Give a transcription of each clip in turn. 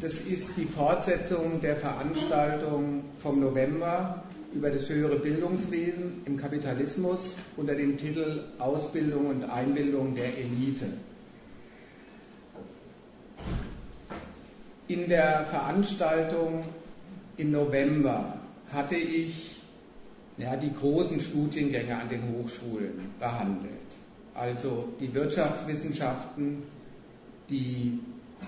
das ist die Fortsetzung der Veranstaltung vom November über das höhere Bildungswesen im Kapitalismus unter dem Titel Ausbildung und Einbildung der Elite. In der Veranstaltung im November hatte ich ja, die großen Studiengänge an den Hochschulen behandelt. Also die Wirtschaftswissenschaften, die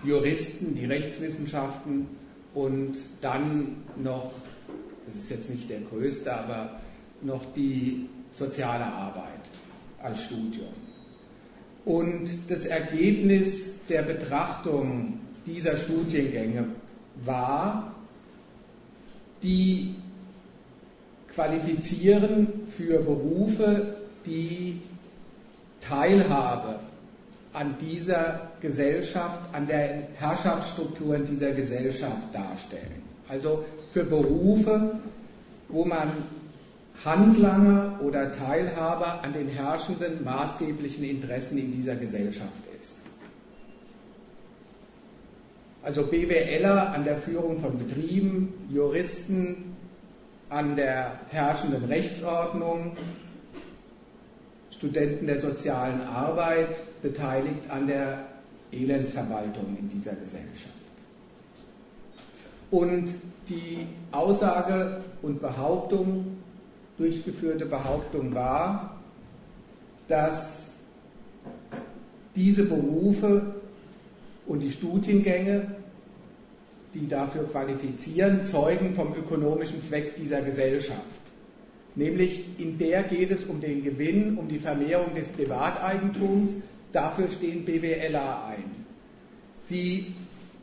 Juristen, die Rechtswissenschaften und dann noch, das ist jetzt nicht der größte, aber noch die soziale Arbeit als Studium. Und das Ergebnis der Betrachtung dieser Studiengänge war, die qualifizieren für Berufe, die Teilhabe an dieser Gesellschaft, an der Herrschaftsstrukturen dieser Gesellschaft darstellen. Also für Berufe, wo man Handlanger oder Teilhaber an den herrschenden maßgeblichen Interessen in dieser Gesellschaft ist. Also BWLer an der Führung von Betrieben, Juristen an der herrschenden Rechtsordnung, Studenten der sozialen Arbeit beteiligt an der Elendsverwaltung in dieser Gesellschaft. Und die Aussage und Behauptung, durchgeführte Behauptung war, dass diese Berufe und die Studiengänge, die dafür qualifizieren, zeugen vom ökonomischen Zweck dieser Gesellschaft. Nämlich in der geht es um den Gewinn, um die Vermehrung des Privateigentums. Dafür stehen BWLer ein. Sie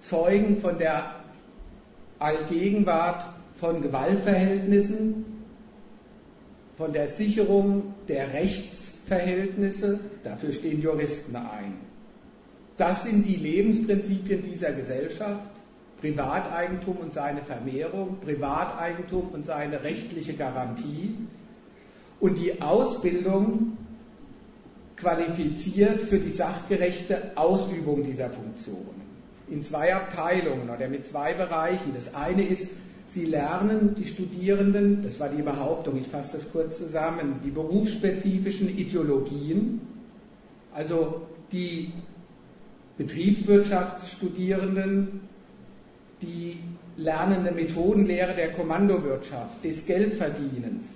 zeugen von der Allgegenwart von Gewaltverhältnissen, von der Sicherung der Rechtsverhältnisse. Dafür stehen Juristen ein. Das sind die Lebensprinzipien dieser Gesellschaft. Privateigentum und seine Vermehrung, Privateigentum und seine rechtliche Garantie und die Ausbildung qualifiziert für die sachgerechte Ausübung dieser Funktionen. In zwei Abteilungen oder mit zwei Bereichen. Das eine ist, sie lernen, die Studierenden, das war die Behauptung, ich fasse das kurz zusammen, die berufsspezifischen Ideologien, also die Betriebswirtschaftsstudierenden die lernende Methodenlehre der Kommandowirtschaft, des Geldverdienens,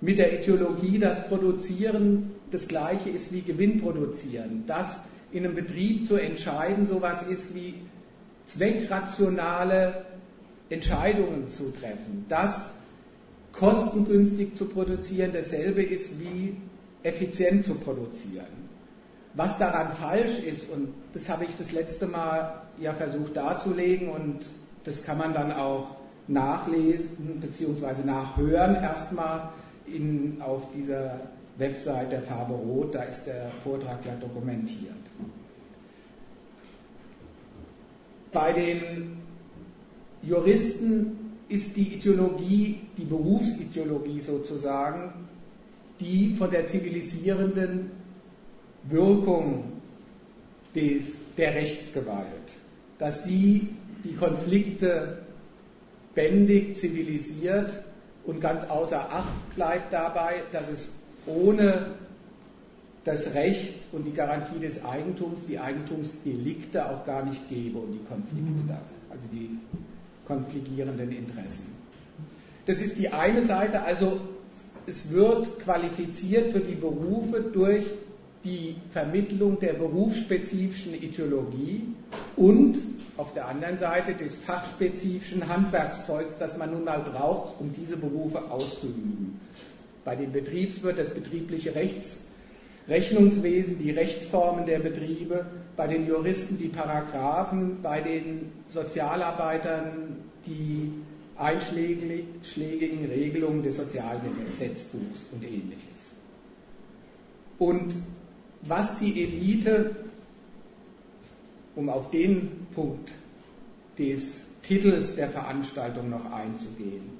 mit der Ideologie, dass Produzieren das gleiche ist wie Gewinn produzieren, dass in einem Betrieb zu entscheiden sowas ist wie zweckrationale Entscheidungen zu treffen, dass kostengünstig zu produzieren dasselbe ist wie effizient zu produzieren. Was daran falsch ist, und das habe ich das letzte Mal ja versucht darzulegen, und das kann man dann auch nachlesen bzw. nachhören erstmal auf dieser Website der Farbe Rot, da ist der Vortrag ja dokumentiert. Bei den Juristen ist die Ideologie, die Berufsideologie sozusagen, die von der zivilisierenden Wirkung des, der Rechtsgewalt, dass sie die Konflikte bändigt, zivilisiert und ganz außer Acht bleibt dabei, dass es ohne das Recht und die Garantie des Eigentums die Eigentumsdelikte auch gar nicht gäbe und die Konflikte mhm. da, also die konfligierenden Interessen. Das ist die eine Seite, also es wird qualifiziert für die Berufe durch die Vermittlung der berufsspezifischen Ideologie und auf der anderen Seite des fachspezifischen Handwerkszeugs, das man nun mal braucht, um diese Berufe auszuüben. Bei den Betriebswirt das betriebliche Rechts, Rechnungswesen, die Rechtsformen der Betriebe, bei den Juristen die Paragraphen, bei den Sozialarbeitern die einschlägigen Regelungen des Sozialgesetzbuchs und ähnliches. Und was die Elite, um auf den Punkt des Titels der Veranstaltung noch einzugehen,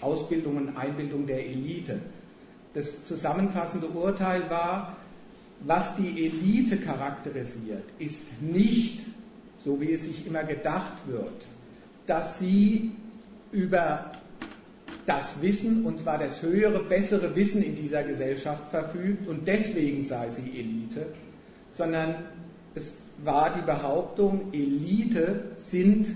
Ausbildung und Einbildung der Elite, das zusammenfassende Urteil war, was die Elite charakterisiert, ist nicht so wie es sich immer gedacht wird, dass sie über das Wissen, und zwar das höhere, bessere Wissen in dieser Gesellschaft verfügt und deswegen sei sie Elite, sondern es war die Behauptung, Elite sind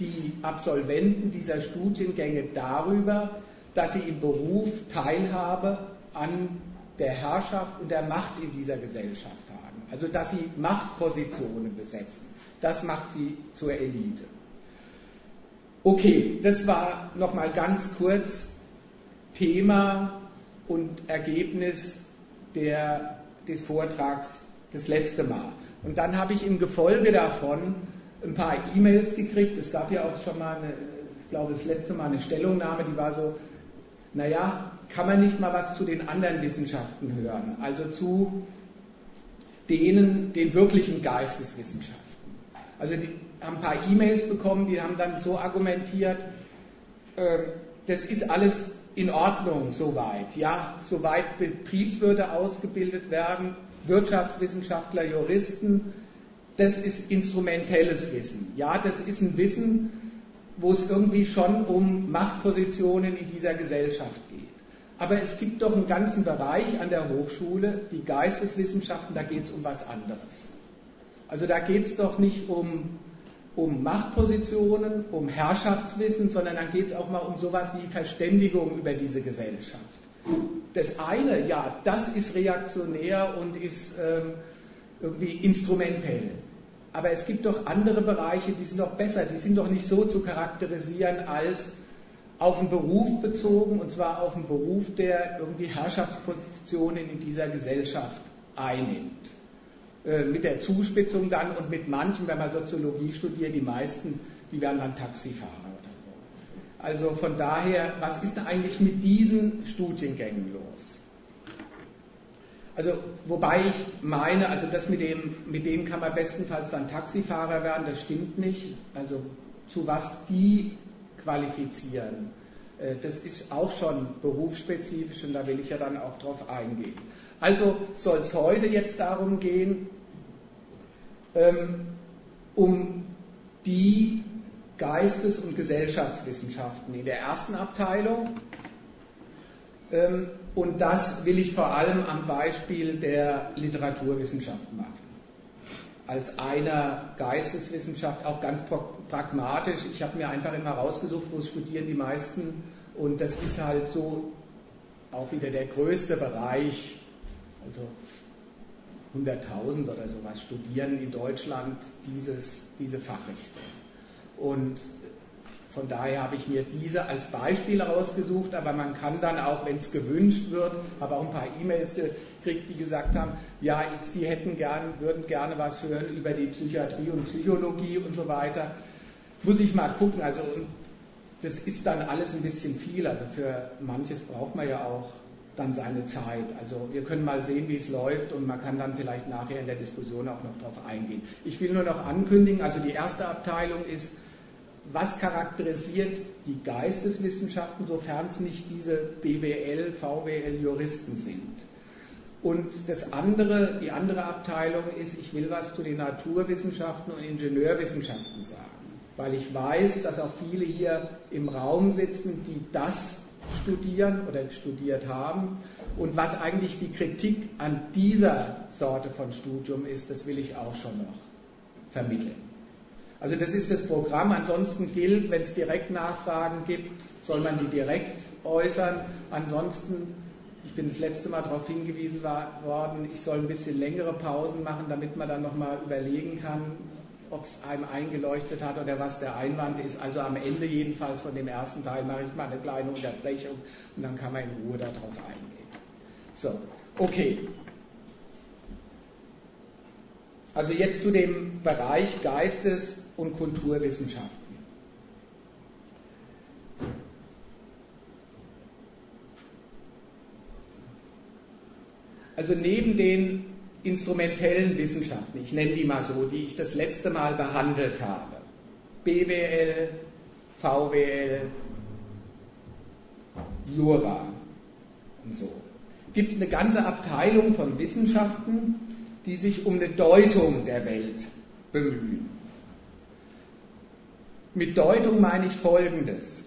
die Absolventen dieser Studiengänge darüber, dass sie im Beruf Teilhabe an der Herrschaft und der Macht in dieser Gesellschaft haben. Also dass sie Machtpositionen besetzen. Das macht sie zur Elite. Okay, das war nochmal ganz kurz Thema und Ergebnis der, des Vortrags das letzte Mal. Und dann habe ich im Gefolge davon ein paar E-Mails gekriegt. Es gab ja auch schon mal, eine, ich glaube, das letzte Mal eine Stellungnahme, die war so, naja, kann man nicht mal was zu den anderen Wissenschaften hören, also zu denen, den wirklichen Geisteswissenschaften. Also die haben ein paar E-Mails bekommen, die haben dann so argumentiert, äh, das ist alles in Ordnung soweit. Ja, soweit Betriebswirte ausgebildet werden, Wirtschaftswissenschaftler, Juristen, das ist instrumentelles Wissen. Ja, das ist ein Wissen, wo es irgendwie schon um Machtpositionen in dieser Gesellschaft geht. Aber es gibt doch einen ganzen Bereich an der Hochschule, die Geisteswissenschaften, da geht es um was anderes. Also da geht es doch nicht um, um Machtpositionen, um Herrschaftswissen, sondern dann geht es auch mal um sowas wie Verständigung über diese Gesellschaft. Das eine, ja, das ist reaktionär und ist ähm, irgendwie instrumentell. Aber es gibt doch andere Bereiche, die sind doch besser, die sind doch nicht so zu charakterisieren als auf einen Beruf bezogen, und zwar auf einen Beruf, der irgendwie Herrschaftspositionen in dieser Gesellschaft einnimmt. Äh, mit der Zuspitzung dann und mit manchen, wenn man Soziologie studiert, die meisten, die werden dann Taxifahrer. Also von daher, was ist eigentlich mit diesen Studiengängen los? Also, wobei ich meine, also das mit dem, mit denen kann man bestenfalls dann Taxifahrer werden, das stimmt nicht. Also, zu was die qualifizieren, äh, das ist auch schon berufsspezifisch und da will ich ja dann auch drauf eingehen. Also soll es heute jetzt darum gehen, ähm, um die Geistes- und Gesellschaftswissenschaften in der ersten Abteilung. Und das will ich vor allem am Beispiel der Literaturwissenschaft machen. Als einer Geisteswissenschaft auch ganz pragmatisch. Ich habe mir einfach immer rausgesucht, wo studieren die meisten. Und das ist halt so auch wieder der größte Bereich. Also 100.000 oder sowas studieren in Deutschland dieses, diese Fachrichtung. Und von daher habe ich mir diese als Beispiel rausgesucht, aber man kann dann auch, wenn es gewünscht wird, habe auch ein paar E-Mails gekriegt, die gesagt haben, ja, sie hätten gern, würden gerne was hören über die Psychiatrie und Psychologie und so weiter. Muss ich mal gucken. Also das ist dann alles ein bisschen viel. Also für manches braucht man ja auch dann seine Zeit. Also wir können mal sehen, wie es läuft und man kann dann vielleicht nachher in der Diskussion auch noch darauf eingehen. Ich will nur noch ankündigen, also die erste Abteilung ist, was charakterisiert die Geisteswissenschaften, sofern es nicht diese BWL, VWL Juristen sind. Und das andere, die andere Abteilung ist, ich will was zu den Naturwissenschaften und Ingenieurwissenschaften sagen, weil ich weiß, dass auch viele hier im Raum sitzen, die das studieren oder studiert haben. Und was eigentlich die Kritik an dieser Sorte von Studium ist, das will ich auch schon noch vermitteln. Also das ist das Programm. Ansonsten gilt, wenn es direkt Nachfragen gibt, soll man die direkt äußern. Ansonsten, ich bin das letzte Mal darauf hingewiesen worden, ich soll ein bisschen längere Pausen machen, damit man dann nochmal überlegen kann, ob es einem eingeleuchtet hat oder was der Einwand ist. Also am Ende jedenfalls von dem ersten Teil mache ich mal eine kleine Unterbrechung und dann kann man in Ruhe darauf eingehen. So, okay. Also jetzt zu dem Bereich Geistes- und Kulturwissenschaften. Also neben den instrumentellen Wissenschaften, ich nenne die mal so, die ich das letzte Mal behandelt habe, BWL, VWL, Jura und so, gibt es eine ganze Abteilung von Wissenschaften, die sich um eine Deutung der Welt bemühen. Mit Deutung meine ich Folgendes.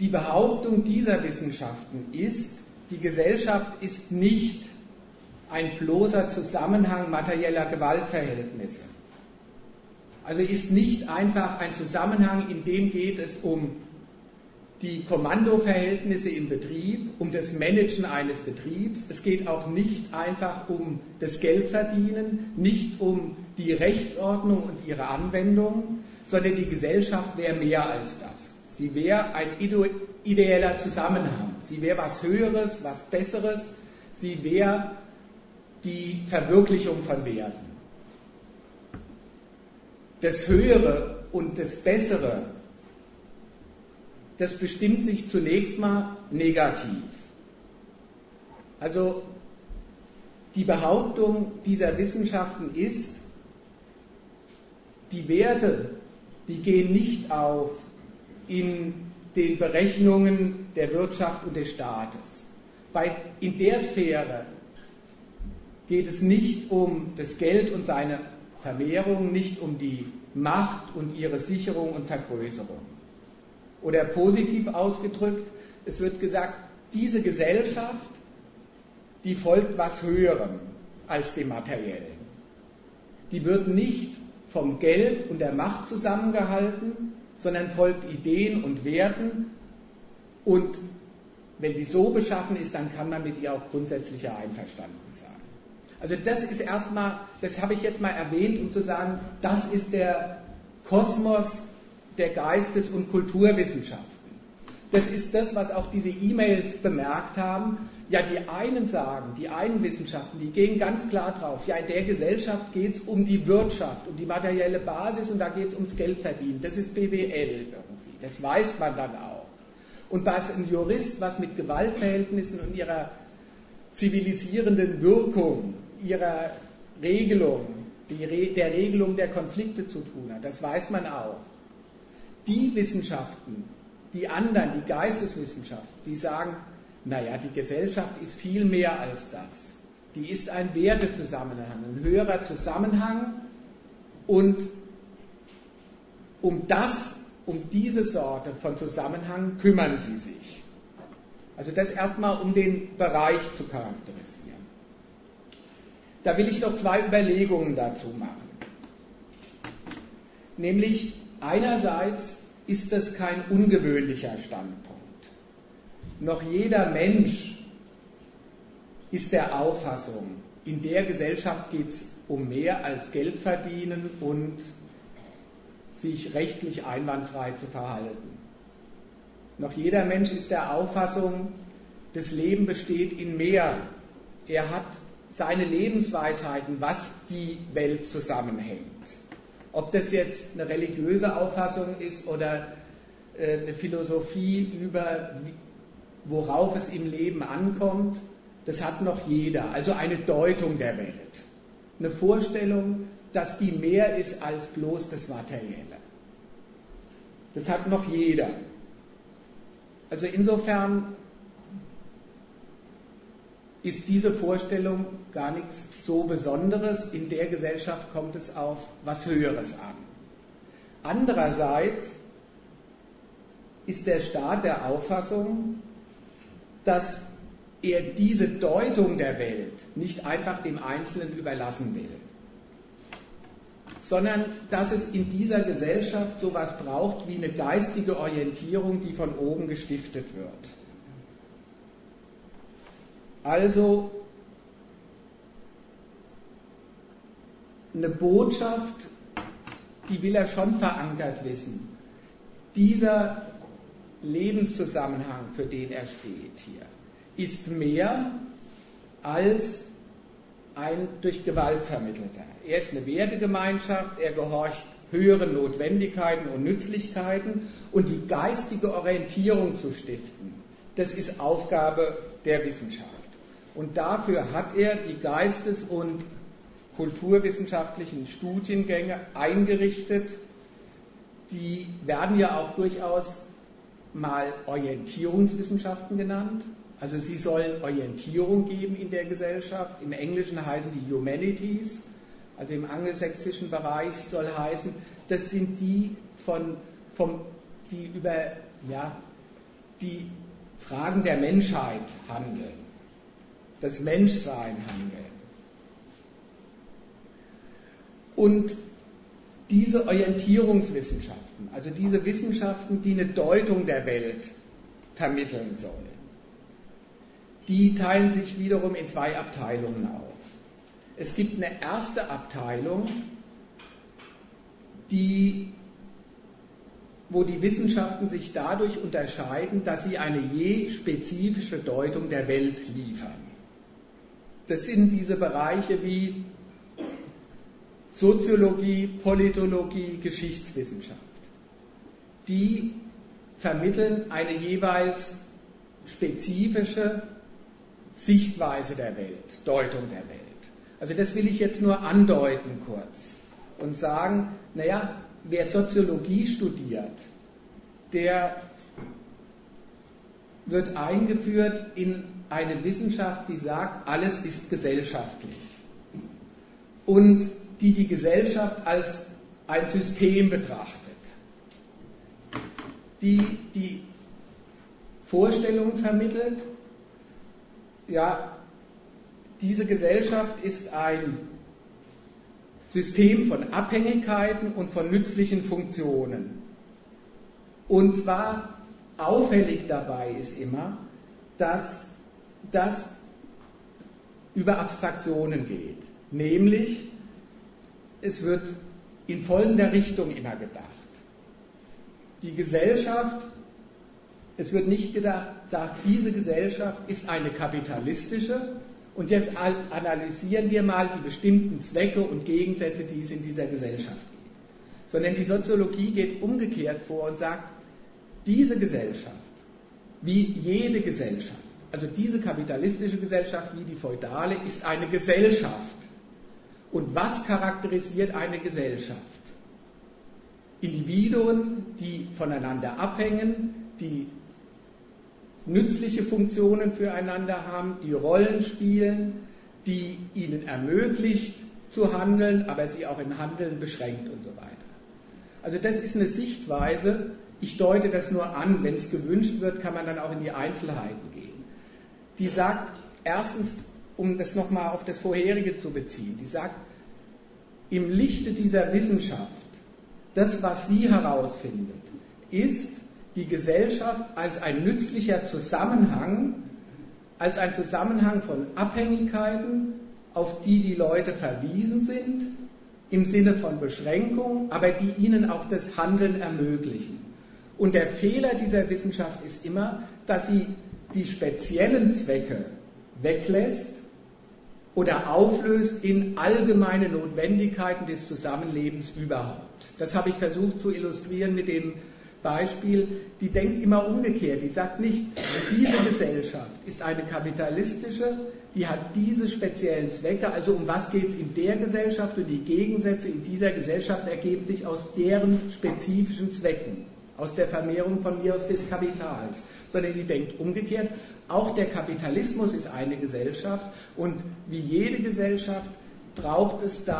Die Behauptung dieser Wissenschaften ist, die Gesellschaft ist nicht ein bloßer Zusammenhang materieller Gewaltverhältnisse. Also ist nicht einfach ein Zusammenhang, in dem geht es um die Kommandoverhältnisse im Betrieb, um das Managen eines Betriebs. Es geht auch nicht einfach um das Geldverdienen, nicht um die Rechtsordnung und ihre Anwendung, sondern die Gesellschaft wäre mehr als das. Sie wäre ein ideeller Zusammenhang. Sie wäre was Höheres, was Besseres. Sie wäre die Verwirklichung von Werten. Das Höhere und das Bessere das bestimmt sich zunächst mal negativ. Also die Behauptung dieser Wissenschaften ist, die Werte, die gehen nicht auf in den Berechnungen der Wirtschaft und des Staates. Weil in der Sphäre geht es nicht um das Geld und seine Vermehrung, nicht um die Macht und ihre Sicherung und Vergrößerung. Oder positiv ausgedrückt, es wird gesagt, diese Gesellschaft, die folgt was Höherem als dem Materiellen. Die wird nicht vom Geld und der Macht zusammengehalten, sondern folgt Ideen und Werten. Und wenn sie so beschaffen ist, dann kann man mit ihr auch grundsätzlicher einverstanden sein. Also das ist erstmal, das habe ich jetzt mal erwähnt, um zu sagen, das ist der Kosmos der Geistes- und Kulturwissenschaften. Das ist das, was auch diese E-Mails bemerkt haben. Ja, die einen sagen, die einen Wissenschaften, die gehen ganz klar drauf, ja, in der Gesellschaft geht es um die Wirtschaft, um die materielle Basis und da geht es ums Geldverdienen. Das ist BWL irgendwie. Das weiß man dann auch. Und was ein Jurist, was mit Gewaltverhältnissen und ihrer zivilisierenden Wirkung, ihrer Regelung, der Regelung der Konflikte zu tun hat, das weiß man auch die Wissenschaften, die anderen, die Geisteswissenschaften, die sagen, naja, die Gesellschaft ist viel mehr als das. Die ist ein Wertezusammenhang, ein höherer Zusammenhang und um das, um diese Sorte von Zusammenhang kümmern sie sich. Also das erstmal, um den Bereich zu charakterisieren. Da will ich noch zwei Überlegungen dazu machen. Nämlich einerseits ist das kein ungewöhnlicher Standpunkt. Noch jeder Mensch ist der Auffassung, in der Gesellschaft geht es um mehr als Geld verdienen und sich rechtlich einwandfrei zu verhalten. Noch jeder Mensch ist der Auffassung, das Leben besteht in mehr. Er hat seine Lebensweisheiten, was die Welt zusammenhängt. Ob das jetzt eine religiöse Auffassung ist oder äh, eine Philosophie über, worauf es im Leben ankommt, das hat noch jeder. Also eine Deutung der Welt. Eine Vorstellung, dass die mehr ist als bloß das Materielle. Das hat noch jeder. Also insofern ist diese Vorstellung gar nichts so Besonderes. In der Gesellschaft kommt es auf was Höheres an. Andererseits ist der Staat der Auffassung, dass er diese Deutung der Welt nicht einfach dem Einzelnen überlassen will, sondern dass es in dieser Gesellschaft so etwas braucht wie eine geistige Orientierung, die von oben gestiftet wird. Also eine Botschaft, die will er schon verankert wissen. Dieser Lebenszusammenhang, für den er steht hier, ist mehr als ein durch Gewalt vermittelter. Er ist eine Wertegemeinschaft, er gehorcht höheren Notwendigkeiten und Nützlichkeiten und die geistige Orientierung zu stiften, das ist Aufgabe der Wissenschaft. Und dafür hat er die Geistes- und kulturwissenschaftlichen Studiengänge eingerichtet. Die werden ja auch durchaus mal Orientierungswissenschaften genannt. Also sie sollen Orientierung geben in der Gesellschaft. Im Englischen heißen die Humanities also im angelsächsischen Bereich soll heißen, das sind die von, vom, die über ja, die Fragen der Menschheit handeln, das Menschsein handeln. Und diese Orientierungswissenschaften, also diese Wissenschaften, die eine Deutung der Welt vermitteln sollen, die teilen sich wiederum in zwei Abteilungen auf. Es gibt eine erste Abteilung, die, wo die Wissenschaften sich dadurch unterscheiden, dass sie eine je spezifische Deutung der Welt liefern. Das sind diese Bereiche wie Soziologie, Politologie, Geschichtswissenschaft. Die vermitteln eine jeweils spezifische Sichtweise der Welt, Deutung der Welt. Also das will ich jetzt nur andeuten kurz und sagen, naja, wer Soziologie studiert, der wird eingeführt in eine Wissenschaft, die sagt, alles ist gesellschaftlich. Und die die Gesellschaft als ein System betrachtet, die die Vorstellung vermittelt, ja, diese Gesellschaft ist ein System von Abhängigkeiten und von nützlichen Funktionen. Und zwar auffällig dabei ist immer, dass das über Abstraktionen geht. Nämlich, es wird in folgender Richtung immer gedacht. Die Gesellschaft, es wird nicht gedacht, sagt, diese Gesellschaft ist eine kapitalistische und jetzt analysieren wir mal die bestimmten Zwecke und Gegensätze, die es in dieser Gesellschaft gibt. Sondern die Soziologie geht umgekehrt vor und sagt, diese Gesellschaft, wie jede Gesellschaft, also diese kapitalistische Gesellschaft wie die feudale, ist eine Gesellschaft und was charakterisiert eine Gesellschaft? Individuen, die voneinander abhängen, die nützliche Funktionen füreinander haben, die Rollen spielen, die ihnen ermöglicht zu handeln, aber sie auch in Handeln beschränkt und so weiter. Also das ist eine Sichtweise, ich deute das nur an, wenn es gewünscht wird, kann man dann auch in die Einzelheiten gehen. Die sagt, erstens, um das nochmal auf das vorherige zu beziehen. Die sagt, im Lichte dieser Wissenschaft, das, was sie herausfindet, ist die Gesellschaft als ein nützlicher Zusammenhang, als ein Zusammenhang von Abhängigkeiten, auf die die Leute verwiesen sind, im Sinne von Beschränkung, aber die ihnen auch das Handeln ermöglichen. Und der Fehler dieser Wissenschaft ist immer, dass sie die speziellen Zwecke weglässt oder auflöst in allgemeine Notwendigkeiten des Zusammenlebens überhaupt. Das habe ich versucht zu illustrieren mit dem Beispiel, die denkt immer umgekehrt. Die sagt nicht, diese Gesellschaft ist eine kapitalistische, die hat diese speziellen Zwecke, also um was geht es in der Gesellschaft und die Gegensätze in dieser Gesellschaft ergeben sich aus deren spezifischen Zwecken, aus der Vermehrung von mir aus des Kapitals, sondern die denkt umgekehrt, auch der Kapitalismus ist eine Gesellschaft und wie jede Gesellschaft braucht es da,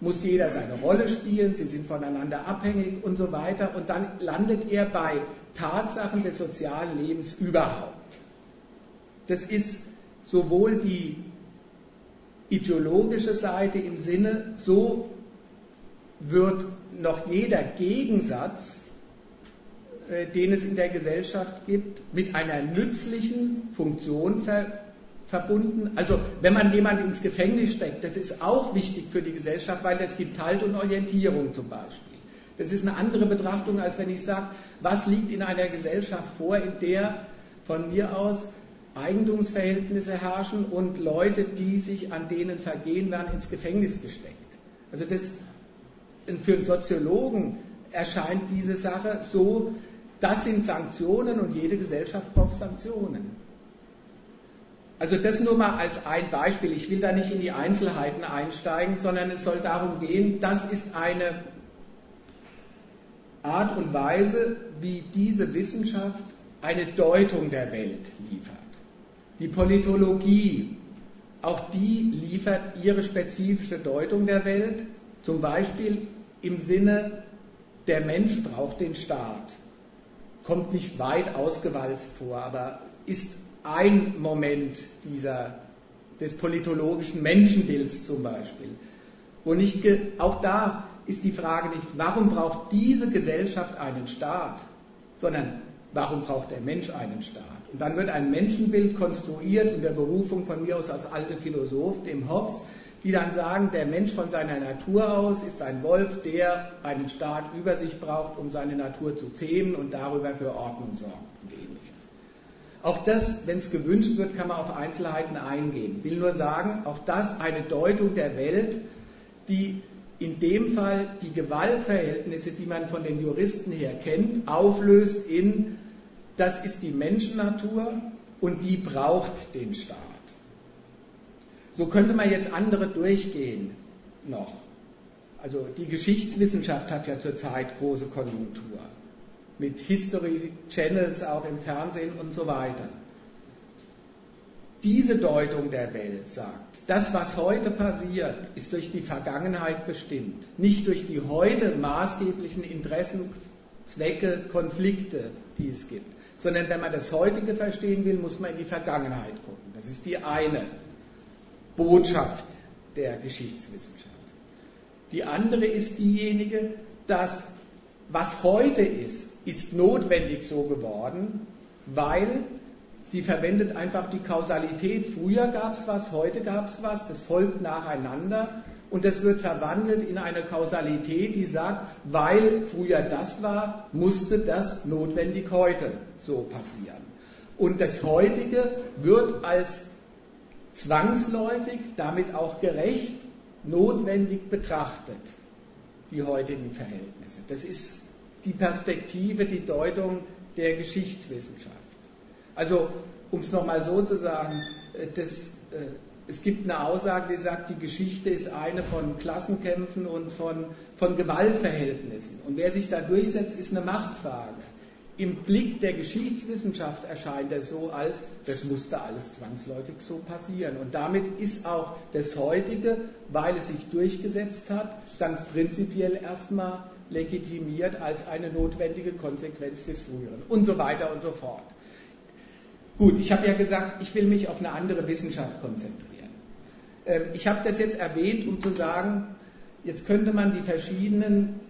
muss jeder seine Rolle spielen, sie sind voneinander abhängig und so weiter und dann landet er bei Tatsachen des sozialen Lebens überhaupt. Das ist sowohl die ideologische Seite im Sinne, so wird noch jeder Gegensatz den es in der Gesellschaft gibt, mit einer nützlichen Funktion ver verbunden. Also wenn man jemanden ins Gefängnis steckt, das ist auch wichtig für die Gesellschaft, weil das gibt Halt und Orientierung zum Beispiel. Das ist eine andere Betrachtung, als wenn ich sage, was liegt in einer Gesellschaft vor, in der von mir aus Eigentumsverhältnisse herrschen und Leute, die sich an denen vergehen, werden ins Gefängnis gesteckt. Also das, für einen Soziologen erscheint diese Sache so, das sind Sanktionen und jede Gesellschaft braucht Sanktionen. Also das nur mal als ein Beispiel. Ich will da nicht in die Einzelheiten einsteigen, sondern es soll darum gehen, das ist eine Art und Weise, wie diese Wissenschaft eine Deutung der Welt liefert. Die Politologie auch die liefert ihre spezifische Deutung der Welt, zum Beispiel im Sinne, der Mensch braucht den Staat. Kommt nicht weit ausgewalzt vor, aber ist ein Moment dieser, des politologischen Menschenbilds zum Beispiel. Wo nicht, auch da ist die Frage nicht, warum braucht diese Gesellschaft einen Staat, sondern warum braucht der Mensch einen Staat? Und dann wird ein Menschenbild konstruiert in der Berufung von mir aus als alte Philosoph, dem Hobbes, die dann sagen, der Mensch von seiner Natur aus ist ein Wolf, der einen Staat über sich braucht, um seine Natur zu zähmen und darüber für Ordnung sorgt und ähnliches. Auch das, wenn es gewünscht wird, kann man auf Einzelheiten eingehen. Ich will nur sagen, auch das eine Deutung der Welt, die in dem Fall die Gewaltverhältnisse, die man von den Juristen her kennt, auflöst in, das ist die Menschennatur und die braucht den Staat. So könnte man jetzt andere durchgehen noch. Also die Geschichtswissenschaft hat ja zurzeit große Konjunktur. Mit History Channels auch im Fernsehen und so weiter. Diese Deutung der Welt sagt, das, was heute passiert, ist durch die Vergangenheit bestimmt, nicht durch die heute maßgeblichen Interessen, Zwecke, Konflikte, die es gibt, sondern wenn man das heutige verstehen will, muss man in die Vergangenheit gucken. Das ist die eine Botschaft der Geschichtswissenschaft. Die andere ist diejenige, dass was heute ist, ist notwendig so geworden, weil sie verwendet einfach die Kausalität. Früher gab es was, heute gab es was, das folgt nacheinander und das wird verwandelt in eine Kausalität, die sagt, weil früher das war, musste das notwendig heute so passieren. Und das heutige wird als zwangsläufig, damit auch gerecht, notwendig betrachtet, die heutigen Verhältnisse. Das ist die Perspektive, die Deutung der Geschichtswissenschaft. Also, um es nochmal so zu sagen, äh, das, äh, es gibt eine Aussage, die sagt, die Geschichte ist eine von Klassenkämpfen und von, von Gewaltverhältnissen. Und wer sich da durchsetzt, ist eine Machtfrage im Blick der Geschichtswissenschaft erscheint es so, als das musste alles zwangsläufig so passieren. Und damit ist auch das heutige, weil es sich durchgesetzt hat, ganz prinzipiell erstmal legitimiert als eine notwendige Konsequenz des früheren und so weiter und so fort. Gut, ich habe ja gesagt, ich will mich auf eine andere Wissenschaft konzentrieren. Ähm, ich habe das jetzt erwähnt, um zu sagen, jetzt könnte man die verschiedenen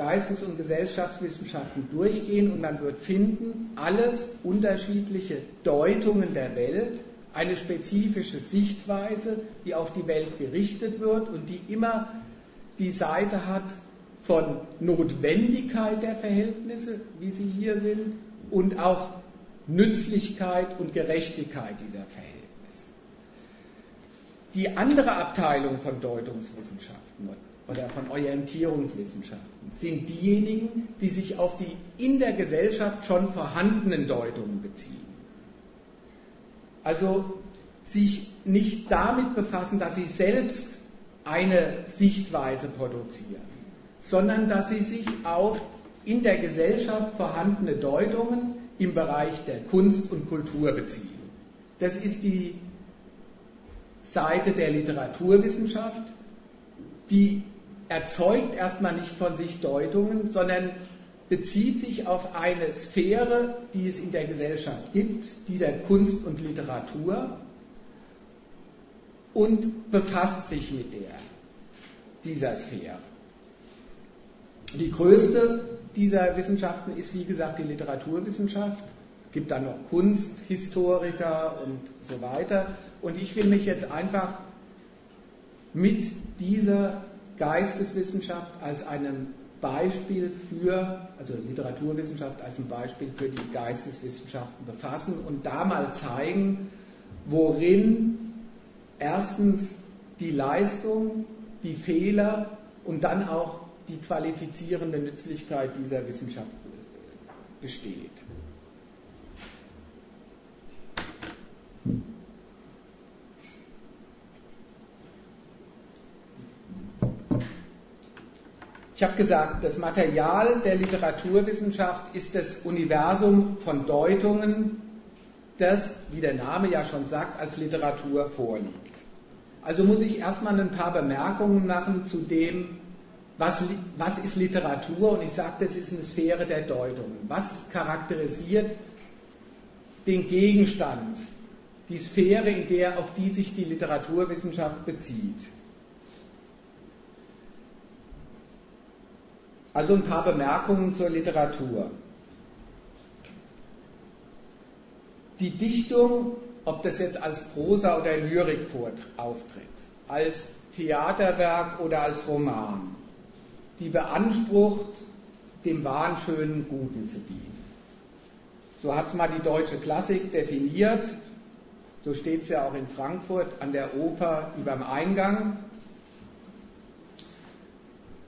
Geistes- und Gesellschaftswissenschaften durchgehen und man wird finden, alles unterschiedliche Deutungen der Welt, eine spezifische Sichtweise, die auf die Welt gerichtet wird und die immer die Seite hat von Notwendigkeit der Verhältnisse, wie sie hier sind, und auch Nützlichkeit und Gerechtigkeit dieser Verhältnisse. Die andere Abteilung von Deutungswissenschaften oder von Orientierungswissenschaften sind diejenigen, die sich auf die in der Gesellschaft schon vorhandenen Deutungen beziehen. Also sich nicht damit befassen, dass sie selbst eine Sichtweise produzieren, sondern dass sie sich auf in der Gesellschaft vorhandene Deutungen im Bereich der Kunst und Kultur beziehen. Das ist die Seite der Literaturwissenschaft, die erzeugt erstmal nicht von sich Deutungen, sondern bezieht sich auf eine Sphäre, die es in der Gesellschaft gibt, die der Kunst und Literatur, und befasst sich mit der, dieser Sphäre. Die größte dieser Wissenschaften ist, wie gesagt, die Literaturwissenschaft. Es gibt dann noch Kunsthistoriker und so weiter. Und ich will mich jetzt einfach mit dieser Geisteswissenschaft als einem Beispiel für, also Literaturwissenschaft als ein Beispiel für die Geisteswissenschaften befassen und da mal zeigen, worin erstens die Leistung, die Fehler und dann auch die qualifizierende Nützlichkeit dieser Wissenschaft besteht. Ich habe gesagt, das Material der Literaturwissenschaft ist das Universum von Deutungen, das, wie der Name ja schon sagt, als Literatur vorliegt. Also muss ich erstmal ein paar Bemerkungen machen zu dem, was, was ist Literatur? Und ich sage, das ist eine Sphäre der Deutung. Was charakterisiert den Gegenstand, die Sphäre, in der, auf die sich die Literaturwissenschaft bezieht? Also ein paar Bemerkungen zur Literatur. Die Dichtung, ob das jetzt als Prosa oder Lyrik auftritt, als Theaterwerk oder als Roman, die beansprucht, dem wahren, schönen, Guten zu dienen. So hat es mal die deutsche Klassik definiert. So steht es ja auch in Frankfurt an der Oper über dem Eingang.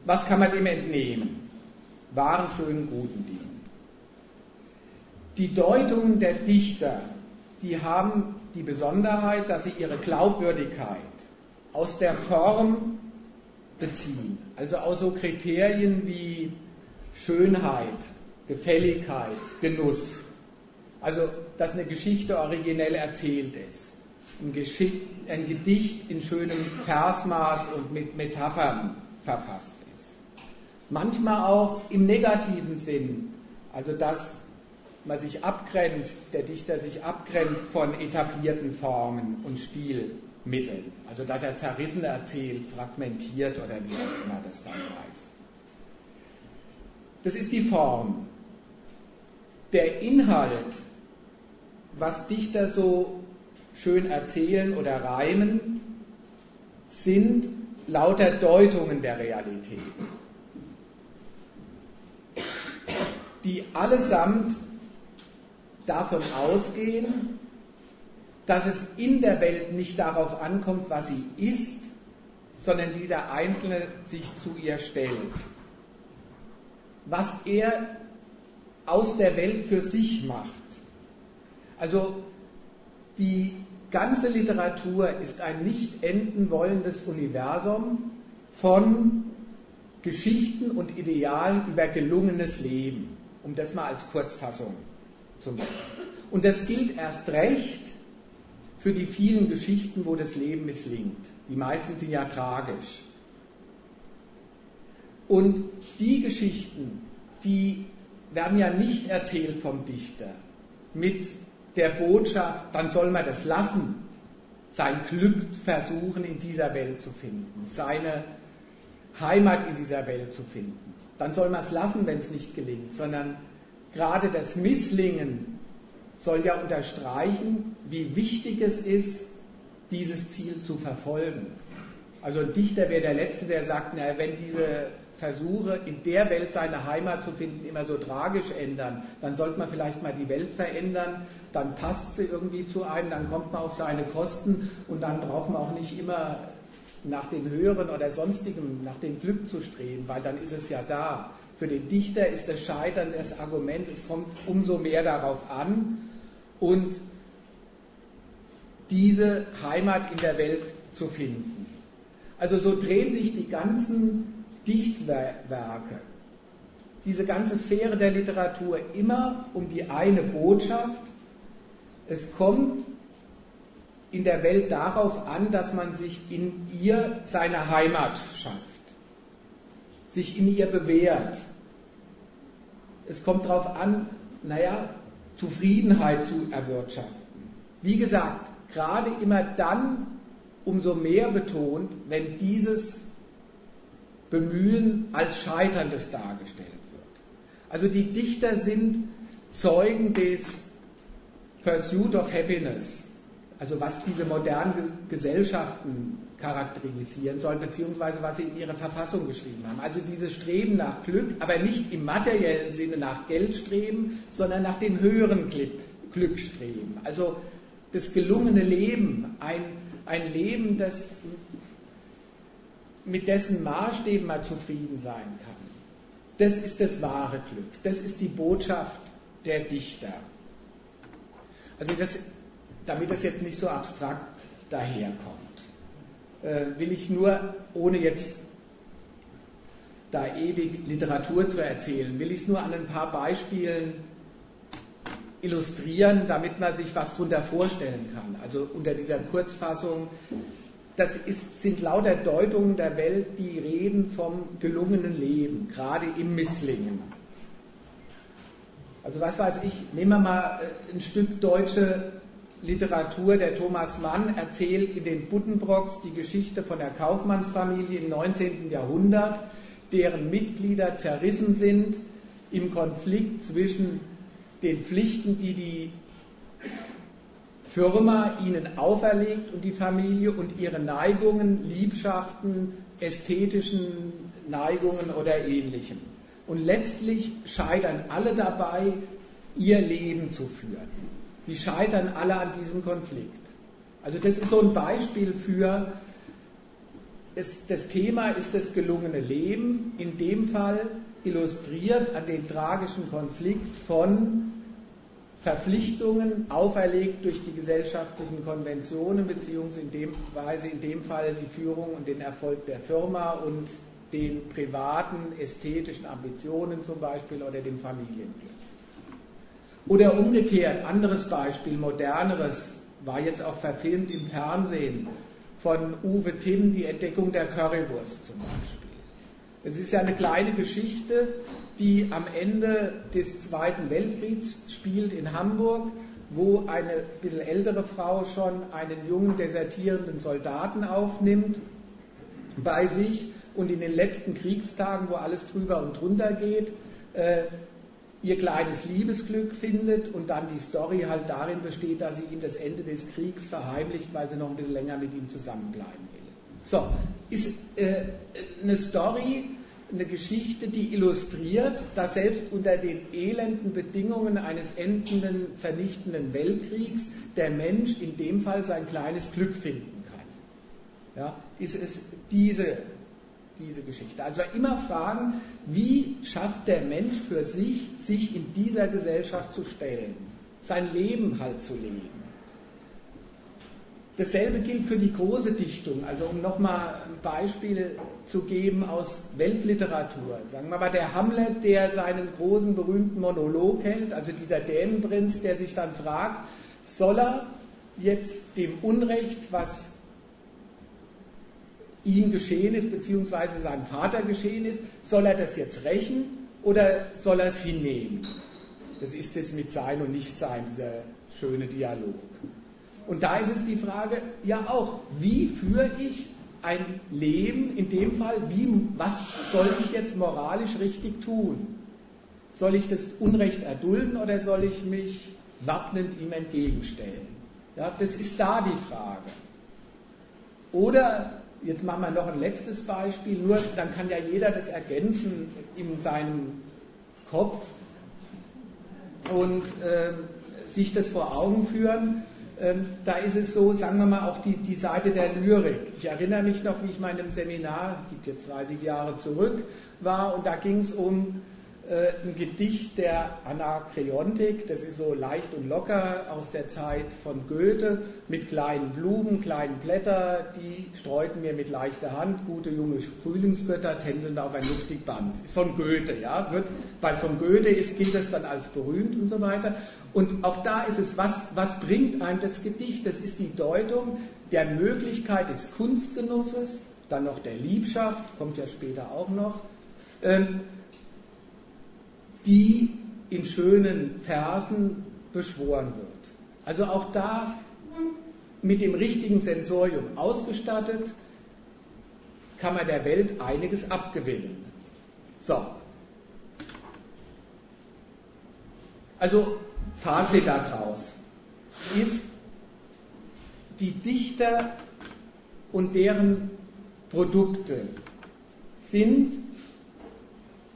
Was kann man dem entnehmen? Wahren, schönen, Guten dienen. Die Deutungen der Dichter, die haben die Besonderheit, dass sie ihre Glaubwürdigkeit aus der Form beziehen. Also aus so Kriterien wie Schönheit, Gefälligkeit, Genuss. Also, dass eine Geschichte originell erzählt ist. Ein, ein Gedicht in schönem Versmaß und mit Metaphern verfasst. Manchmal auch im negativen Sinn. Also, dass man sich abgrenzt, der Dichter sich abgrenzt von etablierten Formen und Stilmitteln. Also dass er zerrissen erzählt, fragmentiert oder wie auch immer das dann heißt. Das ist die Form. Der Inhalt, was Dichter so schön erzählen oder reimen, sind lauter Deutungen der Realität, die allesamt davon ausgehen, dass es in der Welt nicht darauf ankommt, was sie ist, sondern wie der Einzelne sich zu ihr stellt. Was er aus der Welt für sich macht. Also die ganze Literatur ist ein nicht enden wollendes Universum von Geschichten und Idealen über gelungenes Leben, um das mal als Kurzfassung zum Beispiel. Und das gilt erst recht für die vielen Geschichten, wo das Leben misslingt. Die meisten sind ja tragisch. Und die Geschichten, die werden ja nicht erzählt vom Dichter mit der Botschaft, dann soll man das lassen, sein Glück versuchen in dieser Welt zu finden, seine Heimat in dieser Welt zu finden. Dann soll man es lassen, wenn es nicht gelingt, sondern gerade das Misslingen soll ja unterstreichen, wie wichtig es ist, dieses Ziel zu verfolgen. Also ein Dichter wäre der Letzte, der sagt, na, wenn diese Versuche, in der Welt seine Heimat zu finden, immer so tragisch ändern, dann sollte man vielleicht mal die Welt verändern, dann passt sie irgendwie zu einem, dann kommt man auf seine Kosten und dann braucht man auch nicht immer nach den höheren oder sonstigen, nach dem Glück zu streben, weil dann ist es ja da. Für den Dichter ist das Scheitern das Argument, es kommt umso mehr darauf an und diese Heimat in der Welt zu finden. Also so drehen sich die ganzen Dichtwerke, diese ganze Sphäre der Literatur immer um die eine Botschaft. Es kommt in der Welt darauf an, dass man sich in ihr seine Heimat schafft, sich in ihr bewährt, es kommt darauf an, naja, Zufriedenheit zu erwirtschaften. Wie gesagt, gerade immer dann umso mehr betont, wenn dieses Bemühen als Scheiterndes dargestellt wird. Also die Dichter sind Zeugen des Pursuit of Happiness, also was diese modernen Gesellschaften charakterisieren sollen, beziehungsweise was sie in ihre Verfassung geschrieben haben. Also dieses Streben nach Glück, aber nicht im materiellen Sinne nach Geld streben, sondern nach dem höheren Glück streben. Also das gelungene Leben, ein, ein Leben, das mit dessen Maßstäben man zufrieden sein kann. Das ist das wahre Glück. Das ist die Botschaft der Dichter. Also das, damit das jetzt nicht so abstrakt daherkommt äh, will ich nur, ohne jetzt da ewig Literatur zu erzählen, will ich es nur an ein paar Beispielen illustrieren, damit man sich was darunter vorstellen kann. Also unter dieser Kurzfassung das ist, sind lauter Deutungen der Welt, die reden vom gelungenen Leben, gerade im Misslingen. Also was weiß ich, nehmen wir mal äh, ein Stück deutsche Literatur. Der Thomas Mann erzählt in den Buddenbrocks die Geschichte von der Kaufmannsfamilie im 19. Jahrhundert, deren Mitglieder zerrissen sind im Konflikt zwischen den Pflichten, die die Firma ihnen auferlegt und die Familie und ihre Neigungen, Liebschaften, ästhetischen Neigungen oder ähnlichem. Und letztlich scheitern alle dabei, ihr Leben zu führen. Sie scheitern alle an diesem Konflikt. Also das ist so ein Beispiel für, es, das Thema ist das gelungene Leben, in dem Fall illustriert an dem tragischen Konflikt von Verpflichtungen auferlegt durch die gesellschaftlichen Konventionen, beziehungsweise in dem, Weise in dem Fall die Führung und den Erfolg der Firma und den privaten ästhetischen Ambitionen zum Beispiel oder dem Familienglück. Oder umgekehrt, anderes Beispiel, moderneres, war jetzt auch verfilmt im Fernsehen von Uwe Timm, die Entdeckung der Currywurst zum Beispiel. Es ist ja eine kleine Geschichte, die am Ende des Zweiten Weltkriegs spielt in Hamburg, wo eine bisschen ältere Frau schon einen jungen desertierenden Soldaten aufnimmt bei sich und in den letzten Kriegstagen, wo alles drüber und drunter geht, äh, ihr kleines Liebesglück findet und dann die Story halt darin besteht, dass sie ihm das Ende des Kriegs verheimlicht, weil sie noch ein bisschen länger mit ihm zusammenbleiben will. So, ist äh, eine Story, eine Geschichte, die illustriert, dass selbst unter den elenden Bedingungen eines endenden, vernichtenden Weltkriegs der Mensch in dem Fall sein kleines Glück finden kann. Ja, ist es diese, diese Geschichte. Also immer fragen, wie schafft der Mensch für sich, sich in dieser Gesellschaft zu stellen, sein Leben halt zu leben. Dasselbe gilt für die große Dichtung. Also um nochmal ein Beispiel zu geben aus Weltliteratur. Sagen wir mal, der Hamlet, der seinen großen berühmten Monolog hält, also dieser Dänenprinz, der sich dann fragt, soll er jetzt dem Unrecht, was ihm geschehen ist, beziehungsweise seinem Vater geschehen ist, soll er das jetzt rächen oder soll er es hinnehmen? Das ist es mit Sein und Nichtsein, dieser schöne Dialog. Und da ist es die Frage, ja auch, wie führe ich ein Leben, in dem Fall, wie, was soll ich jetzt moralisch richtig tun? Soll ich das Unrecht erdulden oder soll ich mich wappnend ihm entgegenstellen? Ja, das ist da die Frage. Oder, jetzt machen wir noch ein letztes Beispiel, nur dann kann ja jeder das ergänzen in seinem Kopf und äh, sich das vor Augen führen. Ähm, da ist es so, sagen wir mal, auch die, die Seite der Lyrik. Ich erinnere mich noch, wie ich mal in einem Seminar, gibt jetzt 30 Jahre zurück, war und da ging es um ein Gedicht der Anakreontik, das ist so leicht und locker aus der Zeit von Goethe, mit kleinen Blumen, kleinen Blätter, die streuten mir mit leichter Hand, gute junge Frühlingsgötter tändeln auf ein luftig Band. Ist von Goethe, ja, wird, weil von Goethe ist, gilt es dann als berühmt und so weiter. Und auch da ist es, was, was bringt einem das Gedicht? Das ist die Deutung der Möglichkeit des Kunstgenusses, dann noch der Liebschaft, kommt ja später auch noch, ähm, die in schönen Versen beschworen wird. Also auch da mit dem richtigen Sensorium ausgestattet, kann man der Welt einiges abgewinnen. So. Also Fazit daraus ist, die Dichter und deren Produkte sind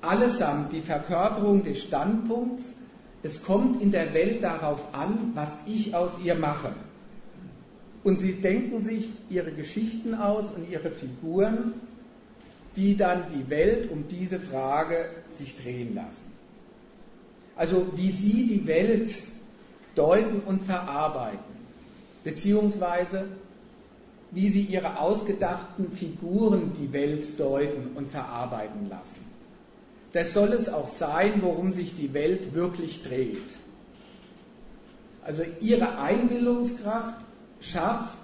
allesamt die Verkörperung des Standpunkts, es kommt in der Welt darauf an, was ich aus ihr mache. Und sie denken sich ihre Geschichten aus und ihre Figuren, die dann die Welt um diese Frage sich drehen lassen. Also wie sie die Welt deuten und verarbeiten, beziehungsweise wie sie ihre ausgedachten Figuren die Welt deuten und verarbeiten lassen. Das soll es auch sein, worum sich die Welt wirklich dreht. Also ihre Einbildungskraft schafft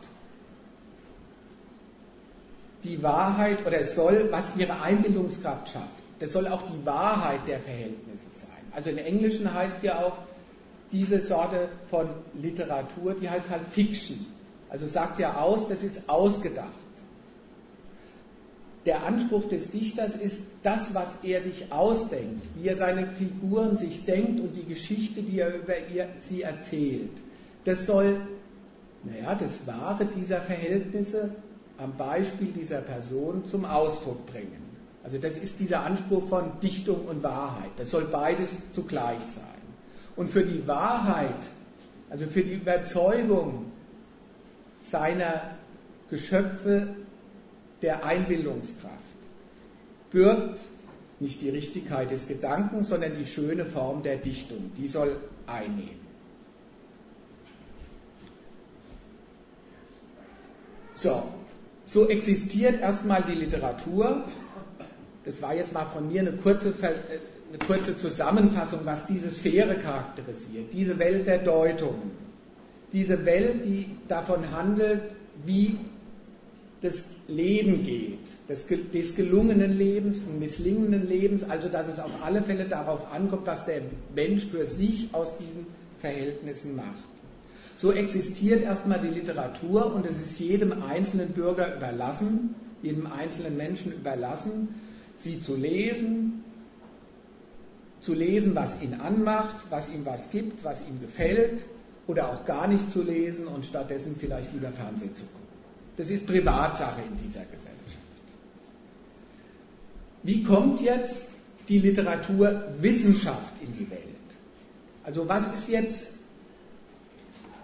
die Wahrheit oder es soll, was ihre Einbildungskraft schafft. Das soll auch die Wahrheit der Verhältnisse sein. Also im Englischen heißt ja auch diese Sorte von Literatur, die heißt halt Fiction. Also sagt ja aus, das ist ausgedacht. Der Anspruch des Dichters ist das, was er sich ausdenkt, wie er seine Figuren sich denkt und die Geschichte, die er über sie erzählt. Das soll, naja, das Wahre dieser Verhältnisse am Beispiel dieser Person zum Ausdruck bringen. Also das ist dieser Anspruch von Dichtung und Wahrheit. Das soll beides zugleich sein. Und für die Wahrheit, also für die Überzeugung seiner Geschöpfe der Einbildungskraft, birgt nicht die Richtigkeit des Gedankens, sondern die schöne Form der Dichtung. Die soll einnehmen. So, so existiert erstmal die Literatur. Das war jetzt mal von mir eine kurze, eine kurze Zusammenfassung, was diese Sphäre charakterisiert, diese Welt der Deutungen, diese Welt, die davon handelt, wie das Leben geht, des, des gelungenen Lebens und misslingenden Lebens, also dass es auf alle Fälle darauf ankommt, was der Mensch für sich aus diesen Verhältnissen macht. So existiert erstmal die Literatur und es ist jedem einzelnen Bürger überlassen, jedem einzelnen Menschen überlassen, sie zu lesen, zu lesen, was ihn anmacht, was ihm was gibt, was ihm gefällt oder auch gar nicht zu lesen und stattdessen vielleicht lieber Fernsehen zu gucken. Das ist Privatsache in dieser Gesellschaft. Wie kommt jetzt die Literaturwissenschaft in die Welt? Also was ist jetzt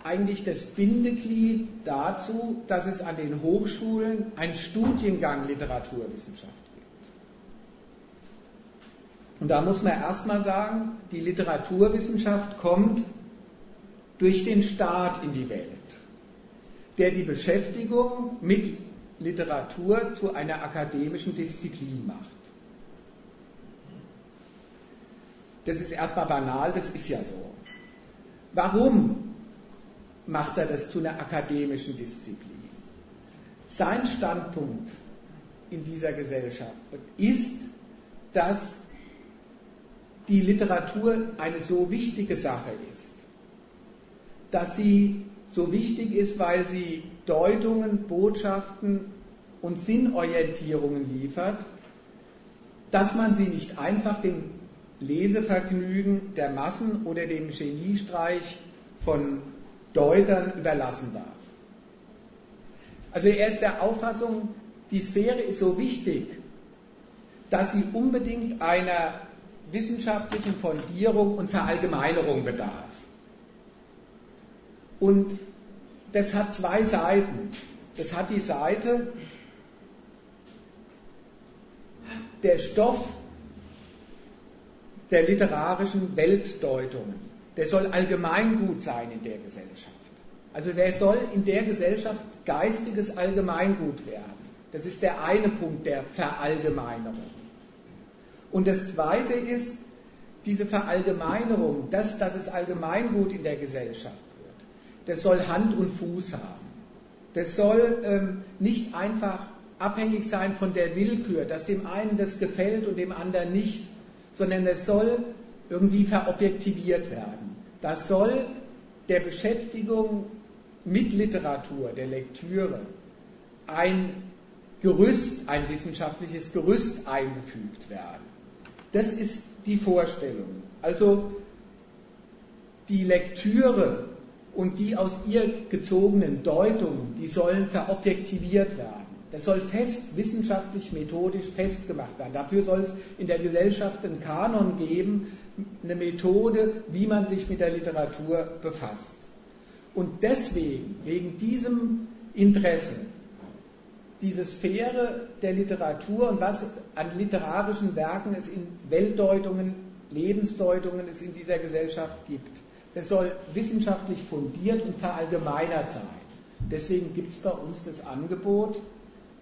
eigentlich das Bindeglied dazu, dass es an den Hochschulen einen Studiengang Literaturwissenschaft gibt. Und da muss man erstmal sagen, die Literaturwissenschaft kommt durch den Staat in die Welt, der die Beschäftigung mit Literatur zu einer akademischen Disziplin macht. Das ist erstmal banal, das ist ja so. Warum macht er das zu einer akademischen Disziplin. Sein Standpunkt in dieser Gesellschaft ist, dass die Literatur eine so wichtige Sache ist, dass sie so wichtig ist, weil sie Deutungen, Botschaften und Sinnorientierungen liefert, dass man sie nicht einfach dem Lesevergnügen der Massen oder dem Geniestreich von Deutern überlassen darf. Also er ist der Auffassung, die Sphäre ist so wichtig, dass sie unbedingt einer wissenschaftlichen Fundierung und Verallgemeinerung bedarf. Und das hat zwei Seiten. Das hat die Seite, der Stoff der literarischen Weltdeutungen der soll allgemeingut sein in der Gesellschaft. Also der soll in der Gesellschaft geistiges Allgemeingut werden. Das ist der eine Punkt der Verallgemeinerung. Und das zweite ist diese Verallgemeinerung, das, dass es Allgemeingut in der Gesellschaft. Das soll Hand und Fuß haben. Das soll ähm, nicht einfach abhängig sein von der Willkür, dass dem einen das gefällt und dem anderen nicht, sondern es soll irgendwie verobjektiviert werden. Das soll der Beschäftigung mit Literatur, der Lektüre, ein Gerüst, ein wissenschaftliches Gerüst eingefügt werden. Das ist die Vorstellung. Also die Lektüre und die aus ihr gezogenen Deutungen, die sollen verobjektiviert werden. Das soll fest, wissenschaftlich, methodisch festgemacht werden. Dafür soll es in der Gesellschaft einen Kanon geben, eine Methode, wie man sich mit der Literatur befasst. Und deswegen, wegen diesem Interesse, diese Sphäre der Literatur und was an literarischen Werken es in Weltdeutungen, Lebensdeutungen es in dieser Gesellschaft gibt, das soll wissenschaftlich fundiert und verallgemeinert sein. Deswegen gibt es bei uns das Angebot,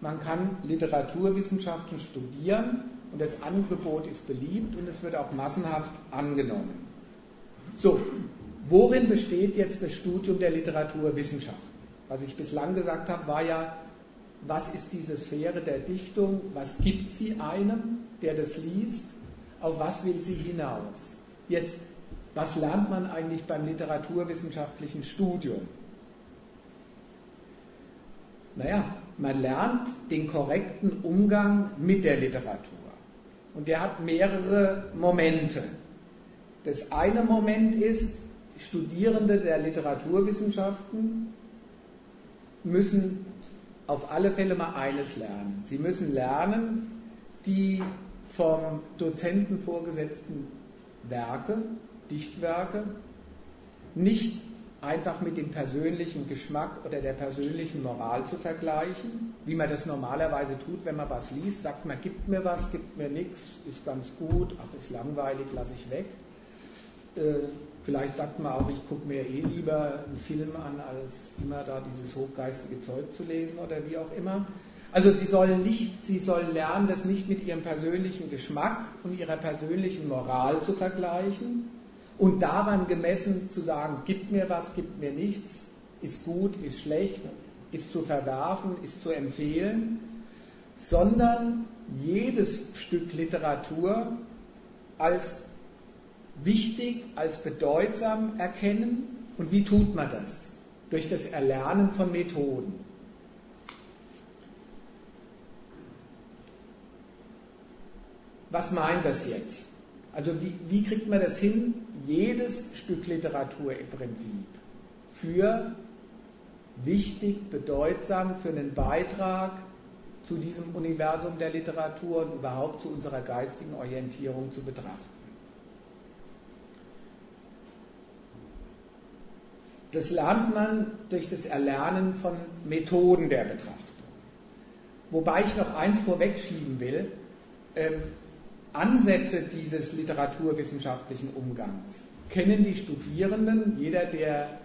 man kann Literaturwissenschaften studieren und das Angebot ist beliebt und es wird auch massenhaft angenommen. So, worin besteht jetzt das Studium der Literaturwissenschaften? Was ich bislang gesagt habe, war ja, was ist diese Sphäre der Dichtung, was gibt sie einem, der das liest, auf was will sie hinaus. Jetzt, was lernt man eigentlich beim literaturwissenschaftlichen Studium? Naja, man lernt den korrekten Umgang mit der Literatur. Und der hat mehrere Momente. Das eine Moment ist, Studierende der Literaturwissenschaften müssen auf alle Fälle mal eines lernen. Sie müssen lernen, die vom Dozenten vorgesetzten Werke, Dichtwerke, nicht einfach mit dem persönlichen Geschmack oder der persönlichen Moral zu vergleichen, wie man das normalerweise tut, wenn man was liest, sagt man, gibt mir was, gibt mir nichts, ist ganz gut, ach, ist langweilig, lasse ich weg. Äh, vielleicht sagt man auch, ich gucke mir eh lieber einen Film an, als immer da dieses hochgeistige Zeug zu lesen oder wie auch immer. Also sie sollen nicht, sie sollen lernen, das nicht mit ihrem persönlichen Geschmack und ihrer persönlichen Moral zu vergleichen, und daran gemessen zu sagen, gibt mir was, gibt mir nichts, ist gut, ist schlecht, ist zu verwerfen, ist zu empfehlen, sondern jedes Stück Literatur als wichtig, als bedeutsam erkennen. Und wie tut man das? Durch das Erlernen von Methoden. Was meint das jetzt? Also wie, wie kriegt man das hin, jedes Stück Literatur im Prinzip für wichtig, bedeutsam, für einen Beitrag zu diesem Universum der Literatur und überhaupt zu unserer geistigen Orientierung zu betrachten. Das lernt man durch das Erlernen von Methoden der Betrachtung. Wobei ich noch eins vorwegschieben will. Ansätze dieses literaturwissenschaftlichen Umgangs kennen die Studierenden, jeder, der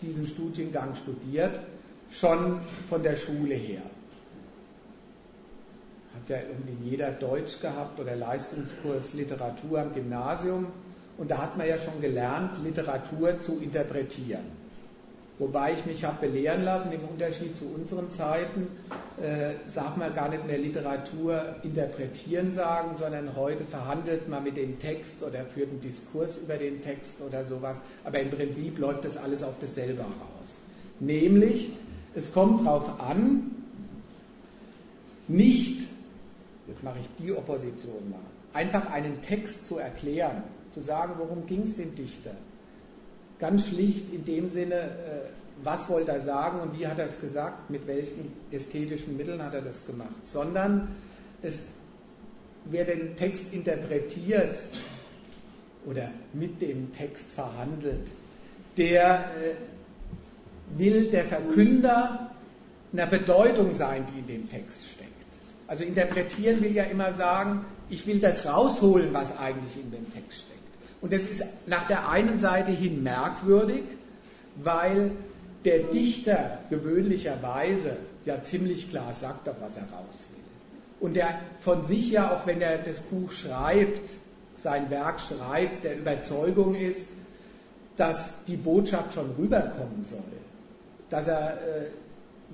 diesen Studiengang studiert, schon von der Schule her. Hat ja irgendwie jeder Deutsch gehabt oder Leistungskurs Literatur am Gymnasium und da hat man ja schon gelernt, Literatur zu interpretieren. Wobei ich mich habe belehren lassen, im Unterschied zu unseren Zeiten, äh, sagt man gar nicht in der Literatur interpretieren sagen, sondern heute verhandelt man mit dem Text oder führt einen Diskurs über den Text oder sowas. Aber im Prinzip läuft das alles auf dasselbe heraus. Nämlich, es kommt darauf an, nicht, jetzt mache ich die Opposition mal, einfach einen Text zu erklären, zu sagen, worum ging es dem Dichter, Ganz schlicht in dem Sinne, äh, was wollte er sagen und wie hat er es gesagt, mit welchen ästhetischen Mitteln hat er das gemacht, sondern es, wer den Text interpretiert oder mit dem Text verhandelt, der äh, will der Verkünder einer Bedeutung sein, die in dem Text steckt. Also interpretieren will ja immer sagen, ich will das rausholen, was eigentlich in dem Text steckt. Und das ist nach der einen Seite hin merkwürdig, weil der Dichter gewöhnlicherweise ja ziemlich klar sagt, auf was er raus will. Und der von sich ja, auch wenn er das Buch schreibt, sein Werk schreibt, der Überzeugung ist, dass die Botschaft schon rüberkommen soll. Dass er, äh,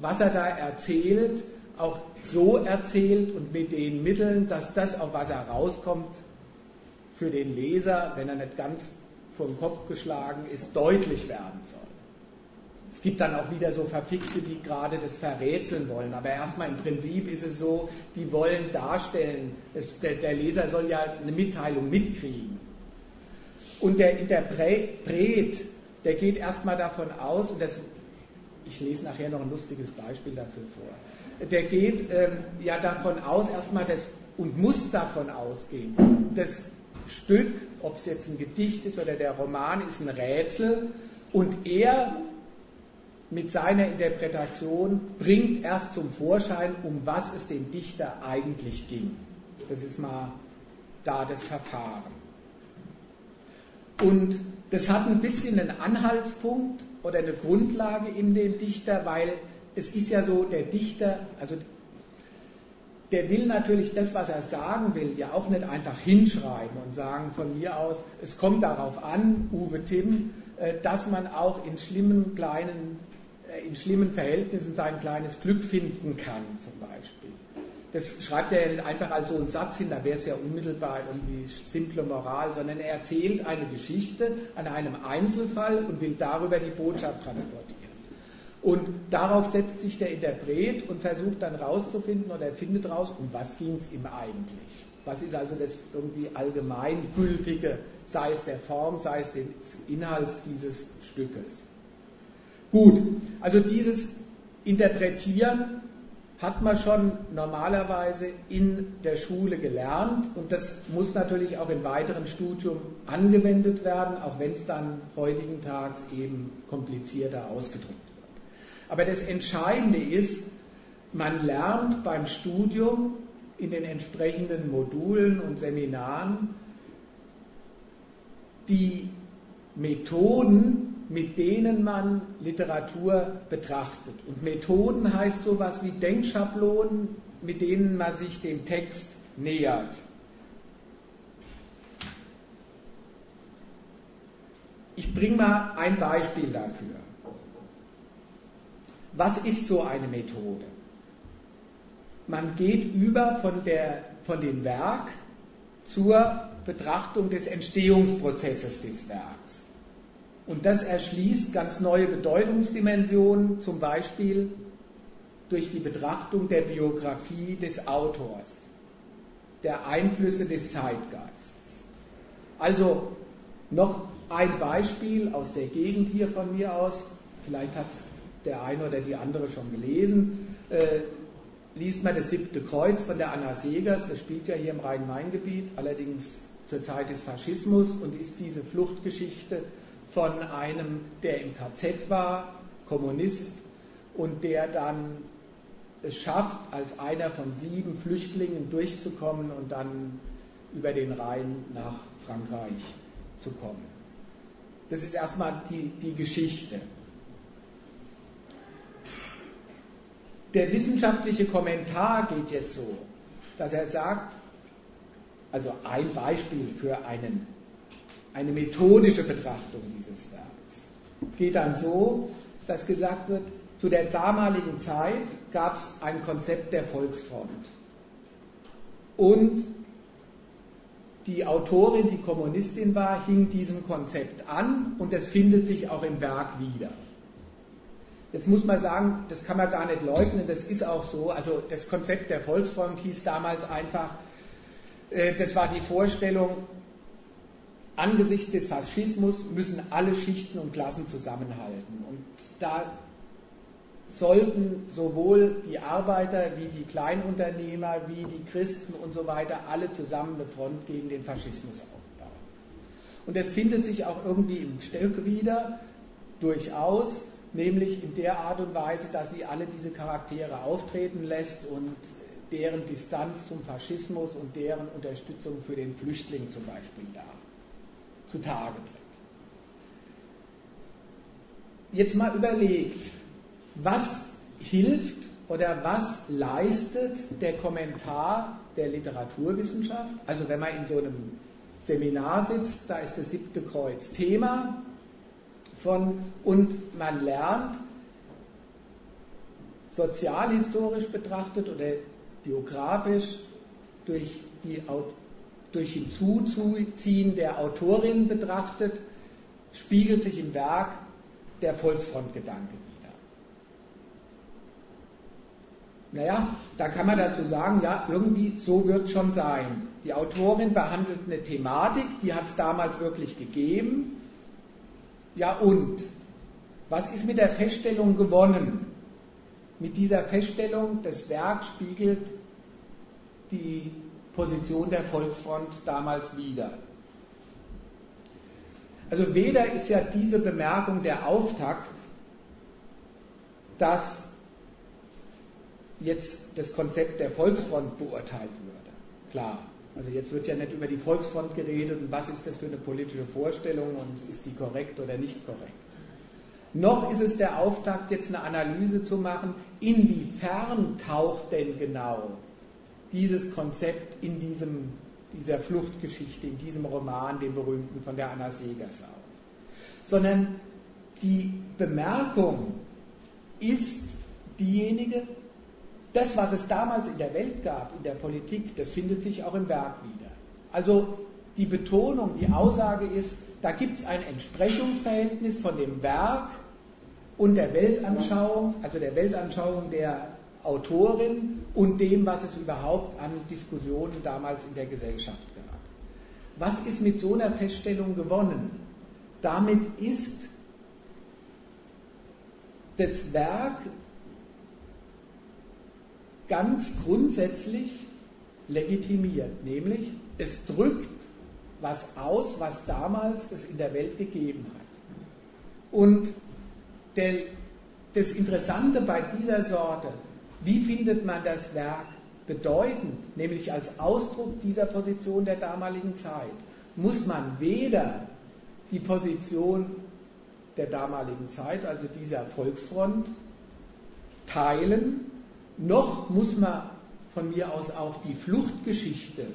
was er da erzählt, auch so erzählt und mit den Mitteln, dass das, auf was er rauskommt, für den Leser, wenn er nicht ganz vom Kopf geschlagen ist, deutlich werden soll. Es gibt dann auch wieder so Verfickte, die gerade das verrätseln wollen. Aber erstmal im Prinzip ist es so, die wollen darstellen, es, der, der, Leser soll ja eine Mitteilung mitkriegen. Und der Interpret, der geht erstmal davon aus, und das, ich lese nachher noch ein lustiges Beispiel dafür vor, der geht ähm, ja davon aus, erstmal das, und muss davon ausgehen, dass Stück, ob es jetzt ein Gedicht ist oder der Roman, ist ein Rätsel und er mit seiner Interpretation bringt erst zum Vorschein, um was es dem Dichter eigentlich ging. Das ist mal da das Verfahren. Und das hat ein bisschen einen Anhaltspunkt oder eine Grundlage in dem Dichter, weil es ist ja so, der Dichter, also der will natürlich das, was er sagen will, ja auch nicht einfach hinschreiben und sagen von mir aus, es kommt darauf an, Uwe Timm, äh, dass man auch in schlimmen kleinen, äh, in schlimmen Verhältnissen sein kleines Glück finden kann, zum Beispiel. Das schreibt er einfach als so einen Satz hin, da wäre es ja unmittelbar irgendwie simple Moral, sondern er erzählt eine Geschichte an einem Einzelfall und will darüber die Botschaft transportieren. Und darauf setzt sich der Interpret und versucht dann rauszufinden oder findet raus, um was ging es ihm eigentlich. Was ist also das irgendwie allgemeingültige, sei es der Form, sei es des Inhalts dieses Stückes. Gut, also dieses Interpretieren hat man schon normalerweise in der Schule gelernt und das muss natürlich auch im weiteren Studium angewendet werden, auch wenn es dann heutigen Tags eben komplizierter ausgedrückt wird. Aber das Entscheidende ist, man lernt beim Studium in den entsprechenden Modulen und Seminaren die Methoden, mit denen man Literatur betrachtet. Und Methoden heißt sowas wie Denkschablonen, mit denen man sich dem Text nähert. Ich bringe mal ein Beispiel dafür. Was ist so eine Methode? Man geht über von, der, von dem Werk zur Betrachtung des Entstehungsprozesses des Werks. Und das erschließt ganz neue Bedeutungsdimensionen, zum Beispiel durch die Betrachtung der Biografie des Autors, der Einflüsse des Zeitgeists. Also noch ein Beispiel aus der Gegend hier von mir aus, vielleicht hat es der eine oder die andere schon gelesen, äh, liest man das siebte Kreuz von der Anna Segers, das spielt ja hier im Rhein-Main-Gebiet, allerdings zur Zeit des Faschismus und ist diese Fluchtgeschichte von einem, der im KZ war, Kommunist, und der dann es schafft, als einer von sieben Flüchtlingen durchzukommen und dann über den Rhein nach Frankreich zu kommen. Das ist erstmal die, die Geschichte. Der wissenschaftliche Kommentar geht jetzt so, dass er sagt, also ein Beispiel für einen eine methodische Betrachtung dieses Werks. Geht dann so, dass gesagt wird, zu der damaligen Zeit gab es ein Konzept der Volksfront. Und die Autorin, die Kommunistin war, hing diesem Konzept an und es findet sich auch im Werk wieder. Jetzt muss man sagen, das kann man gar nicht leugnen, das ist auch so. Also das Konzept der Volksfront hieß damals einfach, äh, das war die Vorstellung, angesichts des Faschismus müssen alle Schichten und Klassen zusammenhalten. Und da sollten sowohl die Arbeiter wie die Kleinunternehmer wie die Christen und so weiter alle zusammen eine Front gegen den Faschismus aufbauen. Und es findet sich auch irgendwie im Stück wieder, durchaus, nämlich in der Art und Weise, dass sie alle diese Charaktere auftreten lässt und deren Distanz zum Faschismus und deren Unterstützung für den Flüchtling zum Beispiel da zutage tritt. Jetzt mal überlegt, was hilft oder was leistet der Kommentar der Literaturwissenschaft? Also wenn man in so einem Seminar sitzt, da ist das siebte Kreuz Thema von und man lernt sozialhistorisch betrachtet oder biografisch durch die durch Hinzuziehen der Autorin betrachtet, spiegelt sich im Werk der Volksfrontgedanke wieder. Naja, da kann man dazu sagen, ja, irgendwie so wird schon sein. Die Autorin behandelt eine Thematik, die hat es damals wirklich gegeben. Ja und? Was ist mit der Feststellung gewonnen? Mit dieser Feststellung, das Werk spiegelt die Position der Volksfront damals wieder. Also weder ist ja diese Bemerkung der Auftakt, dass jetzt das Konzept der Volksfront beurteilt würde. Klar, also jetzt wird ja nicht über die Volksfront geredet und was ist das für eine politische Vorstellung und ist die korrekt oder nicht korrekt. Noch ist es der Auftakt, jetzt eine Analyse zu machen, inwiefern taucht denn genau dieses Konzept in diesem, dieser Fluchtgeschichte, in diesem Roman, dem berühmten von der Anna Segers auf. Sondern die Bemerkung, ist diejenige, das, was es damals in der Welt gab, in der Politik, das findet sich auch im Werk wieder. Also die Betonung, die Aussage ist, da gibt es ein Entsprechungsverhältnis von dem Werk und der Weltanschauung, also der Weltanschauung der Autorin und dem, was es überhaupt an Diskussionen damals in der Gesellschaft gab. Was ist mit so einer Feststellung gewonnen? Damit ist das Werk ganz grundsätzlich legitimiert, nämlich es drückt was aus, was damals es in der Welt gegeben hat. Und der, das Interessante bei dieser Sorte, wie findet man das Werk bedeutend, nämlich als Ausdruck dieser Position der damaligen Zeit, muss man weder die Position der damaligen Zeit, also dieser Volksfront, teilen, noch muss man von mir aus auch die Fluchtgeschichte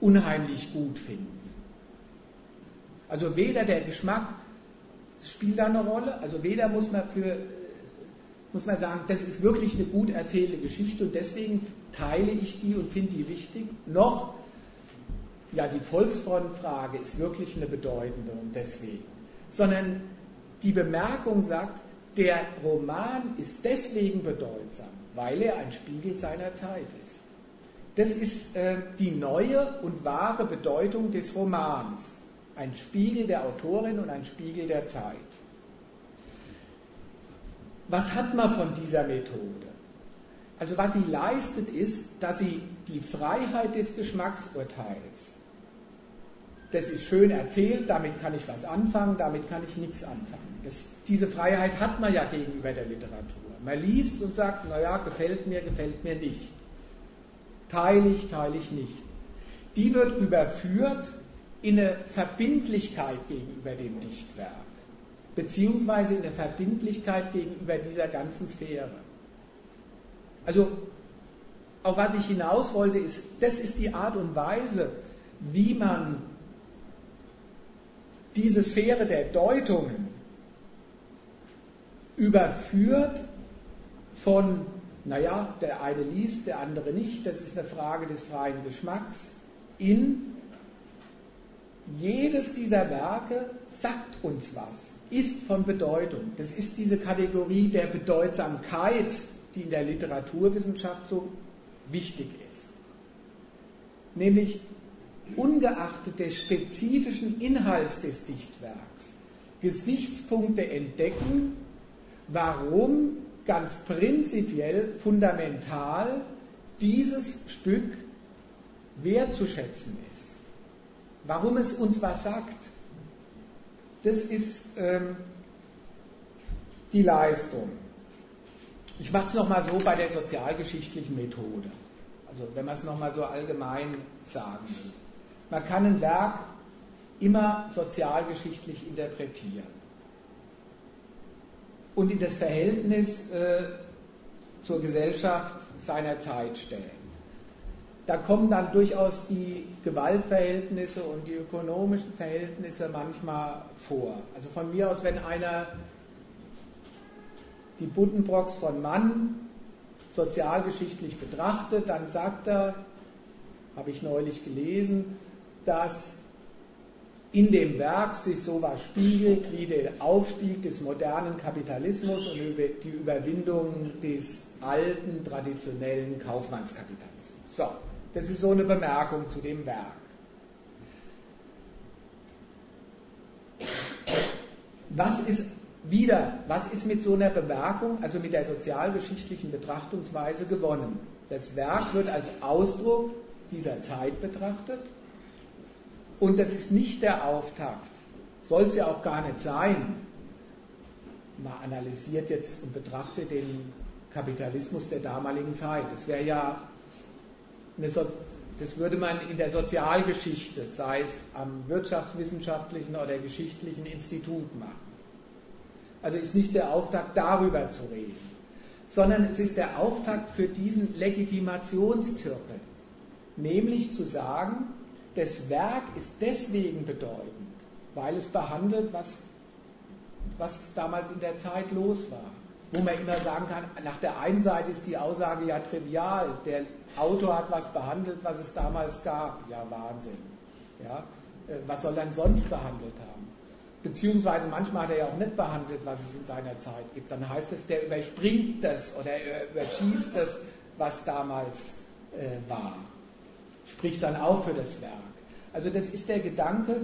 unheimlich gut finden. Also weder der Geschmack spielt da eine Rolle, also weder muss man für muss man sagen, das ist wirklich eine gut erzählte Geschichte und deswegen teile ich die und finde die wichtig, noch ja, die Volksfrontfrage ist wirklich eine bedeutende und deswegen, sondern die Bemerkung sagt, der Roman ist deswegen bedeutsam, weil er ein Spiegel seiner Zeit ist. Das ist äh, die neue und wahre Bedeutung des Romans. Ein Spiegel der Autorin und ein Spiegel der Zeit. Was hat man von dieser Methode? Also was sie leistet ist, dass sie die Freiheit des Geschmacksurteils, das ist schön erzählt, damit kann ich was anfangen, damit kann ich nichts anfangen. Das, diese Freiheit hat man ja gegenüber der Literatur. Man liest und sagt, naja, gefällt mir, gefällt mir nicht. Teile ich, teile ich nicht. Die wird überführt in eine Verbindlichkeit gegenüber dem Dichtwerk, beziehungsweise in eine Verbindlichkeit gegenüber dieser ganzen Sphäre. Also, auf was ich hinaus wollte, ist, das ist die Art und Weise, wie man diese Sphäre der Deutungen überführt von, naja, der eine liest, der andere nicht, das ist eine Frage des freien Geschmacks, in jedes dieser Werke sagt uns was, ist von Bedeutung. Das ist diese Kategorie der Bedeutsamkeit, die in der Literaturwissenschaft so wichtig ist. Nämlich ungeachtet des spezifischen Inhalts des Dichtwerks Gesichtspunkte entdecken, warum ganz prinzipiell fundamental dieses Stück wertzuschätzen ist. Warum es uns was sagt, das ist ähm, die Leistung. Ich mache es nochmal so bei der sozialgeschichtlichen Methode. Also wenn man es nochmal so allgemein sagen will. Man kann ein Werk immer sozialgeschichtlich interpretieren und in das Verhältnis äh, zur Gesellschaft seiner Zeit stellen. Da kommen dann durchaus die Gewaltverhältnisse und die ökonomischen Verhältnisse manchmal vor. Also von mir aus, wenn einer die Buddenbrocks von Mann sozialgeschichtlich betrachtet, dann sagt er, habe ich neulich gelesen, dass in dem Werk sich sowas spiegelt wie der Aufstieg des modernen Kapitalismus und die Überwindung des alten, traditionellen Kaufmannskapitalismus. So, das ist so eine Bemerkung zu dem Werk. Was ist wieder, was ist mit so einer Bemerkung, also mit der sozialgeschichtlichen Betrachtungsweise gewonnen? Das Werk wird als Ausdruck dieser Zeit betrachtet und das ist nicht der Auftakt, soll es ja auch gar nicht sein. Man analysiert jetzt und betrachtet den Kapitalismus der damaligen Zeit. Das wäre ja so das würde man in der Sozialgeschichte, sei es am wirtschaftswissenschaftlichen oder geschichtlichen Institut machen. Also ist nicht der Auftakt darüber zu reden, sondern es ist der Auftakt für diesen Legitimationszirkel, nämlich zu sagen, das Werk ist deswegen bedeutend, weil es behandelt, was, was damals in der Zeit los war. wo man immer sagen kann, nach der einen Seite ist die Aussage ja trivial, der Autor hat was behandelt, was es damals gab. Ja, Wahnsinn. Ja, äh, was soll er sonst behandelt haben? Beziehungsweise manchmal hat er ja auch nicht behandelt, was es in seiner Zeit gibt. Dann heißt es, der überspringt das oder er überschießt das, was damals äh, war. Spricht dann auch für das Werk. Also das ist der Gedanke,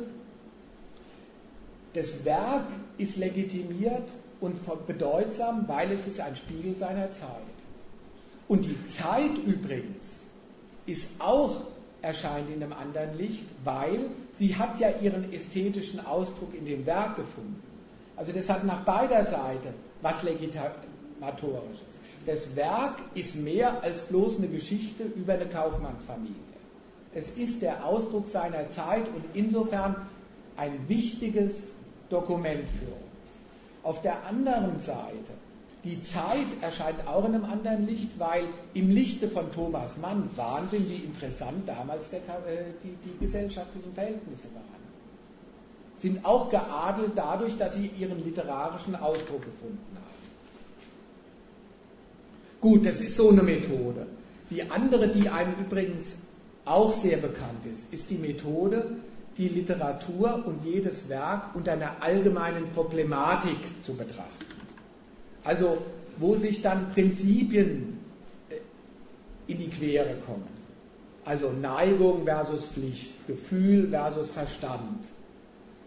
das Werk ist legitimiert und bedeutsam, weil es ist ein Spiegel seiner Zeit. Und die Zeit übrigens ist auch erscheint in einem anderen Licht, weil sie hat ja ihren ästhetischen Ausdruck in dem Werk gefunden. Also das hat nach beider Seite was Legitimatorisches. Das Werk ist mehr als bloß eine Geschichte über eine Kaufmannsfamilie. Es ist der Ausdruck seiner Zeit und insofern ein wichtiges Dokument für uns. Auf der anderen Seite die Zeit erscheint auch in einem anderen Licht, weil im Lichte von Thomas Mann Wahnsinn, wie interessant damals der, äh, die, die gesellschaftlichen Verhältnisse waren. Sind auch geadelt dadurch, dass sie ihren literarischen Ausdruck gefunden haben. Gut, das ist so eine Methode. Die andere, die einem übrigens auch sehr bekannt ist, ist die Methode, die Literatur und jedes Werk unter einer allgemeinen Problematik zu betrachten. Also wo sich dann Prinzipien äh, in die Quere kommen. Also Neigung versus Pflicht, Gefühl versus Verstand,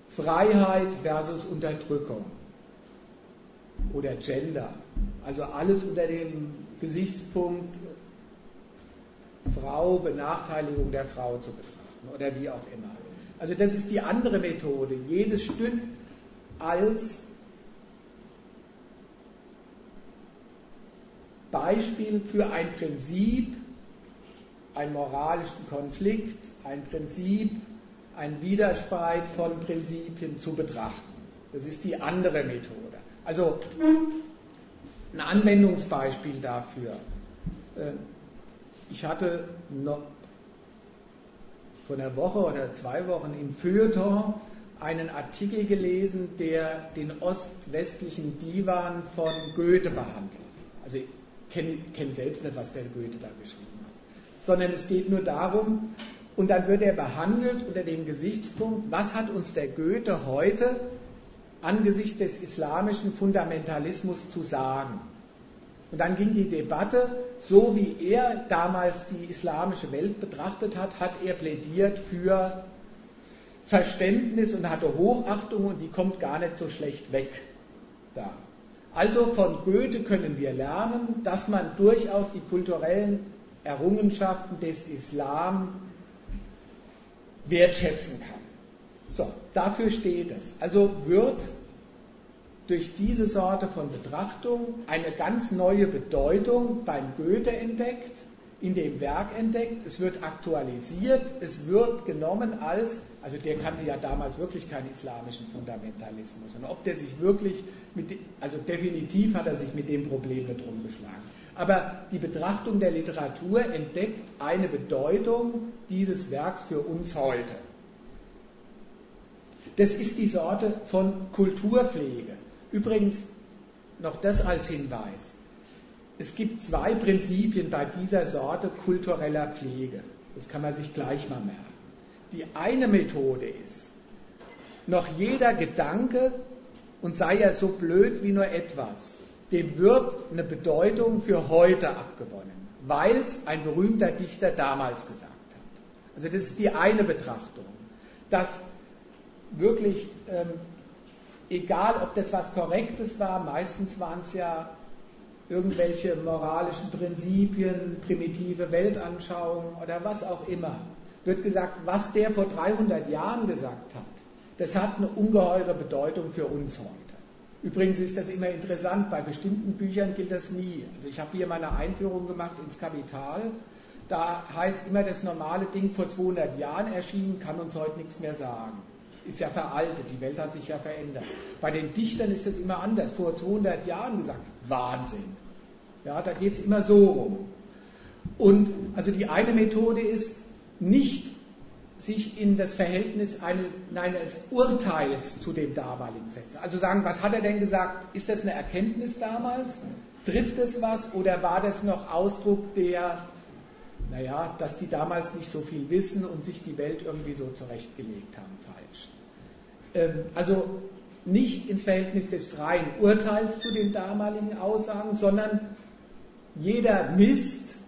Freiheit versus Unterdrückung oder Gender. Also alles unter dem Gesichtspunkt Frau, Benachteiligung der Frau zu betrachten oder wie auch immer. Also das ist die andere Methode, jedes Stück als Beispiel für ein Prinzip, einen moralischen Konflikt, ein Prinzip, ein Widerspeit von Prinzipien zu betrachten. Das ist die andere Methode. Also ein Anwendungsbeispiel dafür. Ich hatte noch vor einer Woche oder zwei Wochen im Feuilleton einen Artikel gelesen, der den ost-westlichen Divan von Goethe behandelt. Also kenne kenn selbst nicht, was der Goethe da geschrieben hat. Sondern es geht nur darum, und dann wird er behandelt unter dem Gesichtspunkt, was hat uns der Goethe heute angesichts des islamischen Fundamentalismus zu sagen? Und dann ging die Debatte, so wie er damals die islamische Welt betrachtet hat, hat er plädiert für Verständnis und hatte Hochachtung und die kommt gar nicht so schlecht weg da. Also von Goethe können wir lernen, dass man durchaus die kulturellen Errungenschaften des Islam wertschätzen kann. So, dafür steht es. Also wird durch diese Sorte von Betrachtung eine ganz neue Bedeutung beim Goethe entdeckt, in dem Werk entdeckt, es wird aktualisiert, es wird genommen als, also der kannte ja damals wirklich keinen islamischen Fundamentalismus. Und ob der sich wirklich mit, also definitiv hat er sich mit dem Problem nicht rumgeschlagen. Aber die Betrachtung der Literatur entdeckt eine Bedeutung dieses Werks für uns heute. Das ist die Sorte von Kulturpflege. Übrigens noch das als Hinweis. Es gibt zwei Prinzipien bei dieser Sorte kultureller Pflege. Das kann man sich gleich mal merken. Die eine Methode ist, noch jeder Gedanke, und sei er so blöd wie nur etwas, dem wird eine Bedeutung für heute abgewonnen, weil es ein berühmter Dichter damals gesagt hat. Also das ist die eine Betrachtung, dass wirklich, ähm, egal ob das was Korrektes war, meistens waren es ja irgendwelche moralischen Prinzipien, primitive Weltanschauungen oder was auch immer, wird gesagt, was der vor 300 Jahren gesagt hat, das hat eine ungeheure Bedeutung für uns heute. Übrigens ist das immer interessant, bei bestimmten Büchern gilt das nie. Also ich habe hier mal eine Einführung gemacht ins Kapital. Da heißt immer das normale Ding vor 200 Jahren erschienen, kann uns heute nichts mehr sagen. Ist ja veraltet, die Welt hat sich ja verändert. Bei den Dichtern ist das immer anders. Vor 200 Jahren gesagt, Wahnsinn. Ja, da geht es immer so rum. Und also die eine Methode ist, nicht sich in das Verhältnis eines, eines, Urteils zu dem damaligen setzen. Also sagen, was hat er denn gesagt? Ist das eine Erkenntnis damals? Trifft es was? Oder war das noch Ausdruck der, naja, dass die damals nicht so viel wissen und sich die Welt irgendwie so zurechtgelegt haben? Ähm, also nicht ins Verhältnis des freien Urteils zu den damaligen Aussagen, sondern jeder Mist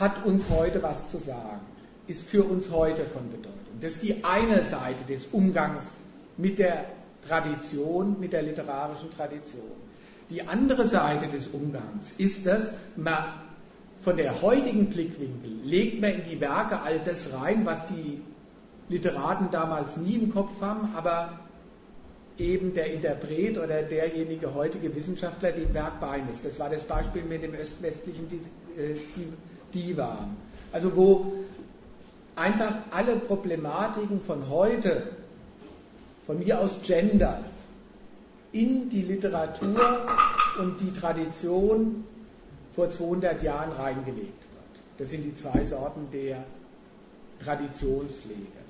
hat uns heute was zu sagen ist für uns heute von Bedeutung. Das ist die eine Seite des Umgangs mit der Tradition, mit der literarischen Tradition. Die andere Seite des Umgangs ist dass man von der heutigen Blickwinkel legt man in die Werke all das rein, was die Literaten damals nie im Kopf haben, aber eben der Interpret oder derjenige heutige Wissenschaftler dem Werk beimisst. Das war das Beispiel mit dem öst-westlichen äh, Divan. Also wo einfach alle Problematiken von heute, von mir aus Gender, in die Literatur und die Tradition vor 200 Jahren reingelegt wird. Das sind die zwei Sorten der Traditionspflege.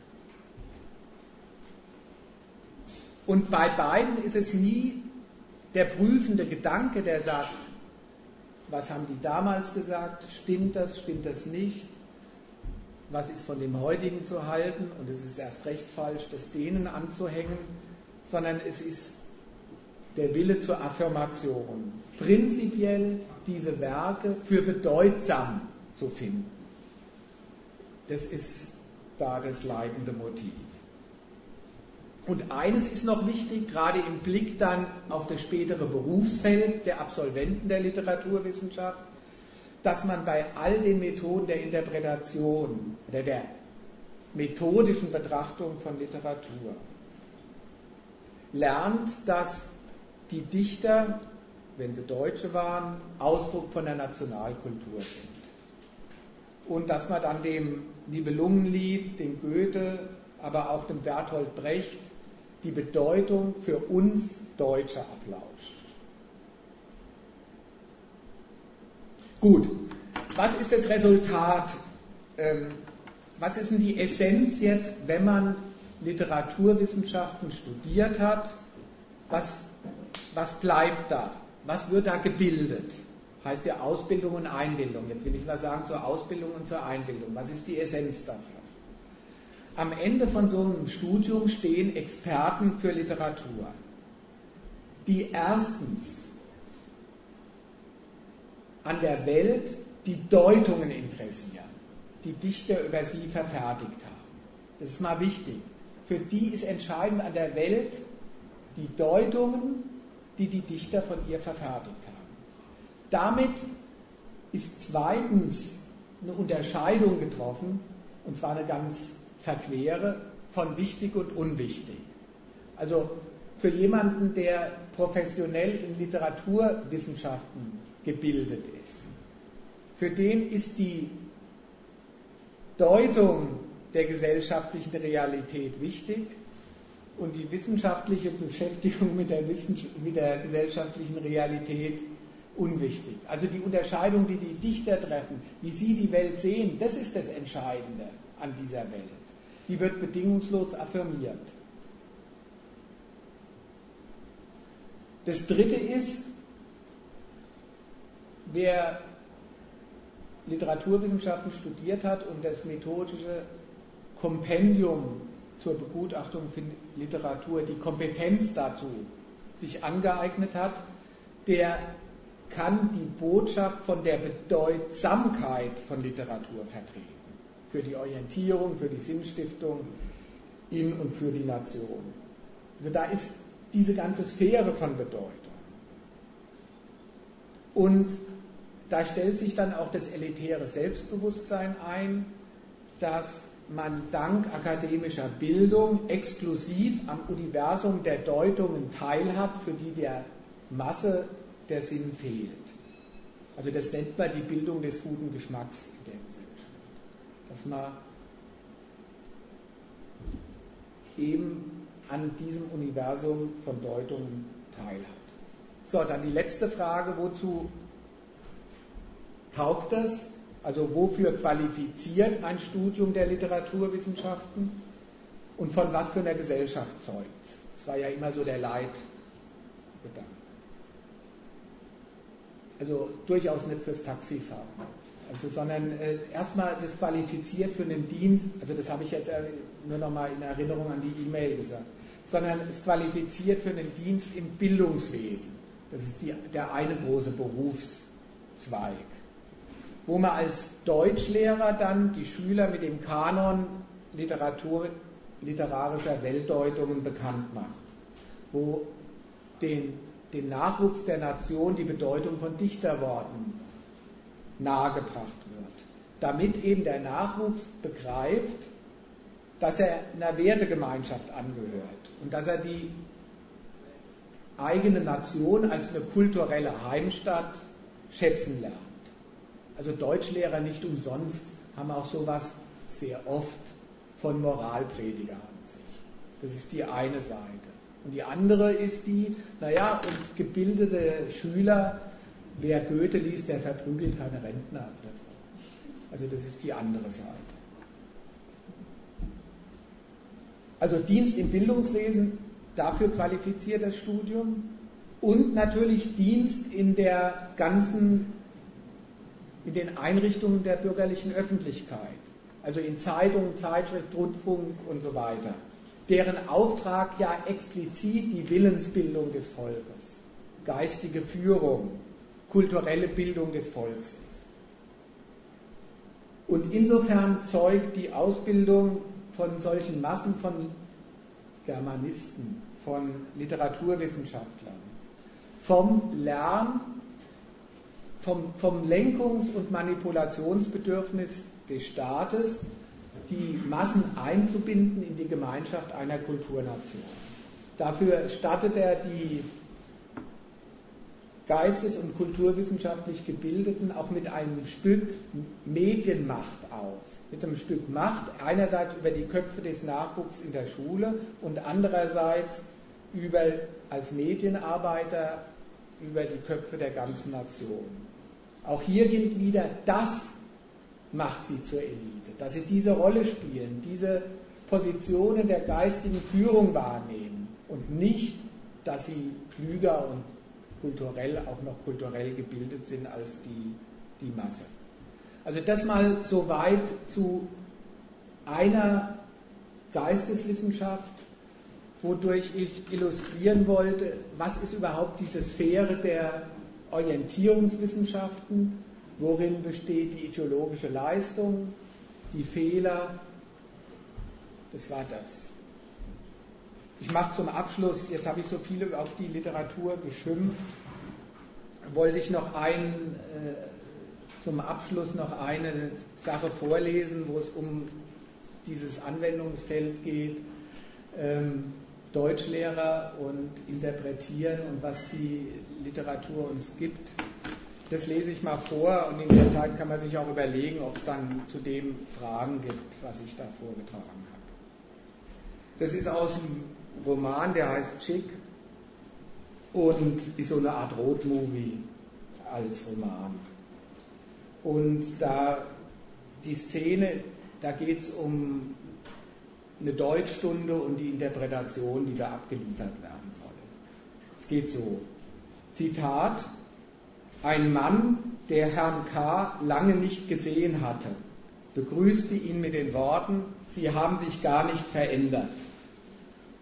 Und bei beiden ist es nie der prüfende Gedanke, der sagt, was haben die damals gesagt, stimmt das, stimmt das nicht, was ist von dem heutigen zu halten und es ist erst recht falsch, das denen anzuhängen, sondern es ist der Wille zur Affirmation, prinzipiell diese Werke für bedeutsam zu finden. Das ist da das leitende Motiv. Und eines ist noch wichtig, gerade im Blick dann auf das spätere Berufsfeld der Absolventen der Literaturwissenschaft, dass man bei all den Methoden der Interpretation oder der methodischen Betrachtung von Literatur lernt, dass die Dichter, wenn sie Deutsche waren, Ausdruck von der Nationalkultur sind. Und dass man dann dem Nibelungenlied, dem Goethe, aber auch dem Bertolt Brecht die Bedeutung für uns Deutsche ablauscht. Gut, was ist das Resultat? Ähm, was ist denn die Essenz jetzt, wenn man Literaturwissenschaften studiert hat? Was, was bleibt da? Was wird da gebildet? Heißt ja Ausbildung und Einbildung. Jetzt will ich mal sagen zur Ausbildung und zur Einbildung. Was ist die Essenz dafür? Am Ende von so einem Studium stehen Experten für Literatur, die erstens an der Welt die Deutungen interessieren, die Dichter über sie verfertigt haben. Das ist mal wichtig. Für die ist entscheidend an der Welt die Deutungen, die die Dichter von ihr verfertigt haben. Damit ist zweitens eine Unterscheidung getroffen, und zwar eine ganz verquere, von wichtig und unwichtig. Also für jemanden, der professionell in Literaturwissenschaften gebildet ist. Für den ist die Deutung der gesellschaftlichen Realität wichtig und die wissenschaftliche Beschäftigung mit der, mit der gesellschaftlichen Realität unwichtig. Also die Unterscheidung, die die Dichter treffen, wie sie die Welt sehen, das ist das Entscheidende an dieser Welt. Die wird bedingungslos affirmiert. Das Dritte ist, wer Literaturwissenschaften studiert hat und das methodische Kompendium zur Begutachtung von Literatur, die Kompetenz dazu sich angeeignet hat, der kann die Botschaft von der Bedeutsamkeit von Literatur vertreten. Für die Orientierung, für die Sinnstiftung in und für die Nation. Also da ist diese ganze Sphäre von Bedeutung. Und da stellt sich dann auch das elitäre Selbstbewusstsein ein, dass man dank akademischer Bildung exklusiv am Universum der Deutungen teilhat, für die der Masse der Sinn fehlt. Also das nennt man die Bildung des guten Geschmacks. Dass man eben an diesem Universum von Deutungen teilhat. So, dann die letzte Frage, wozu taugt das? Also wofür qualifiziert ein Studium der Literaturwissenschaften und von was für einer Gesellschaft zeugt Das war ja immer so der Leitgedanke. Also durchaus nicht fürs Taxifahren. Also, sondern äh, erstmal das qualifiziert für einen Dienst, also das habe ich jetzt äh, nur nochmal in Erinnerung an die E-Mail gesagt, sondern es qualifiziert für einen Dienst im Bildungswesen. Das ist die, der eine große Berufszweig. Wo man als Deutschlehrer dann die Schüler mit dem Kanon Literatur, literarischer Weltdeutungen bekannt macht. Wo den, dem Nachwuchs der Nation die Bedeutung von Dichterworten nahegebracht wird. Damit eben der Nachwuchs begreift, dass er einer Wertegemeinschaft angehört und dass er die eigene Nation als eine kulturelle Heimstatt schätzen lernt. Also Deutschlehrer nicht umsonst haben auch sowas sehr oft von Moralprediger an sich. Das ist die eine Seite. Und die andere ist die, naja, und gebildete Schüler, wer Goethe liest, der verprügelt keine Rentner. Also das ist die andere Seite. Also Dienst im Bildungswesen, dafür qualifiziert das Studium. Und natürlich Dienst in der ganzen, in den Einrichtungen der bürgerlichen Öffentlichkeit. Also in Zeitungen, Zeitschrift, Rundfunk und so weiter. Deren Auftrag ja explizit die Willensbildung des Volkes, geistige Führung, kulturelle Bildung des Volkes ist. Und insofern zeugt die Ausbildung von solchen Massen von Germanisten, von Literaturwissenschaftlern, vom Lern, vom, vom Lenkungs- und Manipulationsbedürfnis des Staates, die Massen einzubinden in die Gemeinschaft einer Kulturnation. Dafür stattet er die geistes- und kulturwissenschaftlich Gebildeten auch mit einem Stück Medienmacht aus. Mit einem Stück Macht, einerseits über die Köpfe des Nachwuchs in der Schule und andererseits über, als Medienarbeiter über die Köpfe der ganzen Nation. Auch hier gilt wieder, das macht sie zur Elite, dass sie diese Rolle spielen, diese Positionen der geistigen Führung wahrnehmen und nicht, dass sie klüger und kulturell auch noch kulturell gebildet sind als die, die Masse. Also das mal soweit zu einer Geisteswissenschaft, wodurch ich illustrieren wollte, was ist überhaupt diese Sphäre der Orientierungswissenschaften, worin besteht die ideologische Leistung, die Fehler, das war das. Ich mache zum Abschluss, jetzt habe ich so viel auf die Literatur geschimpft, wollte ich noch ein, äh, zum Abschluss noch eine Sache vorlesen, wo es um dieses Anwendungsfeld geht. Ähm, Deutschlehrer und Interpretieren und was die Literatur uns gibt. Das lese ich mal vor und in der Zeit kann man sich auch überlegen, ob es dann zu dem Fragen gibt, was ich da vorgetragen habe. Das ist aus dem Roman, der heißt Chick und ist so eine Art Roadmovie als Roman. Und da die Szene, da geht es um eine Deutschstunde und die Interpretation, die da abgeliefert werden soll. Es geht so. Zitat, ein Mann, der Herrn K. lange nicht gesehen hatte, begrüßte ihn mit den Worten, Sie haben sich gar nicht verändert.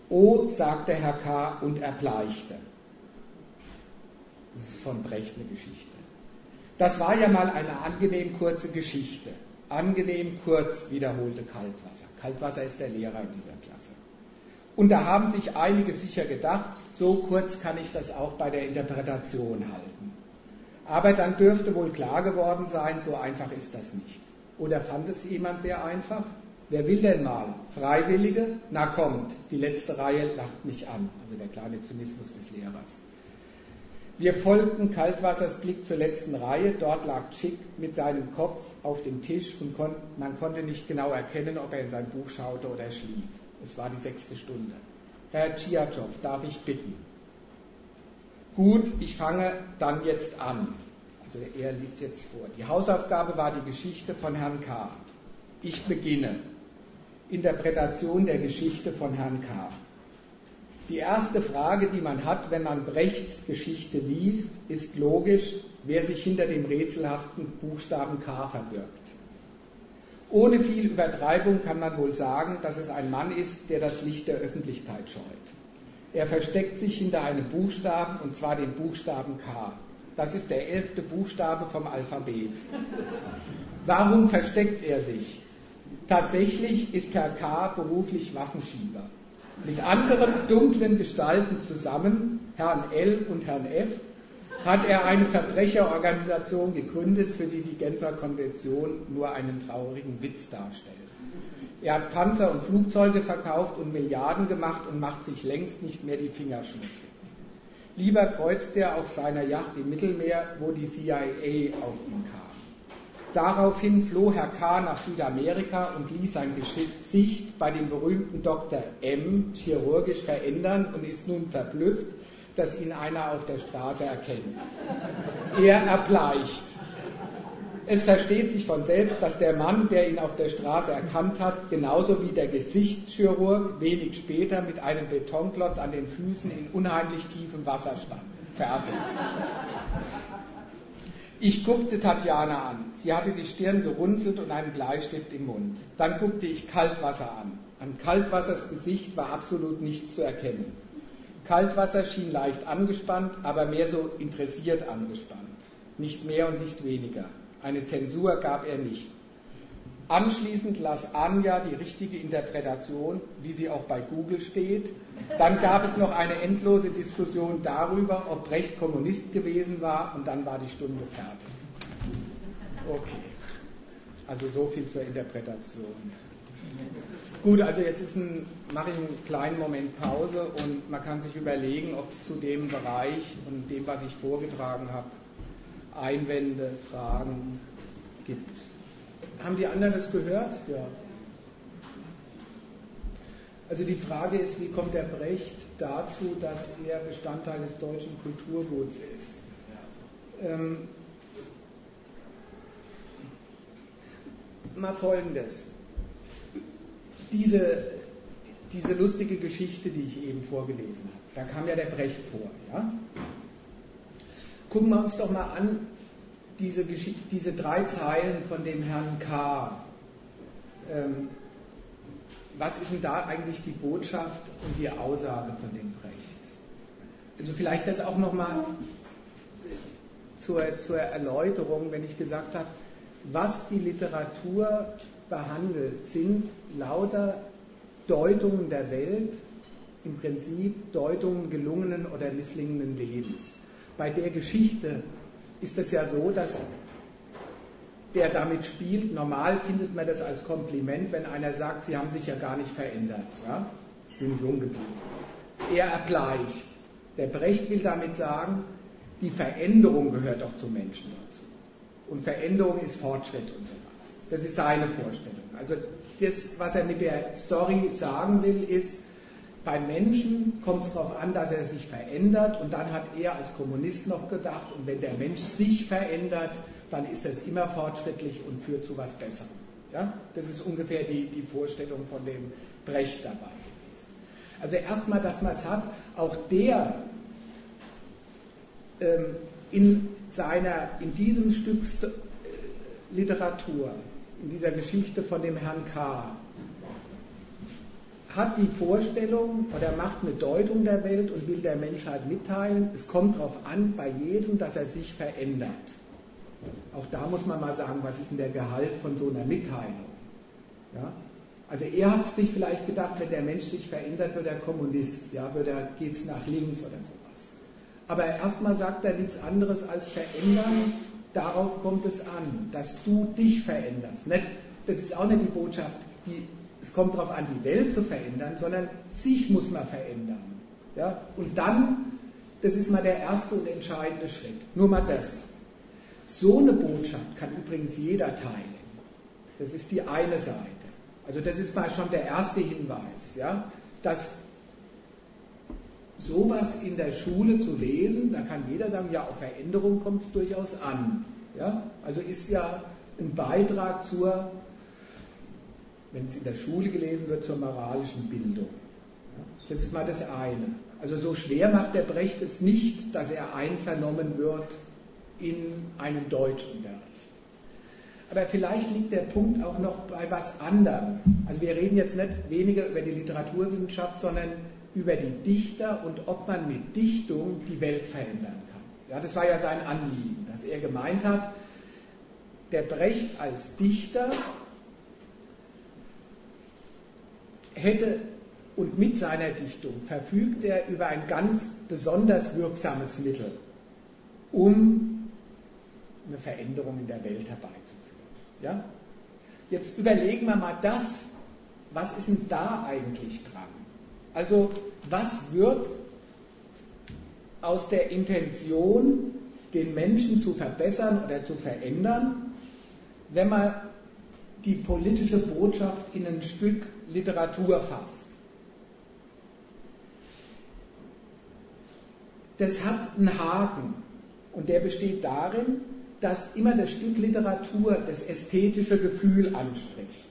Oh, sagte Herr K. und erbleichte. Das ist von Brecht eine Geschichte. Das war ja mal eine angenehm kurze Geschichte. Angenehm kurz wiederholte Kaltwasser. Kaltwasser ist der Lehrer in dieser Klasse. Und da haben sich einige sicher gedacht, so kurz kann ich das auch bei der Interpretation halten. Aber dann dürfte wohl klar geworden sein, so einfach ist das nicht. Oder fand es jemand sehr einfach? Wer will denn mal? Freiwillige? Na kommt, die letzte Reihe lacht mich an. Also der kleine Zynismus des Lehrers. Wir folgten Kaltwassers Blick zur letzten Reihe. Dort lag Chick mit seinem Kopf auf dem Tisch und kon man konnte nicht genau erkennen, ob er in sein Buch schaute oder schlief. Es war die sechste Stunde. Herr Tschiatschow, darf ich bitten? Gut, ich fange dann jetzt an. Also er liest jetzt vor. Die Hausaufgabe war die Geschichte von Herrn K. Ich beginne. Interpretation der Geschichte von Herrn K. Die erste Frage, die man hat, wenn man Brechts Geschichte liest, ist logisch, wer sich hinter dem rätselhaften Buchstaben K verbirgt. Ohne viel Übertreibung kann man wohl sagen, dass es ein Mann ist, der das Licht der Öffentlichkeit scheut. Er versteckt sich hinter einem Buchstaben, und zwar dem Buchstaben K. Das ist der elfte Buchstabe vom Alphabet. Warum versteckt er sich? Tatsächlich ist Herr K. beruflich Waffenschieber. Mit anderen dunklen Gestalten zusammen, Herrn L und Herrn F, hat er eine Verbrecherorganisation gegründet, für die die Genfer Konvention nur einen traurigen Witz darstellt. Er hat Panzer und Flugzeuge verkauft und Milliarden gemacht und macht sich längst nicht mehr die Finger schmutzig. Lieber kreuzt er auf seiner Yacht im Mittelmeer, wo die CIA auf ihn kam. Daraufhin floh Herr K. nach Südamerika und ließ sein Gesicht bei dem berühmten Dr. M. chirurgisch verändern und ist nun verblüfft, dass ihn einer auf der Straße erkennt. Er erbleicht. Es versteht sich von selbst, dass der Mann, der ihn auf der Straße erkannt hat, genauso wie der Gesichtschirurg wenig später mit einem Betonklotz an den Füßen in unheimlich tiefem Wasser stand. Fertig. Ich guckte Tatjana an. Sie hatte die Stirn gerunzelt und einen Bleistift im Mund. Dann guckte ich Kaltwasser an. An Kaltwassers Gesicht war absolut nichts zu erkennen. Kaltwasser schien leicht angespannt, aber mehr so interessiert angespannt. Nicht mehr und nicht weniger. Eine Zensur gab er nicht. Anschließend las Anja die richtige Interpretation, wie sie auch bei Google steht. Dann gab es noch eine endlose Diskussion darüber, ob Brecht Kommunist gewesen war und dann war die Stunde fertig. Okay. Also so viel zur Interpretation. Gut, also jetzt ein, mache ich einen kleinen Moment Pause und man kann sich überlegen, ob es zu dem Bereich und dem, was ich vorgetragen habe, Einwände, Fragen gibt. Haben die anderen das gehört? Ja. Also die Frage ist, wie kommt der Brecht dazu, dass er Bestandteil des deutschen Kulturguts ist? Ähm, mal Folgendes. Diese, diese lustige Geschichte, die ich eben vorgelesen habe, da kam ja der Brecht vor. Ja? Gucken wir uns doch mal an, diese, diese drei Zeilen von dem Herrn K. Ähm, was ist denn da eigentlich die Botschaft und die Aussage von dem Brecht? Also vielleicht das auch nochmal zur, zur Erläuterung, wenn ich gesagt habe, was die Literatur behandelt, sind lauter Deutungen der Welt, im Prinzip Deutungen gelungenen oder misslingenden Lebens. Bei der Geschichte ist es ja so, dass der damit spielt, normal findet man das als Kompliment, wenn einer sagt, sie haben sich ja gar nicht verändert, ja? sie sind jung geblieben. Er erbleicht. Der Brecht will damit sagen, die Veränderung gehört auch zum Menschen dazu. Und Veränderung ist Fortschritt und sowas. Das ist seine Vorstellung. Also das, was er mit der Story sagen will, ist, beim Menschen kommt es darauf an, dass er sich verändert und dann hat er als Kommunist noch gedacht, und wenn der Mensch sich verändert, dann ist das immer fortschrittlich und führt zu was Besserem. Ja? Das ist ungefähr die, die Vorstellung von dem Brecht dabei gewesen. Also erstmal, dass man es hat, auch der ähm, in seiner, in diesem Stück äh, Literatur, in dieser Geschichte von dem Herrn K., hat die Vorstellung oder macht eine Deutung der Welt und will der Menschheit mitteilen, es kommt darauf an, bei jedem, dass er sich verändert. Auch da muss man mal sagen, was ist denn der Gehalt von so einer Mitteilung? Ja? Also er hat sich vielleicht gedacht, wenn der Mensch sich verändert, wird er Kommunist, ja, geht es nach links oder sowas. Aber erstmal sagt er nichts anderes als verändern, darauf kommt es an, dass du dich veränderst. Nicht, das ist auch nicht die Botschaft, die es kommt darauf an, die Welt zu verändern, sondern sich muss man verändern. Ja? Und dann, das ist mal der erste und entscheidende Schritt. Nur mal das. So eine Botschaft kann übrigens jeder teilen. Das ist die eine Seite. Also das ist mal schon der erste Hinweis, ja, dass sowas in der Schule zu lesen, da kann jeder sagen, ja, auf Veränderung kommt es durchaus an. Ja? Also ist ja ein Beitrag zur, wenn es in der Schule gelesen wird, zur moralischen Bildung. Das ist mal das eine. Also so schwer macht der Brecht es nicht, dass er einvernommen wird in einem Deutschunterricht. Aber vielleicht liegt der Punkt auch noch bei was anderem. Also wir reden jetzt nicht weniger über die Literaturwissenschaft, sondern über die Dichter und ob man mit Dichtung die Welt verändern kann. Ja, das war ja sein Anliegen, dass er gemeint hat, der Brecht als Dichter hätte und mit seiner Dichtung verfügt er über ein ganz besonders wirksames Mittel, um eine Veränderung in der Welt herbeizuführen. Ja? Jetzt überlegen wir mal das, was ist denn da eigentlich dran? Also was wird aus der Intention, den Menschen zu verbessern oder zu verändern, wenn man die politische Botschaft in ein Stück Literatur fasst? Das hat einen Haken und der besteht darin, dass immer das Stück Literatur das ästhetische Gefühl anspricht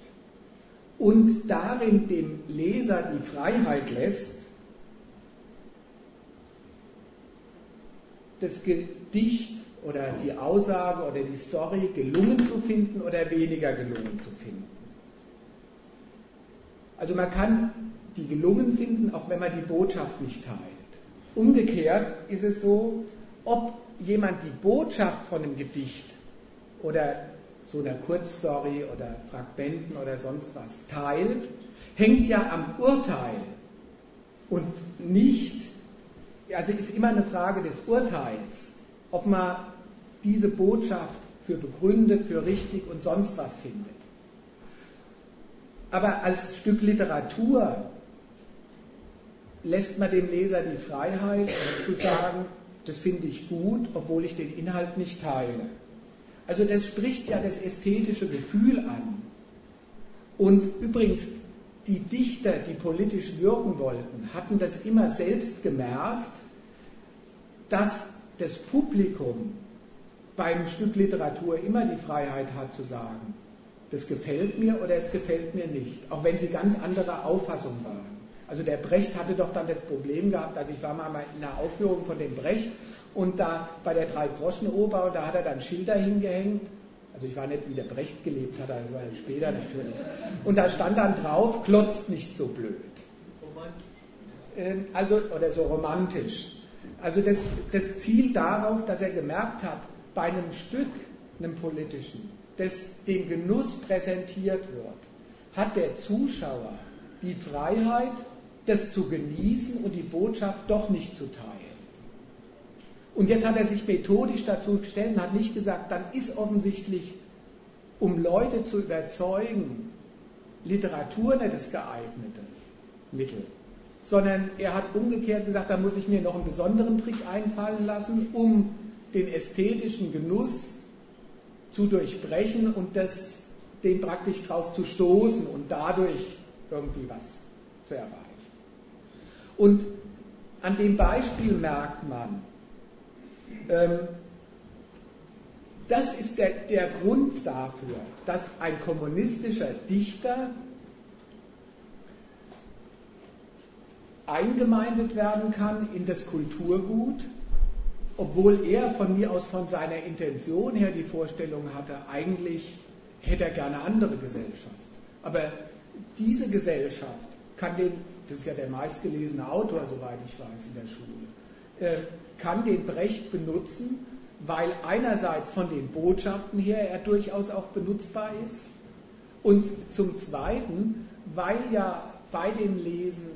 und darin dem Leser die Freiheit lässt, das Gedicht oder die Aussage oder die Story gelungen zu finden oder weniger gelungen zu finden. Also man kann die gelungen finden, auch wenn man die Botschaft nicht teilt. Umgekehrt ist es so, ob jemand die Botschaft von einem Gedicht oder so einer Kurzstory oder Fragmenten oder sonst was teilt, hängt ja am Urteil und nicht, also ist immer eine Frage des Urteils, ob man diese Botschaft für begründet, für richtig und sonst was findet. Aber als Stück Literatur lässt man dem Leser die Freiheit zu sagen, das finde ich gut, obwohl ich den Inhalt nicht teile. Also das spricht ja das ästhetische Gefühl an. Und übrigens, die Dichter, die politisch wirken wollten, hatten das immer selbst gemerkt, dass das Publikum beim Stück Literatur immer die Freiheit hat zu sagen, das gefällt mir oder es gefällt mir nicht, auch wenn sie ganz anderer Auffassung waren. Also der Brecht hatte doch dann das Problem gehabt, also ich war mal in einer Aufführung von dem Brecht und da bei der Drei-Groschen-Oper, und da hat er dann Schilder hingehängt. Also ich war nicht, wie der Brecht gelebt hat, also später natürlich. Und da stand dann drauf, klotzt nicht so blöd. Ähm, also, oder so romantisch. Also das, das zielt darauf, dass er gemerkt hat, bei einem Stück, einem politischen, das dem Genuss präsentiert wird, hat der Zuschauer die Freiheit, das zu genießen und die Botschaft doch nicht zu teilen. Und jetzt hat er sich methodisch dazu gestellt und hat nicht gesagt, dann ist offensichtlich, um Leute zu überzeugen, Literatur nicht das geeignete Mittel, sondern er hat umgekehrt gesagt, da muss ich mir noch einen besonderen Trick einfallen lassen, um den ästhetischen Genuss zu durchbrechen und das, den praktisch drauf zu stoßen und dadurch irgendwie was zu erreichen. Und an dem Beispiel merkt man, ähm, das ist der, der Grund dafür, dass ein kommunistischer Dichter eingemeindet werden kann in das Kulturgut, obwohl er von mir aus von seiner Intention her die Vorstellung hatte, eigentlich hätte er gerne andere Gesellschaft. Aber diese Gesellschaft kann den, das ist ja der meistgelesene Autor, soweit ich weiß, in der Schule, äh, kann den Brecht benutzen, weil einerseits von den Botschaften her er durchaus auch benutzbar ist und zum Zweiten, weil ja bei dem Lesen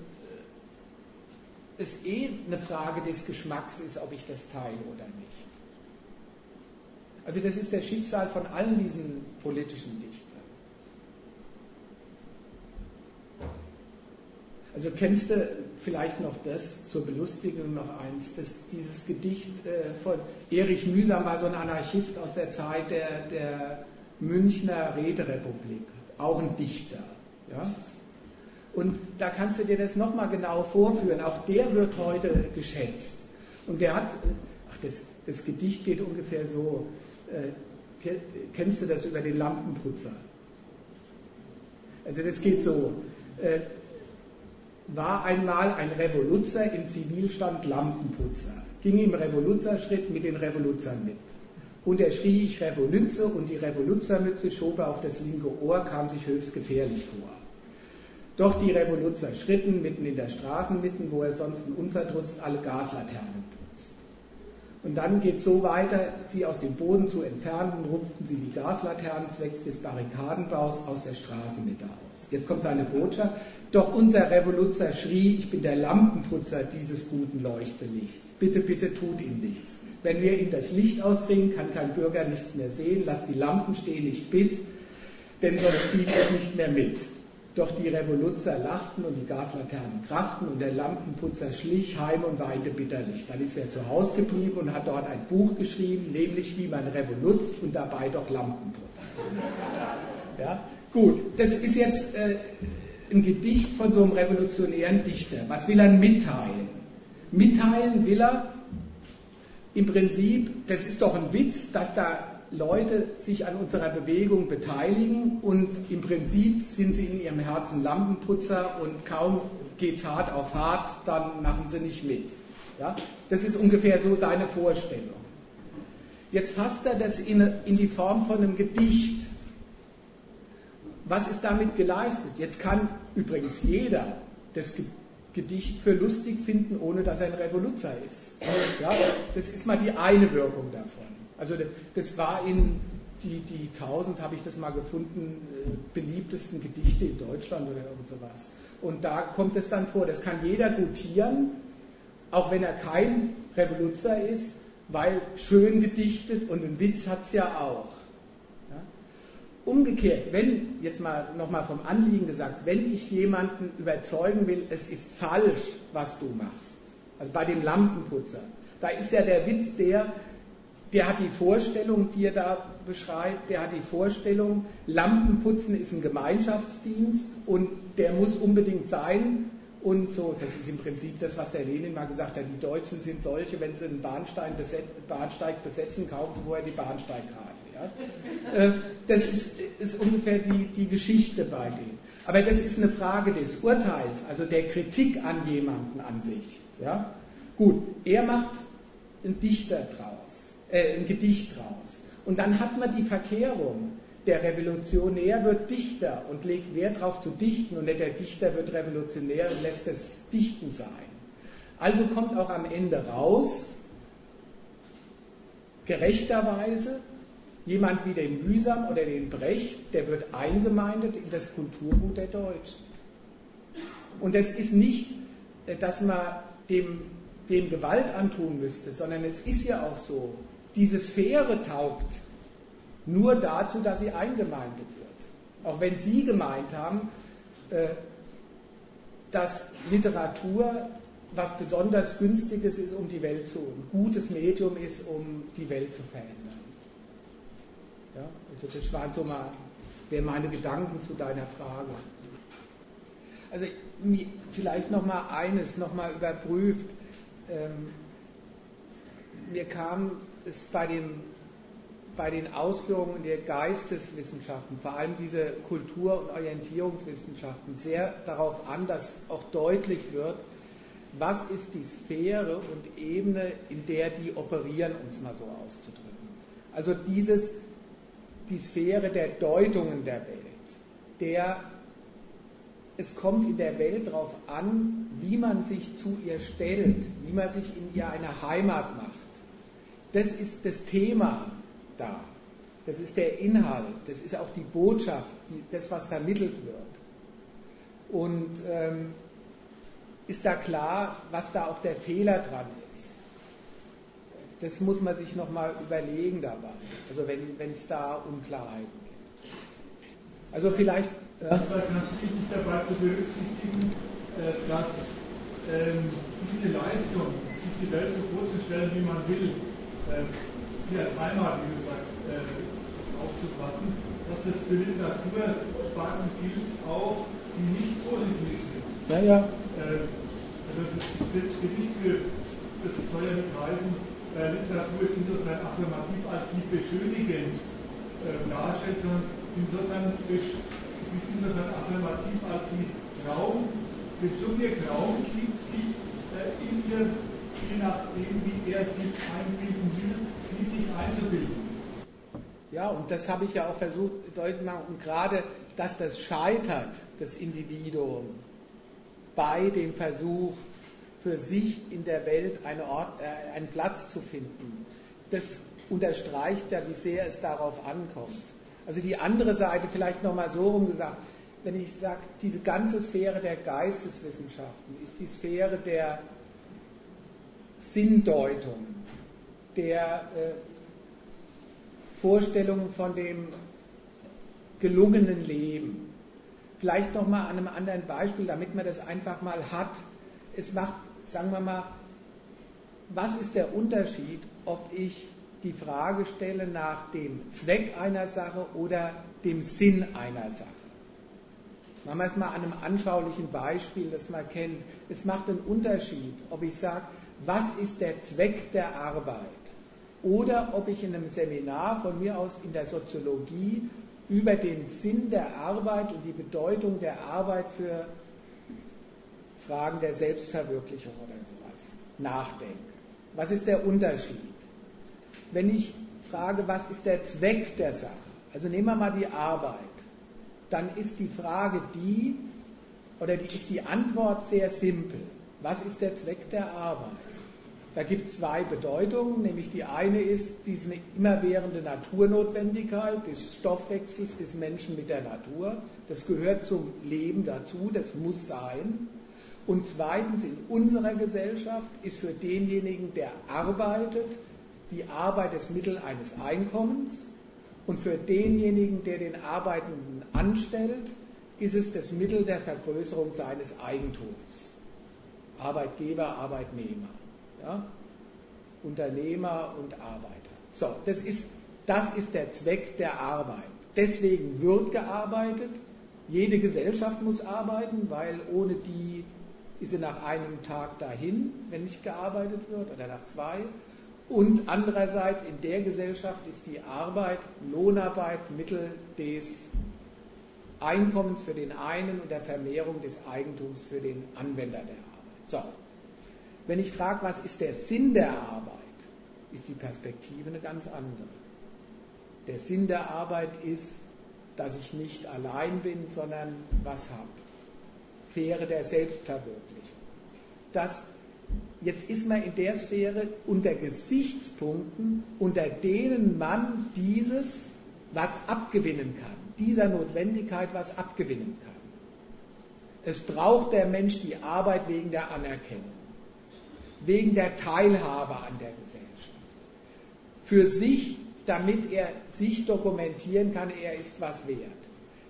es eh eine Frage des Geschmacks ist, ob ich das teile oder nicht. Also das ist der Schicksal von allen diesen politischen Dichtern. Also kennst du vielleicht noch das zur Belustigung noch eins, dass dieses Gedicht äh, von Erich Mühsam war so ein Anarchist aus der Zeit der, der Münchner Räterepublik, auch ein Dichter. Ja? Und da kannst du dir das nochmal genau vorführen. Auch der wird heute geschätzt. Und der hat, ach, das, das Gedicht geht ungefähr so. Äh, kennst du das über den Lampenputzer? Also das geht so. Äh, war einmal ein Revoluzer im Zivilstand Lampenputzer, ging im Revoluzerschritt mit den Revoluzern mit. Und er schrie, ich revolütze, und die Revoluzermütze schob er auf das linke Ohr, kam sich höchst gefährlich vor. Doch die Revoluzer schritten mitten in der Straßenmitte, wo er sonst unverdrutzt alle Gaslaternen putzt. Und dann geht es so weiter, sie aus dem Boden zu entfernen, rupften sie die Gaslaternen zwecks des Barrikadenbaus aus der Straßenmitte aus. Jetzt kommt seine Botschaft. Doch unser Revoluzer schrie, ich bin der Lampenputzer dieses guten Leuchtelichts. Bitte, bitte tut ihm nichts. Wenn wir ihm das Licht ausdringen, kann kein Bürger nichts mehr sehen. Lasst die Lampen stehen, ich bitt, denn sonst spielt er nicht mehr mit. Doch die Revoluzer lachten und die Gaslaternen krachten und der Lampenputzer schlich heim und weinte bitterlich. Dann ist er zu Hause geblieben und hat dort ein Buch geschrieben, nämlich wie man revolutzt und dabei doch Lampen putzt. Ja? Gut, das ist jetzt äh, ein Gedicht von so einem revolutionären Dichter. Was will er mitteilen? Mitteilen will er im Prinzip, das ist doch ein Witz, dass da Leute sich an unserer Bewegung beteiligen und im Prinzip sind sie in ihrem Herzen Lampenputzer und kaum geht's hart auf hart, dann machen sie nicht mit. Ja? Das ist ungefähr so seine Vorstellung. Jetzt fasst er das in, in die Form von einem Gedicht. Was ist damit geleistet? Jetzt kann übrigens jeder das Gedicht für lustig finden, ohne dass er ein Revoluzer ist. Ja? Das ist mal die eine Wirkung davon. Also das war in die, die 1000, habe ich das mal gefunden, äh, beliebtesten Gedichte in Deutschland oder irgend sowas. Und da kommt es dann vor, das kann jeder gutieren, auch wenn er kein Revoluzer ist, weil schön gedichtet und ein Witz hat es ja auch. Umgekehrt, wenn, jetzt mal nochmal vom Anliegen gesagt, wenn ich jemanden überzeugen will, es ist falsch, was du machst, also bei dem Lampenputzer, da ist ja der Witz der, der hat die Vorstellung, die er da beschreibt, der hat die Vorstellung, Lampenputzen ist ein Gemeinschaftsdienst und der muss unbedingt sein. Und so, das ist im Prinzip das, was der Lenin mal gesagt hat. Die Deutschen sind solche, wenn sie einen Bahnsteig, beset Bahnsteig besetzen, kaufen sie vorher die Bahnsteigkarte. Ja? Äh, das ist, ist ungefähr die, die Geschichte bei denen. Aber das ist eine Frage des Urteils, also der Kritik an jemanden an sich. Ja? Gut, er macht einen Dichter draus äh, ein Gedicht raus. Und dann hat man die Verkehrung. Der Revolutionär wird Dichter und legt Wert darauf zu dichten und nicht der Dichter wird revolutionär und lässt es Dichten sein. Also kommt auch am Ende raus, gerechterweise, jemand wie den Mühsam oder den Brecht, der wird eingemeindet in das Kulturgut der Deutschen. Und das ist nicht, äh, dass man dem, dem Gewalt antun müsste, sondern es ist ja auch so, diese Sphäre taugt nur dazu, dass sie eingemeindet wird. Auch wenn Sie gemeint haben, äh, dass Literatur was besonders Günstiges ist, um die Welt zu, ein gutes Medium ist, um die Welt zu verändern. Ja, also das waren so mal wären meine Gedanken zu deiner Frage. Also vielleicht noch mal eines noch mal überprüft. Ähm, mir kam es bei, dem, bei den Ausführungen der Geisteswissenschaften, vor allem diese Kultur- und Orientierungswissenschaften, sehr darauf an, dass auch deutlich wird, was ist die Sphäre und Ebene, in der die operieren, um es mal so auszudrücken. Also dieses, die Sphäre der Deutungen der Welt, der es kommt in der Welt darauf an, wie man sich zu ihr stellt, wie man sich in ihr eine Heimat macht. Das ist das Thema da. Das ist der Inhalt. Das ist auch die Botschaft, die, das, was vermittelt wird. Und ähm, ist da klar, was da auch der Fehler dran ist? Das muss man sich nochmal überlegen dabei. Also wenn es da Unklarheiten gibt. Also vielleicht. Ja. Ganz wichtig dabei zu berücksichtigen, äh, dass ähm, diese Leistung, sich die Welt so vorzustellen, wie man will, äh, sie als Heimat, wie du sagst, äh, aufzufassen, dass das für Literatursparten gilt, auch die nicht positiv sind. Ja, ja. Äh, also das, wird nicht für, das soll ja nicht heißen, äh, Literatur ist insofern affirmativ, als sie beschönigend äh, darstellt, sondern insofern ist sie insofern affirmativ, als sie Raum, dem Subjekt Raum gibt, sich äh, in ihr, je nachdem, wie er sich einbilden will, sie sich einzubilden. Ja, und das habe ich ja auch versucht deutlich zu machen. Und gerade, dass das scheitert, das Individuum, bei dem Versuch, für sich in der Welt eine Ort, äh, einen Platz zu finden, das unterstreicht ja, wie sehr es darauf ankommt. Also die andere Seite, vielleicht nochmal so rum gesagt, wenn ich sage, diese ganze Sphäre der Geisteswissenschaften ist die Sphäre der Sinndeutung, der äh, Vorstellungen von dem gelungenen Leben. Vielleicht nochmal an einem anderen Beispiel, damit man das einfach mal hat. Es macht, sagen wir mal, was ist der Unterschied, ob ich die Frage stelle nach dem Zweck einer Sache oder dem Sinn einer Sache. Machen wir es mal an einem anschaulichen Beispiel, das man kennt. Es macht einen Unterschied, ob ich sage, was ist der Zweck der Arbeit? Oder ob ich in einem Seminar von mir aus in der Soziologie über den Sinn der Arbeit und die Bedeutung der Arbeit für Fragen der Selbstverwirklichung oder sowas nachdenke. Was ist der Unterschied? wenn ich frage, was ist der Zweck der Sache? Also nehmen wir mal die Arbeit. Dann ist die Frage die, oder die, ist die Antwort sehr simpel. Was ist der Zweck der Arbeit? Da gibt es zwei Bedeutungen, nämlich die eine ist diese immerwährende Naturnotwendigkeit des Stoffwechsels des Menschen mit der Natur. Das gehört zum Leben dazu, das muss sein. Und zweitens, in unserer Gesellschaft ist für denjenigen, der arbeitet, die Arbeit das Mittel eines Einkommens und für denjenigen, der den Arbeitenden anstellt, ist es das Mittel der Vergrößerung seines Eigentums. Arbeitgeber, Arbeitnehmer, ja? Unternehmer und Arbeiter. So, das ist, das ist der Zweck der Arbeit. Deswegen wird gearbeitet. Jede Gesellschaft muss arbeiten, weil ohne die ist sie nach einem Tag dahin, wenn nicht gearbeitet wird, oder nach zwei. Und andererseits in der Gesellschaft ist die Arbeit, Lohnarbeit Mittel des Einkommens für den einen und der Vermehrung des Eigentums für den Anwender der Arbeit. So, wenn ich frage, was ist der Sinn der Arbeit, ist die Perspektive eine ganz andere. Der Sinn der Arbeit ist, dass ich nicht allein bin, sondern was habe. Fähre der Selbstverwirklichung. Dass Jetzt ist man in der Sphäre unter Gesichtspunkten, unter denen man dieses was abgewinnen kann, dieser Notwendigkeit was abgewinnen kann. Es braucht der Mensch die Arbeit wegen der Anerkennung, wegen der Teilhabe an der Gesellschaft, für sich, damit er sich dokumentieren kann, er ist was wert.